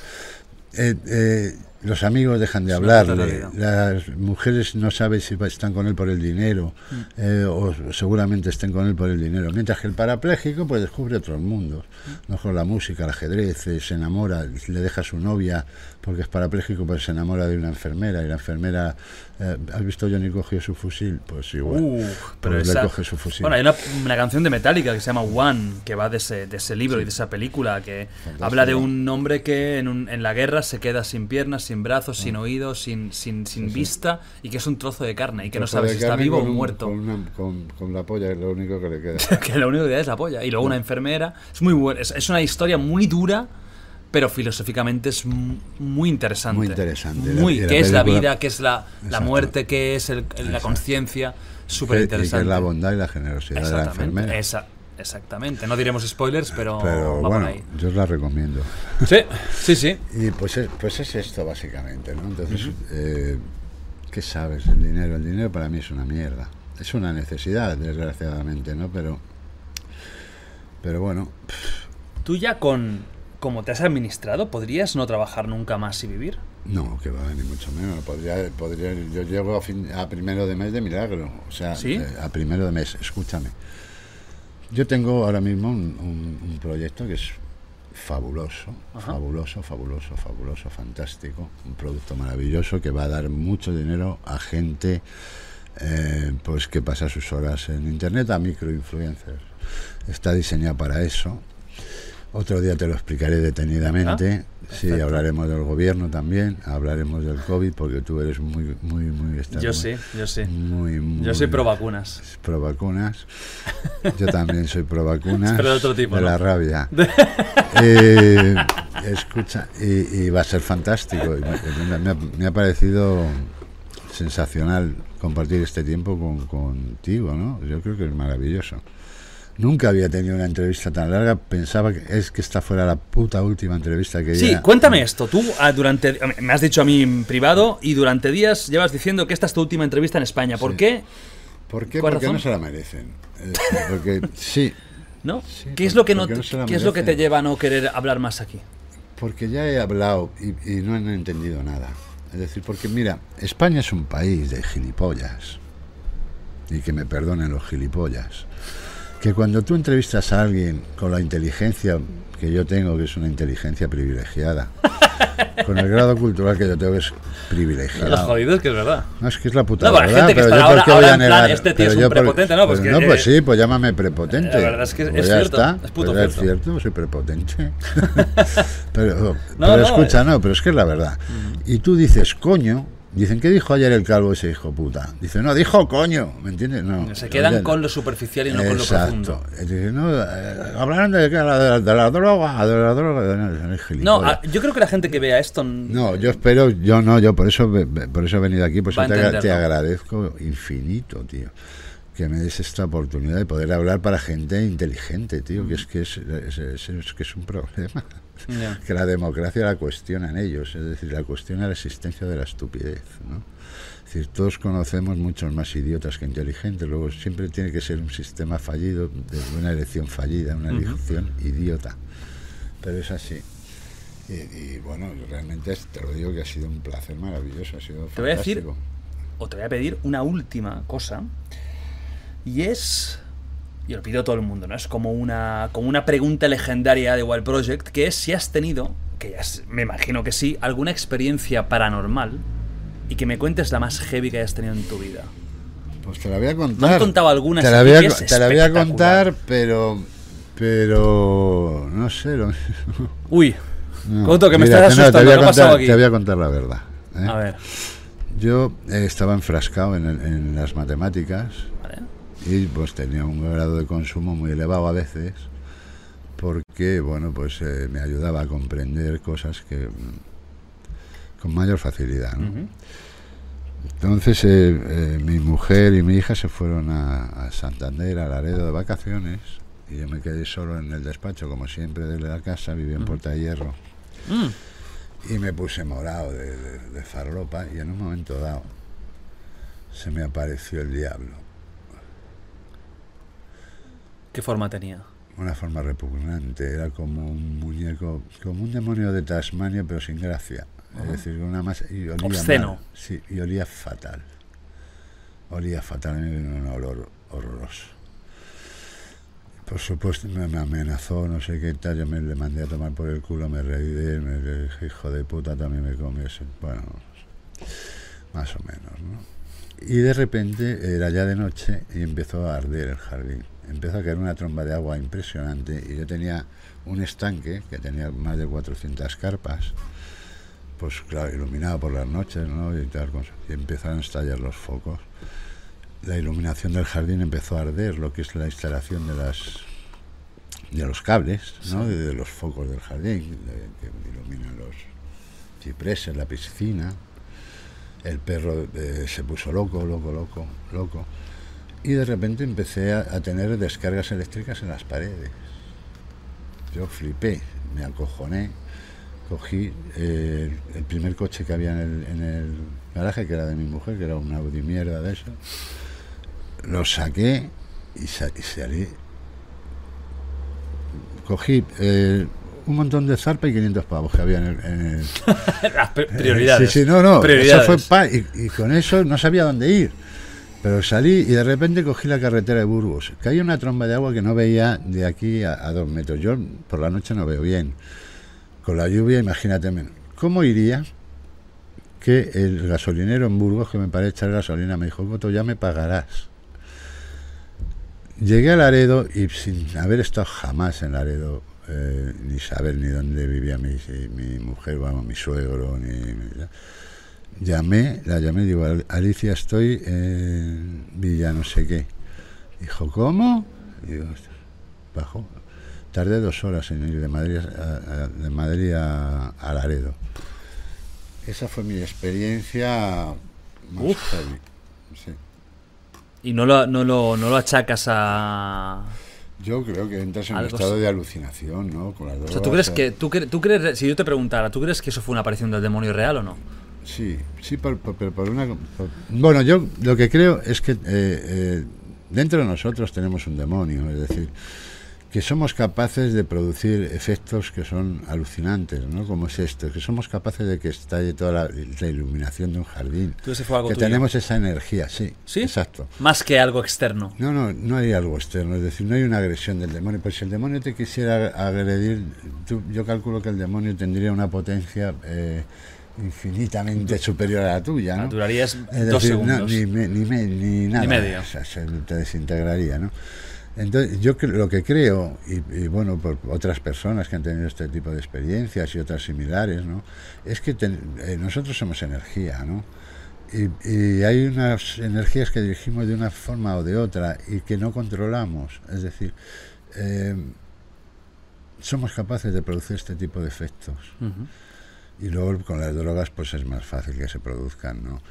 Eh, eh, los amigos dejan de hablarle, las mujeres no saben si están con él por el dinero Mm. eh, o seguramente estén con él por el dinero. Mientras que el parapléjico pues descubre otros mundos. Mm. Mejor la música, el ajedrez, eh, se enamora, le deja a su novia porque es parapléjico, pues se enamora de una enfermera y la enfermera, eh, ¿has visto Johnny cogió su fusil? Pues igual. Uh, pero Pues le esa- coge su fusil. Bueno, hay una, una canción de Metallica que se llama One, que va de ese, de ese libro y de esa película, que Fantástico. habla de un hombre que en, un- en la guerra se queda sin piernas, sin brazos, sin oídos, sin, sin, sin vista, y que es un trozo de carne, y que no Trozo sabe de si está vivo o muerto. Con, una- con- con la polla es lo único que le queda. que lo único que da es la polla. Y luego una enfermera. Es muy buena. Es, es una historia muy dura pero filosóficamente es mu- muy interesante. Muy interesante. Muy, la ¿Qué es la vida? ¿Qué es la, la muerte? ¿Qué es el- la conciencia? Súper y que interesante. es la bondad y la generosidad de la enfermera. Esa- exactamente. No diremos spoilers, pero, Pero va bueno, por ahí. yo os la recomiendo. Sí, sí, sí. Y pues es, pues es esto básicamente, ¿no? Entonces, eh, ¿qué sabes del dinero? El dinero para mí es una mierda. Es una necesidad, desgraciadamente, ¿no? Pero, pero bueno, Tú ya con como te has administrado, ¿podrías no trabajar nunca más y vivir? no, que va, ni mucho menos. Podría, podría, yo llego a, fin- a primero de mes de milagro, o sea, ¿Sí? eh, a primero de mes, escúchame. Yo tengo ahora mismo un, un- un proyecto que es fabuloso, Ajá. fabuloso, fabuloso, fabuloso, fantástico, un producto maravilloso que va a dar mucho dinero a gente eh, pues que pasa sus horas en internet, a microinfluencers. Está diseñado para eso. Otro día te lo explicaré detenidamente. Sí, hablaremos del gobierno también, hablaremos del COVID, porque tú eres muy, muy, muy... estás Yo muy- sí, yo sí. Muy, muy... Yo soy pro vacunas. pro vacunas. Yo también soy pro vacunas. Pero de otro tipo, De ¿no? la rabia. Eh, escucha, y, y va a ser fantástico. Me, me ha, me ha parecido sensacional compartir este tiempo con, contigo, ¿no? Yo creo que es maravilloso. Nunca había tenido una entrevista tan larga. Pensaba que es que esta fuera la puta última entrevista que Sí, ya- cuéntame esto. Tú ah, durante me has dicho a mí en privado y durante días llevas diciendo que esta es tu última entrevista en España. ¿Por Sí. qué? ¿Por qué? ¿Cuál Porque razón? no se la merecen. Eh, porque sí, ¿No? Sí, ¿Qué es lo que no, te- no se la qué es lo que te merecen. lleva a no querer hablar más aquí? Porque ya he hablado y, y no han entendido nada. Es decir, porque mira, España es un país de gilipollas. Y que me perdonen los gilipollas. Que cuando tú entrevistas a alguien con la inteligencia que yo tengo, que es una inteligencia privilegiada, con el grado cultural que yo tengo, que es privilegiado. Lo jodido es que es verdad. No, es que es la puta No, verdad, gente que pero yo ahora- por qué voy a en plan, negar. este tío es un por- prepotente, ¿no? Pues que- no, pues sí, pues llámame prepotente. la verdad es que es Pues ya cierto, está, es puto pues cierto. cierto, soy prepotente. pero No, pero no, escucha, eh. no, pero es que es la verdad. Y tú dices, coño, dicen, ¿qué dijo ayer el calvo ese hijo puta? Dice, no, dijo coño, ¿me entiendes? No. Se quedan con lo superficial y no con lo profundo. Dice, no, eh, hablaron de, de, la, de la droga, de la droga, de, es No, ah, yo creo que la gente que vea esto. No, yo espero, yo no, yo por eso por eso he venido aquí, por eso te, agradezco infinito, tío. Que me des esta oportunidad de poder hablar para gente inteligente, tío, que es que es, es- es- es que es un problema. Que la democracia la cuestionan ellos, es decir, la cuestiona la existencia de la estupidez, ¿no? Es decir, todos conocemos muchos más idiotas que inteligentes, luego siempre tiene que ser un sistema fallido, de una elección fallida, una elección idiota. Pero es así. Y, y, bueno, realmente te lo digo que ha sido un placer maravilloso, ha sido Te voy a decir- fantástico. O te voy a pedir una última cosa. Y es. Y lo pido a todo el mundo, ¿no? Es como una, como una pregunta legendaria de Wild Project, que es si has tenido, que ya es- me imagino que sí, alguna experiencia paranormal y que me cuentes la más heavy que hayas tenido en tu vida. Pues te la voy a Me contar. han contado algunas Te la voy a, te la voy a contar, pero. Pero. No sé. Lo, Uy, no. Que me Mira, estás que no, te asustando, voy a ¿qué ha pasado contar- aquí? Te voy a contar la verdad. ¿eh? A ver, Yo eh, estaba enfrascado en, las matemáticas. Y pues tenía un grado de consumo muy elevado a veces porque bueno pues eh, me ayudaba a comprender cosas que mm, con mayor facilidad entonces eh, eh, mi mujer y mi hija se fueron a, a Santander a Laredo de vacaciones y yo me quedé solo en el despacho como siempre desde la casa vivía en Puerta de Hierro. Mm, y me puse morado de, de, de farlopa y en un momento dado se me apareció el diablo ¿Qué forma tenía? una forma repugnante, era como un muñeco, como un demonio de Tasmania, pero sin gracia. Es decir, una masa. Y olía Obsceno. mal. Sí, y olía fatal. Olía fatal, un olor horroroso. Por supuesto, me, me amenazó, no sé qué tal. Yo me le mandé a tomar por el culo, me reí de él, me dije, hijo de puta, también me comes. Bueno, más o menos, ¿no? Y de repente era ya de noche y empezó a arder el jardín. Empezó a caer una tromba de agua impresionante y yo tenía un estanque que tenía más de 400 carpas, pues claro, iluminado por las noches, ¿no? Y tal cosa. Y empezaron a estallar los focos. La iluminación del jardín empezó a arder, lo que es la instalación de las de los cables, ¿no? de, de los focos del jardín, de- que iluminan los cipreses, la piscina. El perro eh, se puso loco, loco, loco, loco. Y de repente empecé a, a tener descargas eléctricas en las paredes. Yo flipé, me acojoné, cogí eh, el, primer coche que había en el, en el garaje, que era de mi mujer, que era un Audi mierda de eso. Lo saqué y, sa- y salí. Cogí eh, un montón de zarpa y 500 pavos que había en el- en el, Las pri- prioridades. Sí, sí, no, no. Eso fue y, y con eso no sabía dónde ir. Pero salí y de repente cogí la carretera de Burgos. Caía una tromba de agua que no veía de aquí a, dos metros. Yo por la noche no veo bien. Con la lluvia, imagínate menos. ¿Cómo iría que el gasolinero en Burgos, que me parece echar gasolina, me dijo, Coto, ya me pagarás? Llegué a Laredo y sin haber estado jamás en Laredo, eh, ni saber ni dónde vivía mi, mi mujer, vamos, mi suegro, ni, ni- llamé, la llamé, digo, "Al- Alicia, estoy en Villa no sé qué. Dijo, ¿cómo? Y digo, bajó. Tardé dos horas en ir de Madrid a, a- de Madrid a, a Laredo. Esa fue mi experiencia más Uf. heavy, sí. Y no lo, no, lo, no lo achacas a... Yo creo que entras en un estado de alucinación, ¿no? Con las O sea, drogas, ¿tú crees eh, que... Tú, cre- tú crees, si yo te preguntara, ¿tú crees que eso fue una aparición del demonio real o no? Sí, sí, por, por- pero por una... por- bueno, yo lo que creo es que eh, eh, dentro de nosotros tenemos un demonio, es decir, que somos capaces de producir efectos que son alucinantes, ¿no? Como es esto, que somos capaces de que estalle toda la, la iluminación de un jardín, Tú ese fue algo que tuyo. tenemos esa energía, sí, ¿Sí? exacto. Más que algo externo. No, no, no hay algo externo, es decir, no hay una agresión del demonio. Pues si el demonio te quisiera agredir, tú- yo calculo que el demonio tendría una potencia eh, infinitamente superior a la tuya, ¿no? Durarías Es dos decir, no, segundos. ni, me- ni, me- ni nada, medio. o sea, se te desintegraría, ¿no? Entonces, yo lo que creo, y, y bueno, por otras personas que han tenido este tipo de experiencias y otras similares, ¿no? Es que ten- eh, nosotros somos energía, ¿no? Y, y hay unas energías que dirigimos de una forma o de otra y que no controlamos. Es decir, eh, somos capaces de producir este tipo de efectos. Ujú. Y luego con las drogas pues es más fácil que se produzcan, ¿no?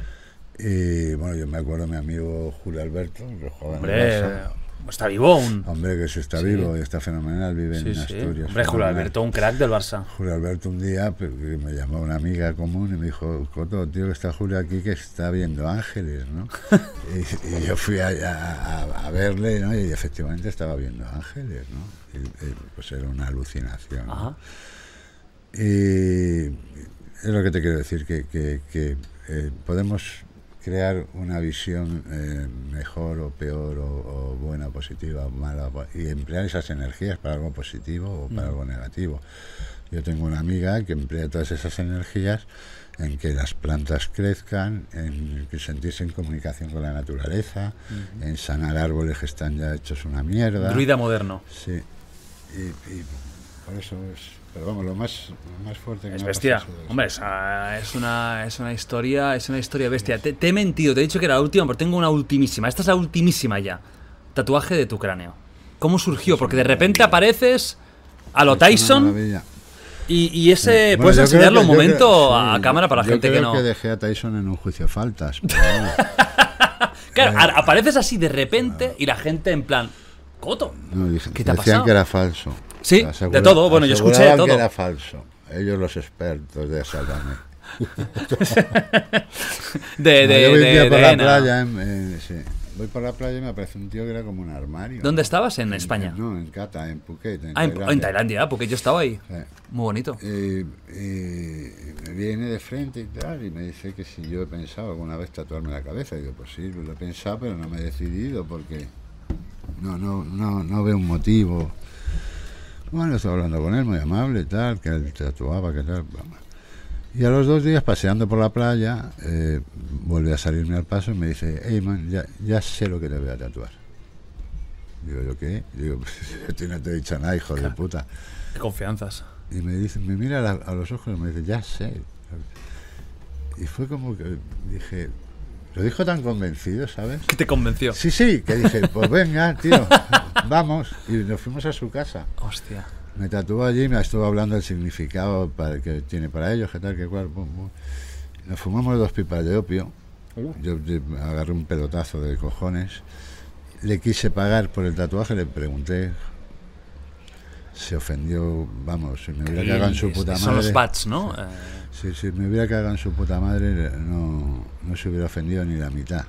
Y bueno, yo me acuerdo de mi amigo Julio Alberto, que jugaba en Hombre, Barça. está vivo aún. Hombre, que si está Sí. vivo y está fenomenal, vive Sí, en sí. Asturias. Hombre, Julio. Alberto, un crack del Barça. Julio Alberto un día pues, me llamó una amiga común y me dijo, Coto, tío, que está Julio aquí que está viendo ángeles, ¿no? y, y yo fui a, a- a- verle, ¿no? Y efectivamente estaba viendo ángeles, ¿no? Y, y, pues era una alucinación. ¿no? Y es lo que te quiero decir, que, que- que, eh, podemos crear una visión eh, mejor o peor o, o buena, positiva o mala y emplear esas energías para algo positivo o para algo negativo. Yo tengo una amiga que emplea todas esas energías en que las plantas crezcan, en que sentirse en comunicación con la naturaleza, en sanar árboles que están ya hechos una mierda. Druida moderno. Sí, y, y por eso es. Pero vamos, lo más, lo más fuerte que Es me bestia. Hombre, es una, es una historia, es una historia bestia. Te, te he mentido, te he dicho que era la última, pero tengo una ultimísima. Esta es la ultimísima ya. Tatuaje de tu cráneo. ¿Cómo surgió? Porque de repente apareces a lo Tyson y, y ese Bueno, puedes enseñarlo un creo- momento sí, a cámara para la gente que no. que dejé a Tyson en un juicio faltas. Claro, a- apareces así de repente y la gente en plan, Coto. No, dije- ¿Qué te ha decían pasado? que era falso. Sí, Asegura- de todo. Bueno, yo escuché de todo. que era falso. Ellos los expertos de Sálvame. De, No, de, yo voy un de- por la playa, en- en- sí. voy por la playa y me aparece un tío que era como un armario. ¿Dónde estabas? En España. No, en Cata, en Phuket. En Ah, en, en Tailandia, porque yo estaba ahí. Sí. Muy bonito. Y, y me viene de frente y tal, y me dice que si yo he pensado alguna vez tatuarme la cabeza. Y digo, pues sí, lo he pensado, pero no me he decidido porque no, no, no, no veo un motivo. Bueno, estoy hablando con él, muy amable, tal, que él tatuaba, que tal. vamos. Y a los dos días, paseando por la playa, eh, vuelve a salirme al paso y me dice, hey man, ya, ya sé lo que te voy a tatuar. Digo, ¿yo qué? Digo, pues no te he dicho nada, hijo de puta. Qué confianzas. Y me dice, me mira a, la- a los ojos y me dice, ya sé. Y fue como que dije, Lo dijo tan convencido, ¿sabes? ¿Qué te convenció? Sí, sí, que dije, pues venga, tío, vamos. Y nos fuimos a su casa. Hostia. Me tatuó allí, me estuvo hablando del significado para, que tiene para ellos, que tal, que cual. pum, pum. Nos fumamos dos pipas de opio. Yo, yo agarré un pelotazo de cojones. Le quise pagar por el tatuaje, le pregunté. Se ofendió, vamos, si me hubiera cagado en su puta madre. Son los bats, ¿no? Eh, Si, si me hubiera cagado en su puta madre, no, no se hubiera ofendido ni la mitad.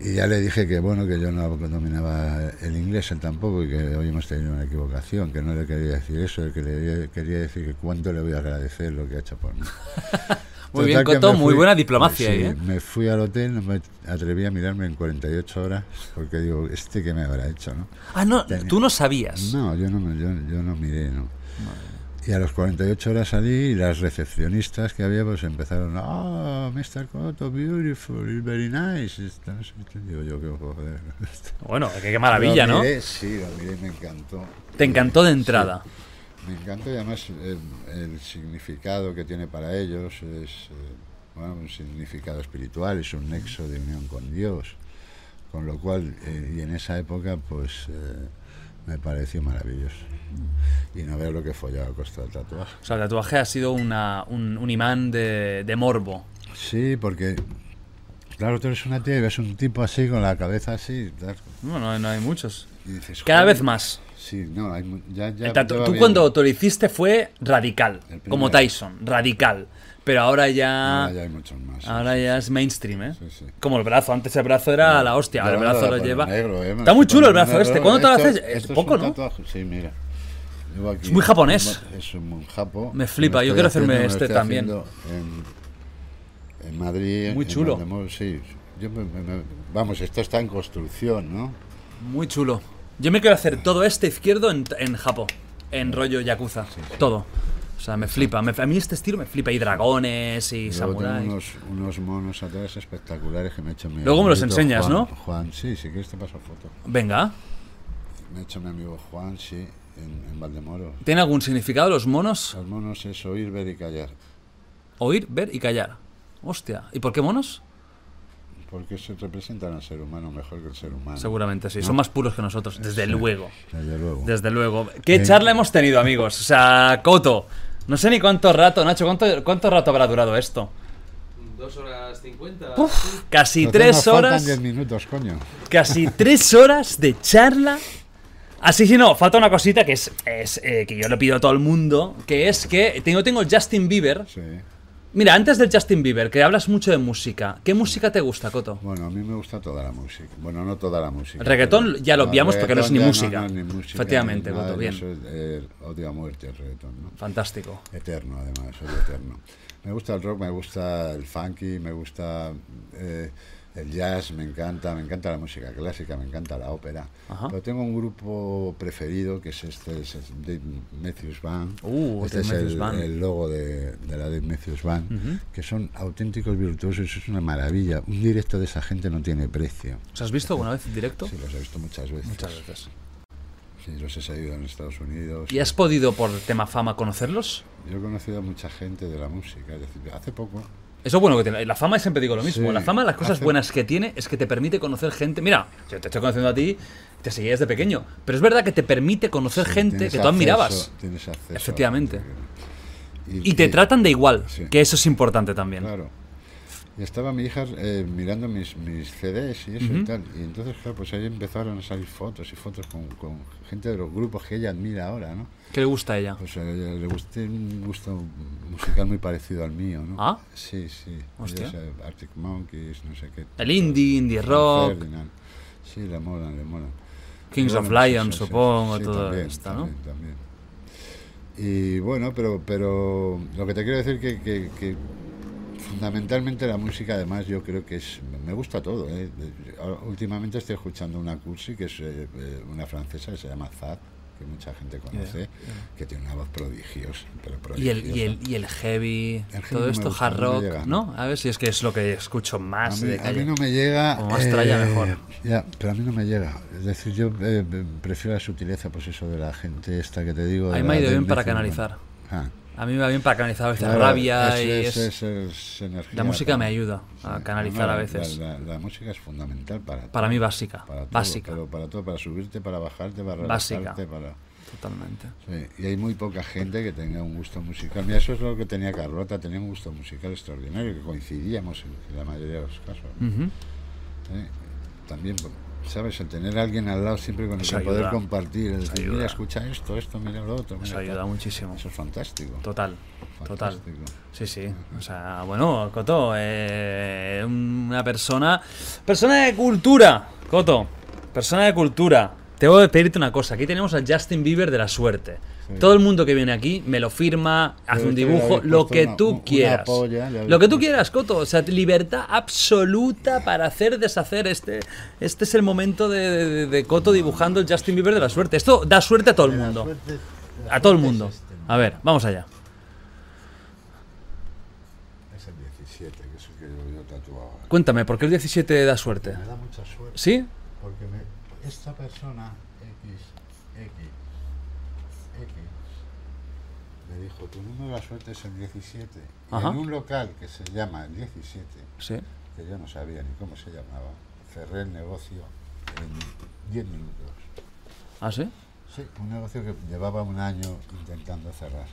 Y ya le dije que bueno, que yo no dominaba el inglés, él tampoco, y que hoy hemos tenido una equivocación, que no le quería decir eso, que le quería decir que cuánto le voy a agradecer lo que ha hecho por mí. Muy bien, Coto, muy buena diplomacia sí, ahí, ¿eh? Me fui al hotel, no me atreví a mirarme en 48 horas, porque digo, ¿este qué me habrá hecho? ¿no? Ah, no, Tenía- tú no sabías. No, yo no, me- yo, yo no miré, ¿no? Y a los 48 horas salí y las recepcionistas que había pues empezaron, ah, Mr. Cotto, beautiful, very nice. Digo yo, qué joder. Bueno, qué, qué maravilla, ¿no? Sí, lo miré me encantó. Te encantó de entrada. Me encanta y además el, el significado que tiene para ellos es eh, bueno, un significado espiritual, es un nexo de unión con Dios. Con lo cual, eh, y en esa época, pues eh, me pareció maravilloso. Y no veo lo que he follado a costa del tatuaje. O sea, el tatuaje ha sido una- un, un imán de, de morbo. Sí, porque, claro, tú eres una tía y ves un tipo así, con la cabeza así, tal, No, no, no hay muchos. y dices, Cada vez más. Sí, no, hay ya, ya, tú bien. cuando te lo hiciste fue radical, como Tyson, radical. Pero ahora ya, Ahora ya hay muchos más. ahora sí, ya es mainstream, ¿eh? sí. Como el brazo, antes el brazo era la hostia, ahora el brazo lo pongo lleva. negro, eh, Está muy chulo el brazo este. ¿Cuándo te lo haces? Es poco, ¿no? tatuaje, Sí, mira. Llevo aquí Es muy japonés. Es un japo. Me flipa, yo quiero hacerme haciendo, este también. En, en Madrid. Muy en chulo. Sí. Yo me- vamos, esto está en construcción, ¿no? Muy chulo. Yo me quiero hacer todo este izquierdo en, en Japón, en rollo Yakuza. Todo. O sea, me flipa. me- a mí este estilo me flipa. Y dragones y tengo samuráis. unos, unos monos atrás espectaculares que me ha hecho mi Luego me los enseñas, Juan- ¿no? Juan, sí, si quieres te paso foto. Venga. Me ha hecho mi amigo Juan, sí, en, en Valdemoro. ¿Tiene algún significado los monos? Los monos es oír, ver y callar. Oír, ver y callar. Hostia. ¿Y por qué monos? Porque se representan al ser humano mejor que el ser humano. Seguramente sí. Son más puros que nosotros, desde luego. Desde luego. Desde luego. ¿Qué Bien. charla hemos tenido, amigos? O sea, Coto. No sé ni cuánto rato, Nacho, ¿cuánto, cuánto rato habrá durado esto? Dos horas cincuenta. Casi Entonces tres horas. 10 minutos, coño. Casi tres horas de charla. Así sí, no, falta una cosita que es, es, eh, que yo le pido a todo el mundo, que es que tengo, tengo Justin Bieber. Sí. Mira, antes del Justin Bieber, que hablas mucho de música, ¿qué música te gusta, Coto? Bueno, a mí me gusta toda la música. Bueno, no toda la música. El reggaetón ya lo no, obviamos porque no es ni música. no es ni música, Efectivamente, Coto, bien. Yo soy, eh, odio a muerte el reggaetón, ¿no? Fantástico. Eterno, además, soy eterno. Me gusta el rock, me gusta el funky, me gusta eh, el jazz, me encanta, me encanta la música clásica, me encanta la ópera. Ajá. Pero tengo un grupo preferido que es este, es el Dave Matthews Band. Uh, este es el, Band. el logo de, de la Dave Matthews Band, que son auténticos virtuosos, es una maravilla. Un directo de esa gente no tiene precio. ¿Os has visto alguna vez en directo? Sí, los he visto muchas veces. Muchas veces. Sí, los he seguido en Estados Unidos. ¿Y has podido, por tema fama, conocerlos? Yo he conocido a mucha gente de la música, es decir, hace poco Eso es bueno que tiene. La fama siempre digo lo mismo. Sí, la fama, las cosas hace- buenas que tiene es que te permite conocer gente. Mira, yo te estoy conociendo a ti, te seguía desde pequeño. Pero es verdad que te permite conocer Sí, gente que tú admirabas. acceso- tienes acceso Efectivamente. Y te tratan de igual, Sí. que eso es importante también. Claro. Y estaba mi hija eh, mirando mis, mis CDs y eso y tal. Y entonces, claro, pues ahí empezaron a salir fotos y fotos con, con gente de los grupos que ella admira ahora, ¿no? ¿Qué le gusta a ella? Pues a ella le gusta un gusto musical muy parecido al mío, ¿no? ¿Ah? Sí, sí. Hostia. Ella es, eh, Arctic Monkeys, no sé qué. El indie, indie rock, Ferdinand. Sí, le molan, le molan. Kings Bueno, of Lion, eso, sí, supongo, sí, todo también, esto, ¿no? también, también. Y bueno, pero, pero lo que te quiero decir que, que, que fundamentalmente la música, además, yo creo que es. Me gusta todo. ¿eh? Últimamente estoy escuchando una cursi que es eh, eh, una francesa que se llama Zad, que mucha gente conoce, que tiene una voz prodigiosa. Pero Y el, prodigiosa. y, el, y el heavy, El heavy todo no esto, gusta, hard no rock, llega, ¿no? A ver si es que es lo que escucho A más mí, de a calle. mí no me llega. Como más tralla, mejor. Ya, pero a mí no me llega. Es decir, yo eh, prefiero la sutileza, pues eso de la gente esta que te digo. Ahí me ha ido bien para canalizar. Ah, A mí me va bien para canalizar a veces la Claro, rabia es- y es- es- es- es energía La música me ayuda a canalizar no, a veces. La, la- la música es fundamental para Para todo, mí básica, para todo, básica. Pero para todo, para subirte, para bajarte, para Básica. relajarte, para... Totalmente. Sí, y hay muy poca gente que tenga un gusto musical. Mira, eso es lo que tenía Carlota, tenía un gusto musical extraordinario, que coincidíamos en, en la mayoría de los casos. También, ¿sabes? El tener a alguien al lado siempre con el que poder compartir, el decir, mira, escucha esto, esto, mira lo otro. Eso mira ayuda tal". muchísimo. Eso es fantástico. Total, total. fantástico. Sí, sí. O sea, bueno, Coto, eh, una persona. Persona de cultura, Coto. Persona de cultura. Tengo que pedirte una cosa. Aquí tenemos al Justin Bieber de la suerte. Todo el mundo que viene aquí me lo firma, hace un dibujo, lo que una- tú una quieras. polla, Lo que tú quieras, Coto. O sea, libertad absoluta para hacer, deshacer. Este, este es el momento de, de- de Coto dibujando el Justin Bieber de la suerte. Esto da suerte a todo el mundo. suerte- A todo el mundo. es este, A ver, vamos allá. Es el 17, que es el que yo tatuado. ahora. Cuéntame, ¿por qué el 17 da suerte? Me da mucha suerte. ¿Sí? Porque me- esta persona, me dijo, tu número de la suerte es el 17. Y Ajá. en un local que se llama el 17, Sí. que yo no sabía ni cómo se llamaba, cerré el negocio en 10 minutos. ¿Ah, sí? Sí, un negocio que llevaba un año intentando cerrar.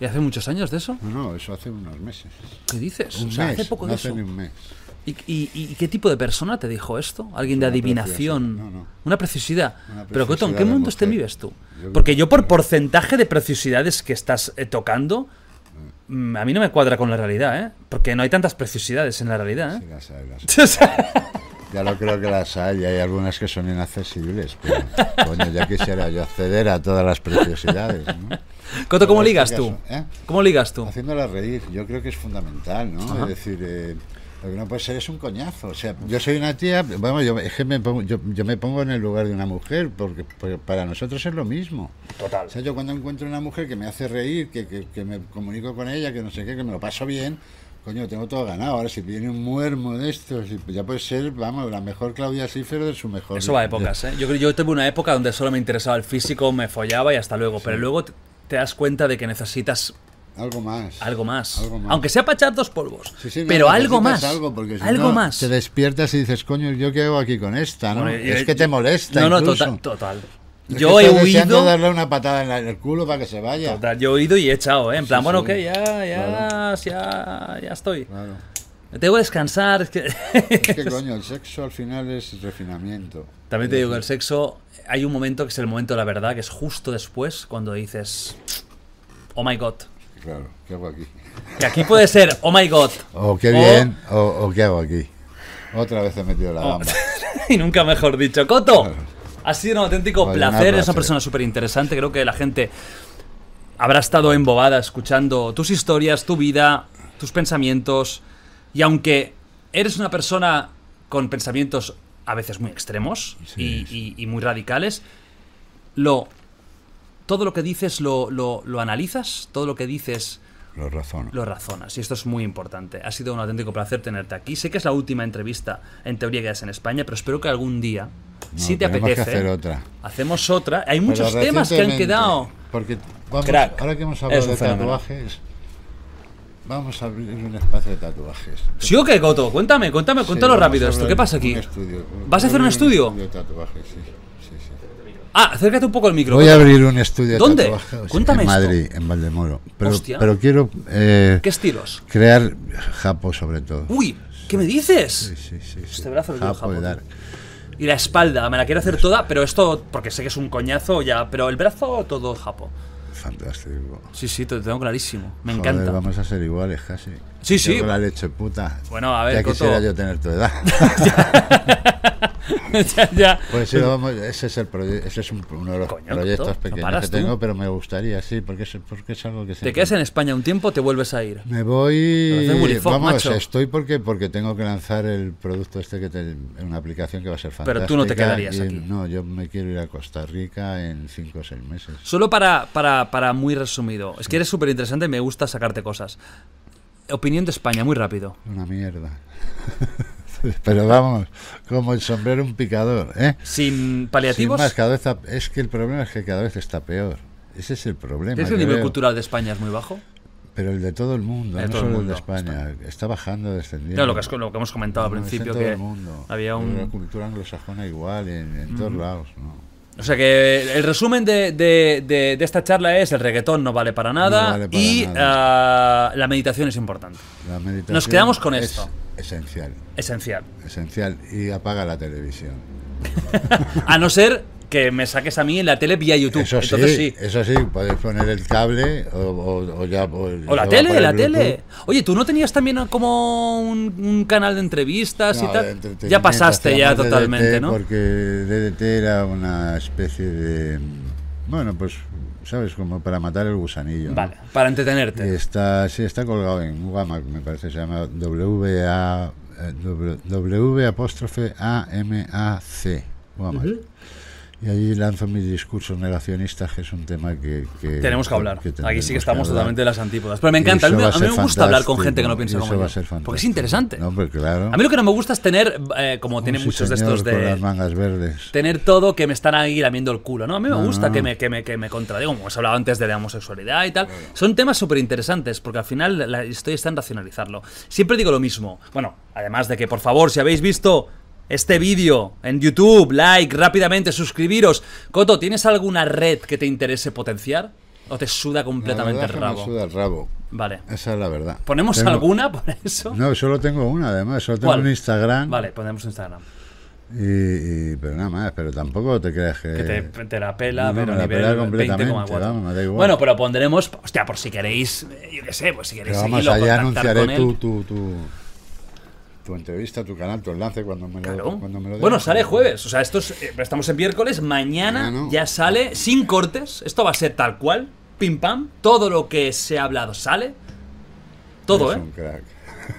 ¿Y hace muchos años de eso? No, no, eso hace unos meses. ¿Qué dices? Un o sea, mes, hace poco no de hace eso. ni un mes. ¿Y, y, y qué tipo de persona te dijo esto? ¿Alguien de Una adivinación? no, no. Una preciosidad. Una Pero Coto, ¿en qué mundo este mujer. vives tú? Yo Porque yo por porcentaje de preciosidades que estás eh, tocando, mm, a mí no me cuadra con la realidad, ¿eh? Porque no hay tantas preciosidades en la realidad, Sí, ¿eh? las hay, las hay. Ya lo creo que las hay, y hay algunas que son inaccesibles, pero coño, ya quisiera yo acceder a todas las preciosidades, ¿no? Coto, ¿cómo en ligas este tú? ¿eh? ¿Cómo ligas tú? Haciéndola reír, yo creo que es fundamental, ¿no? Ajá. Es decir, eh, lo que no puede ser es un coñazo. O sea, yo soy una tía, vamos, yo, es que me pongo, yo, yo me pongo en el lugar de una mujer, porque, porque para nosotros es lo mismo. Total. O sea, yo cuando encuentro una mujer que me hace reír, que, que, que me comunico con ella, que no sé qué, que me lo paso bien, coño, tengo todo ganado. Ahora, si viene un muermo de estos, ya puede ser, vamos, la mejor Claudia Schiffer de su mejor. Eso va a épocas, ¿eh? Yo creo yo tuve una época donde solo me interesaba el físico, me follaba y hasta luego. Pero luego te das cuenta de que necesitas Algo más. algo más. Algo más. Aunque sea para echar dos polvos. Sí, sí, no, pero algo más. Algo, porque si algo no, más. Te despiertas y dices, coño, ¿yo qué hago aquí con esta? ¿no? Bueno, yo- es que te molesta. No, no, total. total. Es Yo que he huido. darle una patada en, la- en el culo para que se vaya. Total, yo he oído y he echado, ¿eh? En plan, Sí, bueno, ok, ya, ya, Claro. ya, ya estoy. Claro. Tengo que descansar. Es que... Es que, coño, el sexo al final es refinamiento. También te digo que el sexo, hay un momento que es el momento de la verdad, que es justo después, cuando dices, oh my god. Claro, ¿qué hago aquí? Que aquí puede ser, oh my god. O qué O- bien, o, o qué hago aquí. Otra vez he metido la Oh. gamba. y nunca mejor dicho. Coto, ha sido un auténtico un placer. Es una placer. persona súper interesante. Creo que la gente habrá estado embobada escuchando tus historias, tu vida, tus pensamientos. Y aunque eres una persona con pensamientos a veces muy extremos Sí, y, y- y muy radicales, lo, todo lo que dices lo, lo- lo analizas, todo lo que dices Lo razonas. Y esto es muy importante. Ha sido un auténtico placer tenerte aquí. Sé que es la última entrevista, en teoría, que das en España, pero espero que algún día, No, si te tenemos que apetece, hacer otra. hacemos otra. Hay Pero muchos temas que han quedado. Porque vamos, Crack. ahora que hemos hablado un de tatuajes, vamos a abrir un espacio de tatuajes. ¿Sí o qué, Coto? Cuéntame, cuéntame, cuéntalo rápido esto. ¿Qué pasa aquí? un estudio. ¿Vas a hacer un Abrir estudio? de tatuajes, sí. Ah, acércate un poco al micro. Voy a abrir un estudio de ¿Dónde? tatuajes Cuéntame en esto. Madrid, en Valdemoro. Pero, Hostia. pero quiero eh, ¿Qué estilos? crear japo sobre todo. Uy, ¿qué me dices? Sí, sí, sí, sí. Este brazo lo quiero japo japo, de tío. dar. Y la espalda, me la quiero hacer toda, pero esto, porque sé que es un coñazo ya, pero el brazo todo japo. Fantástico. Sí, sí, te lo tengo clarísimo. Me Joder, encanta. Vamos a ser iguales casi. Sí, sí. Yo con la leche puta. Bueno, a ver, Ya Coto. quisiera yo tener tu edad. ya, ya. Pues sí, vamos, ese es el ese es un- uno de los Coño, proyectos Coto, ¿no pequeños paras que tengo, tú? pero me gustaría, sí, porque es, porque es algo que Te siempre- quedas en España un tiempo, te vuelves a ir. Me voy. Fox, Vamos, macho. estoy porque porque tengo que lanzar el producto este que te, una aplicación que va a ser fantástica. Pero tú no te quedarías y- aquí. No, yo me quiero ir a Costa Rica en 5 o 6 meses. Solo para, para, para muy resumido. Es que eres súper interesante y me gusta sacarte cosas. Opinión de España, muy rápido. Una mierda. Pero vamos, como el sombrero un picador, ¿eh? Sin Sin paliativos. más, cada vez es que el problema es que cada vez está peor. Ese es el problema. ¿Es que el nivel veo. cultural de España es muy bajo? Pero el de todo el mundo, De no el solo el mundo, de España. Está bajando, descendiendo. Claro, lo que, has- lo que hemos comentado al No, está en principio, que el mundo. había La un... cultura anglosajona igual, en, en todos lados. ¿no? O sea que el resumen de, de- de- de esta charla es el reggaetón no vale para nada No vale para y nada. ah, la meditación es importante. La meditación Nos quedamos con es esto. Esencial, Esencial. esencial. Y apaga la televisión. A no ser que me saques a mí en la tele vía YouTube. Eso sí, Entonces sí. eso sí, puedes poner el cable o, o- o ya. O, O la tele, la Bluetooth. tele. Oye, ¿tú no tenías también como un, un canal de entrevistas No, y tal? Ya pasaste ya totalmente, DDT ¿no? Porque DDT era una especie de. Bueno, pues, ¿sabes? Como para matar el gusanillo. ¿no? Vale, para Y entretenerte. está, sí, está colgado en Wamac, me parece, se llama W-A, eh, W, W apóstrofe A-M-A-C. Wamac. Y allí lanzo mis discursos negacionistas, que es un tema que... que- Tenemos que hablar. Aquí sí que estamos totalmente de las antípodas. Pero me encanta. A mí, me- va a mí ser me gusta hablar con gente que no piensa como va a yo. ser Porque es interesante. No, pues claro. A mí lo que no me gusta es tener, eh, como tienen sí muchos de estos con las de... mangas verdes. Tener todo que me están ahí lamiendo el culo, ¿no? A mí me No, gusta no. que me, que, me, que me contradigo, como hemos hablado antes de la homosexualidad y tal. Son temas súper interesantes, porque al final la historia está en racionalizarlo. Siempre digo lo mismo. Bueno, además de que, por favor, si habéis visto este vídeo en YouTube, like, rápidamente, suscribiros. Coto, ¿tienes alguna red que te interese potenciar? ¿O te suda completamente La el me rabo? suda el rabo. Vale. Esa es la verdad. ¿Ponemos Tengo- alguna por eso? No, solo tengo una, además. Solo tengo ¿Cuál? un Instagram. Vale, ponemos Instagram. Y, y- pero nada más, pero tampoco te creas que... Que te, te la pela, no, pero me la nivel pela completamente, 20,4. vamos, me da igual. Bueno, pero pondremos, hostia, por si queréis, eh, yo qué sé, pues si queréis Pero vamos, seguirlo, allá anunciaré él. tu, tu, entrevista, tu canal, tu enlace cuando me lo, cuando me lo Bueno, sale jueves, o sea, esto es, eh, estamos en miércoles, mañana ya sale, sin cortes, esto va a ser tal cual, pim pam, todo lo que se ha hablado sale, todo, ¿eh? un crack.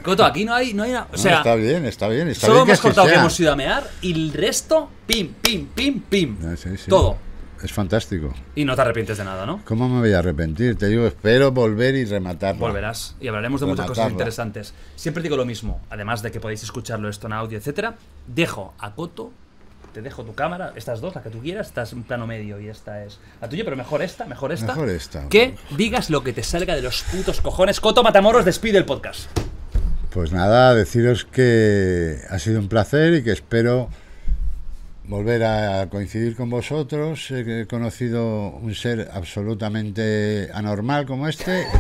Coto, aquí no hay, no hay nada, o No, sea, está bien, está bien. Está solo bien que hemos así cortado que hemos ido a mear y el resto, pim, pim, pim, pim, No, sí, sí. todo. Es fantástico. Y no te arrepientes de nada, ¿no? ¿Cómo me voy a arrepentir? Te digo, espero volver y rematarlo. Volverás y hablaremos de muchas cosas interesantes. Siempre digo lo mismo, además de que podéis escucharlo esto en audio, etcétera. Dejo a Coto, te dejo tu cámara, estas dos, la que tú quieras, esta es en plano medio y esta es la tuya, pero mejor esta, mejor esta. Mejor esta. Que digas lo que te salga de los putos cojones. Coto Matamoros despide el podcast. Pues nada, deciros que ha sido un placer y que espero volver a coincidir con vosotros. He conocido un ser absolutamente anormal como este.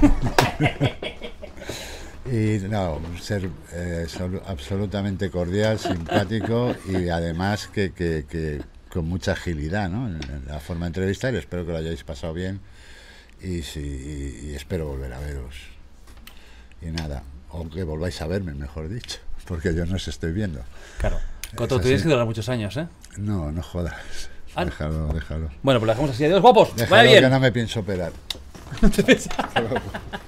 y no, un ser eh, solu- absolutamente cordial, simpático y además que, que- que con mucha agilidad ¿no? en, la forma de entrevistar. Espero que lo hayáis pasado bien y, sí, y- y espero volver a veros. Y nada, o que volváis a verme, mejor dicho, porque yo no os estoy viendo. Claro. Coto, tú tienes que durar muchos años, ¿eh? No, no jodas. Ah. Déjalo, déjalo. Bueno, pues lo dejamos así. Adiós, guapos. Déjalo Vaya bien. que no me pienso operar.